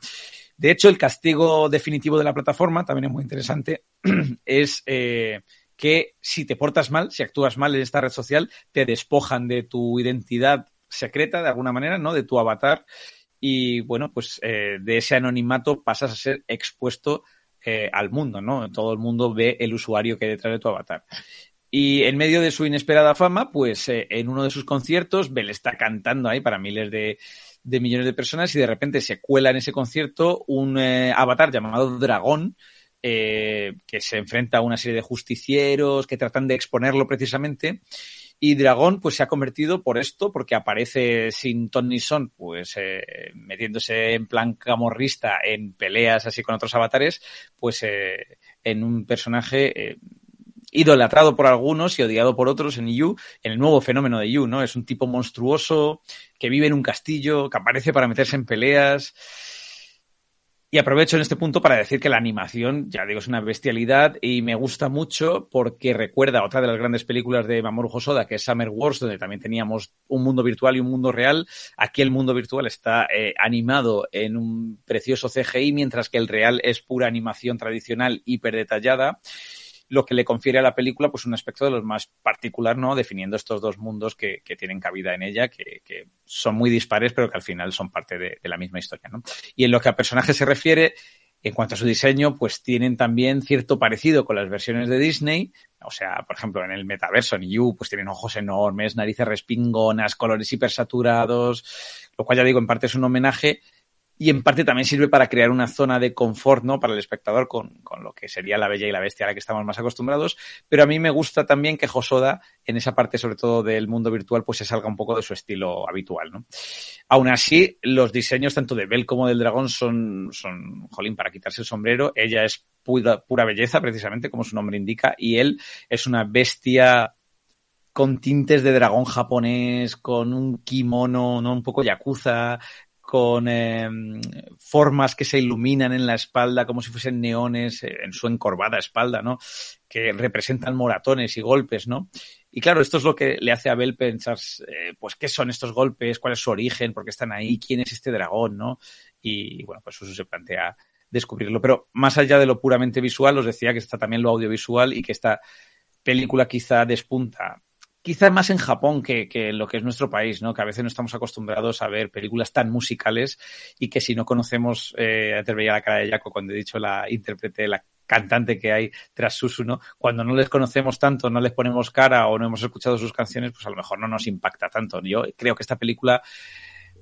Speaker 3: De hecho, el castigo definitivo de la plataforma, también es muy interesante, es eh, que si te portas mal, si actúas mal en esta red social, te despojan de tu identidad secreta de alguna manera, ¿no? De tu avatar. Y bueno, pues eh, de ese anonimato pasas a ser expuesto eh, al mundo, ¿no? Todo el mundo ve el usuario que hay detrás de tu avatar. Y en medio de su inesperada fama, pues eh, en uno de sus conciertos, Bell está cantando ahí para miles de, millones de personas y de repente se cuela en ese concierto un eh, avatar llamado Dragón, que se enfrenta a una serie de justicieros que tratan de exponerlo precisamente. Y Dragón, pues se ha convertido por esto, porque aparece sin ton ni son, pues eh, metiéndose en plan camorrista en peleas así con otros avatares, pues eh, en un personaje eh, idolatrado por algunos y odiado por otros en You, en el nuevo fenómeno de You, ¿no? Es un tipo monstruoso que vive en un castillo, que aparece para meterse en peleas. Y aprovecho en este punto para decir que la animación, ya digo, es una bestialidad y me gusta mucho porque recuerda otra de las grandes películas de Mamoru Hosoda, que es Summer Wars, donde también teníamos un mundo virtual y un mundo real. Aquí el mundo virtual está eh, animado en un precioso CGI, mientras que el real es pura animación tradicional hiper detallada lo que le confiere a la película pues un aspecto de los más particular, ¿no? Definiendo estos dos mundos que, que tienen cabida en ella, que, que, son muy dispares, pero que al final son parte de, de, la misma historia, ¿no? Y en lo que a personajes se refiere, en cuanto a su diseño, pues tienen también cierto parecido con las versiones de Disney. O sea, por ejemplo, en el metaverso, en You, pues tienen ojos enormes, narices respingonas, colores hipersaturados, lo cual ya digo, en parte es un homenaje, y en parte también sirve para crear una zona de confort, ¿no? Para el espectador con, con, lo que sería la bella y la bestia a la que estamos más acostumbrados. Pero a mí me gusta también que Josoda, en esa parte sobre todo del mundo virtual, pues se salga un poco de su estilo habitual, ¿no? Aún así, los diseños tanto de Bell como del dragón son, son, jolín, para quitarse el sombrero. Ella es pura, pura belleza, precisamente, como su nombre indica, y él es una bestia con tintes de dragón japonés, con un kimono, ¿no? Un poco yakuza, con eh, formas que se iluminan en la espalda como si fuesen neones eh, en su encorvada espalda, ¿no? Que representan moratones y golpes, ¿no? Y claro, esto es lo que le hace a Bell pensar, eh, pues, ¿qué son estos golpes? ¿Cuál es su origen? ¿Por qué están ahí? ¿Quién es este dragón? ¿no? Y bueno, pues eso se plantea descubrirlo. Pero más allá de lo puramente visual, os decía que está también lo audiovisual y que esta película quizá despunta quizás más en Japón que, que, en lo que es nuestro país, ¿no? Que a veces no estamos acostumbrados a ver películas tan musicales y que si no conocemos, eh, te veía la cara de Jaco cuando he dicho la intérprete, la cantante que hay tras Susu, ¿no? Cuando no les conocemos tanto, no les ponemos cara o no hemos escuchado sus canciones, pues a lo mejor no nos impacta tanto. Yo creo que esta película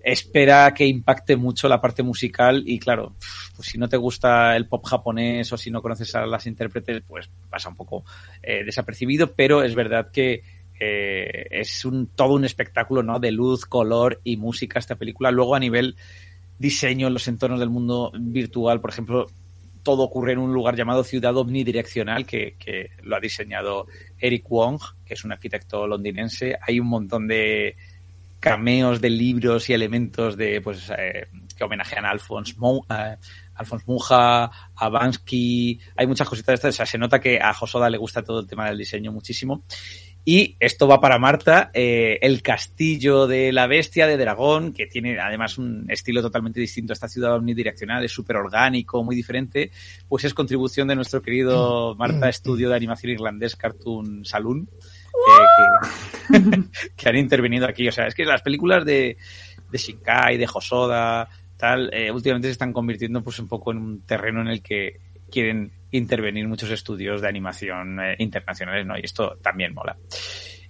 Speaker 3: espera que impacte mucho la parte musical y claro, pues si no te gusta el pop japonés o si no conoces a las intérpretes, pues pasa un poco eh, desapercibido, pero es verdad que eh, es un, todo un espectáculo ¿no? de luz, color y música esta película. Luego a nivel diseño los entornos del mundo virtual, por ejemplo, todo ocurre en un lugar llamado Ciudad Omnidireccional, que, que lo ha diseñado Eric Wong, que es un arquitecto londinense. Hay un montón de cameos de libros y elementos de pues eh, que homenajean a Alphonse, Mo, eh, Alphonse Muja, a Bansky, hay muchas cositas de estas, o sea, se nota que a Josoda le gusta todo el tema del diseño muchísimo. Y esto va para Marta, eh, el castillo de la bestia de dragón, que tiene además un estilo totalmente distinto a esta ciudad omnidireccional, es súper orgánico, muy diferente, pues es contribución de nuestro querido Marta Estudio de Animación Irlandés Cartoon Saloon, eh, que, han intervenido aquí. O sea, es que las películas de, de Shinkai, de Hosoda, tal, eh, últimamente se están convirtiendo pues un poco en un terreno en el que quieren intervenir muchos estudios de animación eh, internacionales, ¿no? Y esto también mola.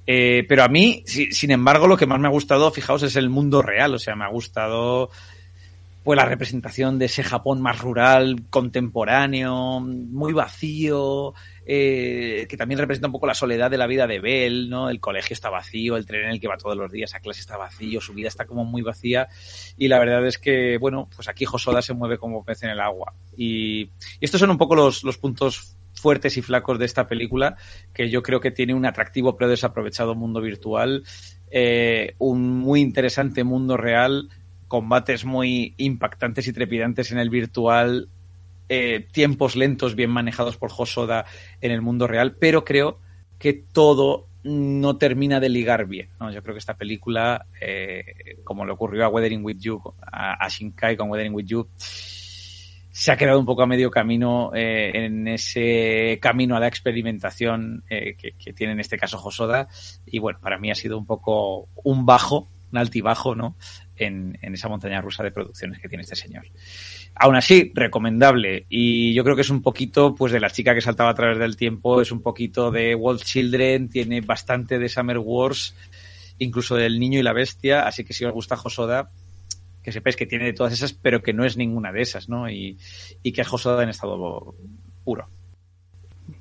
Speaker 3: Eh, pero a mí, si, sin embargo, lo que más me ha gustado, fijaos, es el mundo real. O sea, me ha gustado pues la representación de ese Japón más rural, contemporáneo, muy vacío, eh, que también representa un poco la soledad de la vida de Bell, ¿no? El colegio está vacío, el tren en el que va todos los días a clase está vacío, su vida está como muy vacía y la verdad es que, bueno, pues aquí Josoda se mueve como pez en el agua. Y, estos son un poco los, los puntos fuertes y flacos de esta película, que yo creo que tiene un atractivo pero desaprovechado mundo virtual, eh, un muy interesante mundo real, combates muy impactantes y trepidantes en el virtual, eh, tiempos lentos bien manejados por Hosoda en el mundo real, pero creo que todo no termina de ligar bien. Yo creo que esta película, eh, como le ocurrió a Weathering with You, a, a Shinkai con Weathering with You, se ha quedado un poco a medio camino eh, en ese camino a la experimentación eh, que, tiene en este caso Josoda. Y bueno, para mí ha sido un poco un bajo, un altibajo, ¿no? En, esa montaña rusa de producciones que tiene este señor. Aún así, recomendable. Y yo creo que es un poquito, pues, de la chica que saltaba a través del tiempo, es un poquito de World Children, tiene bastante de Summer Wars, incluso del niño y la bestia. Así que si os gusta Josoda, que sepáis que tiene de todas esas, pero que no es ninguna de esas, ¿no? Y, y que es Josoda en estado puro.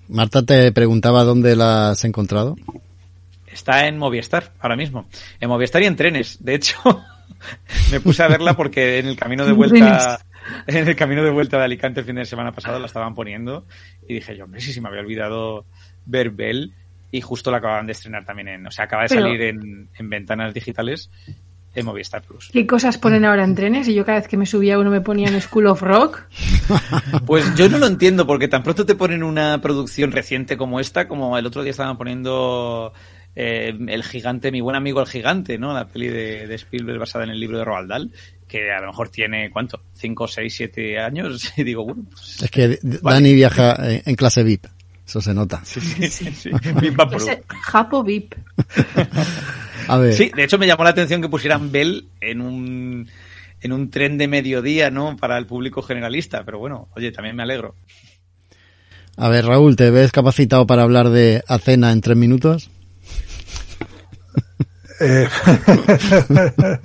Speaker 2: Marta te preguntaba dónde la has encontrado.
Speaker 3: Está en Movistar ahora mismo. En Movistar y en trenes. De hecho, me puse a verla porque en el camino de vuelta, en el camino de vuelta de Alicante el fin de semana pasado la estaban poniendo y dije yo, hombre, sí, sí me había olvidado ver Bell y justo la acababan de estrenar también en, o sea, acaba de salir en, en ventanas digitales en Movistar Plus.
Speaker 6: ¿Qué cosas ponen ahora en trenes? Y yo cada vez que me subía uno me ponían School of Rock.
Speaker 3: Pues yo no lo entiendo, porque tan pronto te ponen una producción reciente como esta, como el otro día estaban poniendo eh, El Gigante, mi buen amigo el Gigante, ¿no? La peli de, de, Spielberg basada en el libro de Roald Dahl, que a lo mejor tiene, ¿cuánto? ¿5, 6, 7 años? Y digo, bueno, pues,
Speaker 2: Es que Dani vale. viaja en clase VIP. Eso se nota.
Speaker 3: Sí, sí, sí. sí. VIP
Speaker 6: Japo VIP.
Speaker 2: A ver.
Speaker 3: Sí, de hecho me llamó la atención que pusieran Bell en un, en un tren de mediodía, ¿no? Para el público generalista, pero bueno, oye, también me alegro.
Speaker 2: A ver, Raúl, ¿te ves capacitado para hablar de Acena en tres minutos?
Speaker 5: Eh,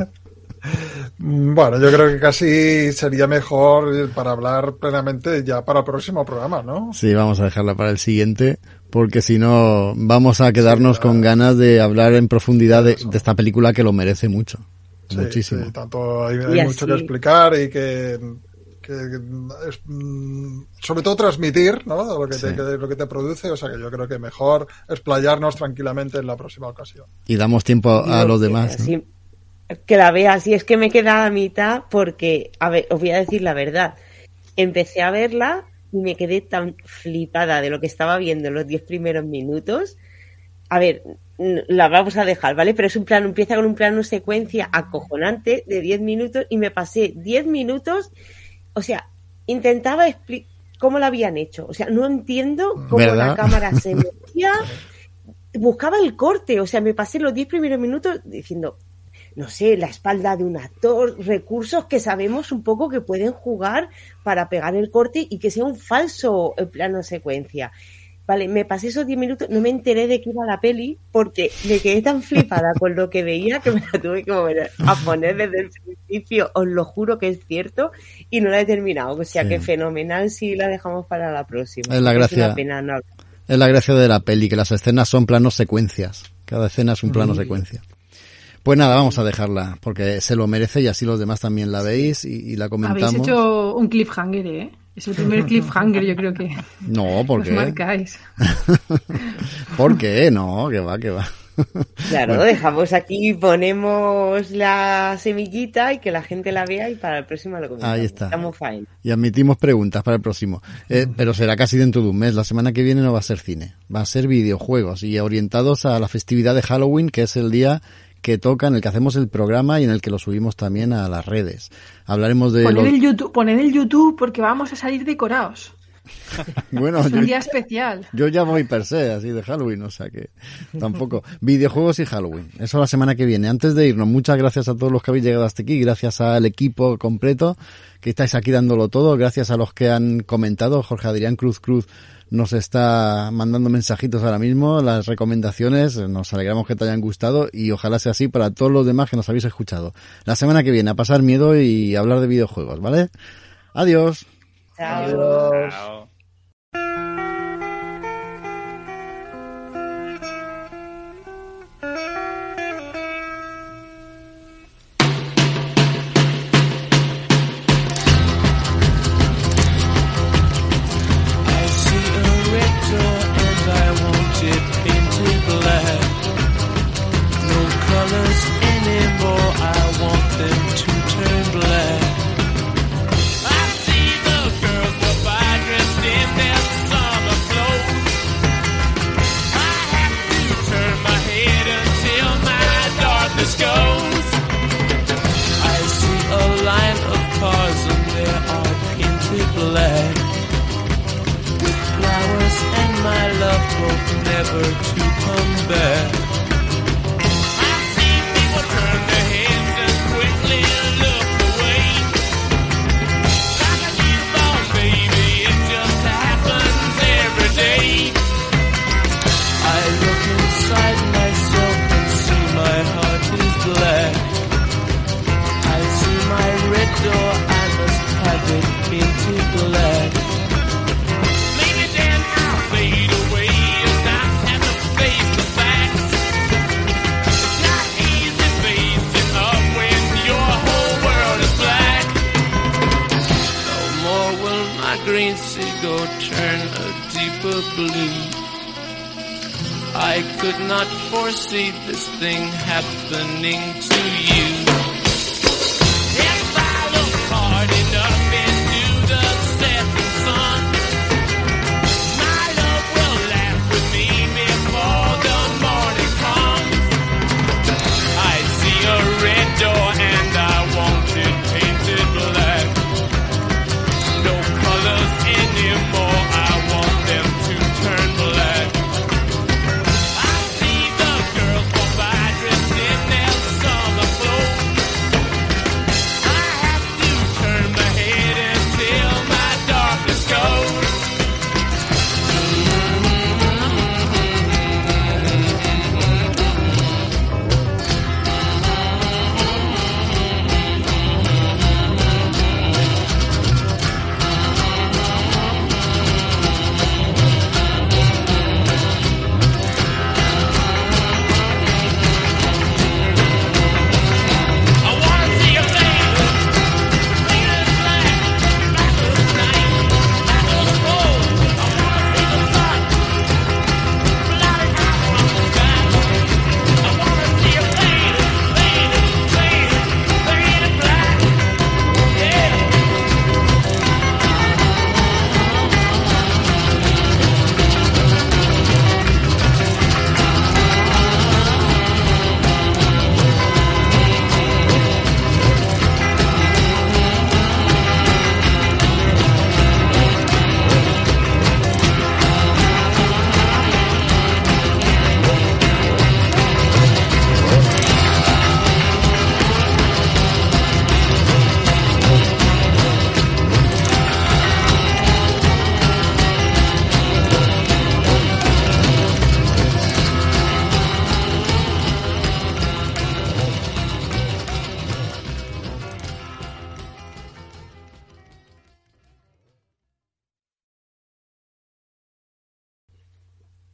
Speaker 5: bueno, yo creo que casi sería mejor para hablar plenamente ya para el próximo programa, ¿no?
Speaker 2: Sí, vamos a dejarla para el siguiente, porque si no vamos a quedarnos sí, claro. con ganas de hablar en profundidad de, de, esta película que lo merece mucho.
Speaker 5: Sí,
Speaker 2: muchísimo.
Speaker 5: Sí, tanto hay, hay mucho que explicar y que, que es, mm, sobre todo transmitir ¿no? lo, que te, sí. que, lo que te produce, o sea que yo creo que mejor explayarnos tranquilamente en la próxima ocasión.
Speaker 2: Y damos tiempo a, a los demás. ¿no?
Speaker 4: Sí, que la veas, y es que me queda a mitad porque, a ver, os voy a decir la verdad, empecé a verla y me quedé tan flipada de lo que estaba viendo en los 10 primeros minutos. A ver, la vamos a dejar, ¿vale? Pero es un plano, empieza con un plano secuencia acojonante de 10 minutos y me pasé 10 minutos, o sea, intentaba explicar cómo lo habían hecho. O sea, no entiendo cómo ¿verdad? la cámara se movía. Buscaba el corte, o sea, me pasé los 10 primeros minutos diciendo, no sé, la espalda de un actor, recursos que sabemos un poco que pueden jugar para pegar el corte y que sea un falso plano secuencia. Vale, me pasé esos 10 minutos, no me enteré de qué iba la peli porque me quedé tan flipada con lo que veía que me la tuve que volver a poner desde el principio, os lo juro que es cierto, y no la he terminado. O sea sí. que fenomenal si la dejamos para la próxima.
Speaker 2: Es la gracia. Es, pena no es la gracia de la peli, que las escenas son planos secuencias. Cada escena es un plano mm. secuencia. Pues nada, vamos a dejarla, porque se lo merece y así los demás también la veis y, y la comentamos.
Speaker 6: Habéis hecho un cliffhanger, ¿eh? Es el primer cliffhanger, yo creo que.
Speaker 2: No, ¿por qué?
Speaker 6: marcáis.
Speaker 2: ¿Por qué? No, que va, que va.
Speaker 4: Claro, bueno. dejamos aquí, ponemos la semillita y que la gente la vea y para el próximo lo comentamos.
Speaker 2: Ahí está.
Speaker 4: Estamos fine.
Speaker 2: Y admitimos preguntas para el próximo. Eh, pero será casi dentro de un mes. La semana que viene no va a ser cine, va a ser videojuegos y orientados a la festividad de Halloween, que es el día que toca, en el que hacemos el programa y en el que lo subimos también a las redes. Hablaremos de
Speaker 6: poned
Speaker 2: los...
Speaker 6: el YouTube, poned el YouTube porque vamos a salir decorados.
Speaker 2: bueno,
Speaker 6: Es
Speaker 2: yo,
Speaker 6: un día especial.
Speaker 2: yo ya voy per se, así de Halloween, o sea que tampoco. Videojuegos y Halloween. Eso la semana que viene. Antes de irnos, muchas gracias a todos los que habéis llegado hasta aquí, gracias al equipo completo que estáis aquí dándolo todo, gracias a los que han comentado. Jorge Adrián Cruz Cruz nos está mandando mensajitos ahora mismo, las recomendaciones, nos alegramos que te hayan gustado y ojalá sea así para todos los demás que nos habéis escuchado. La semana que viene a pasar miedo y hablar de videojuegos, ¿vale? Adiós.
Speaker 5: Chao.
Speaker 7: Chao.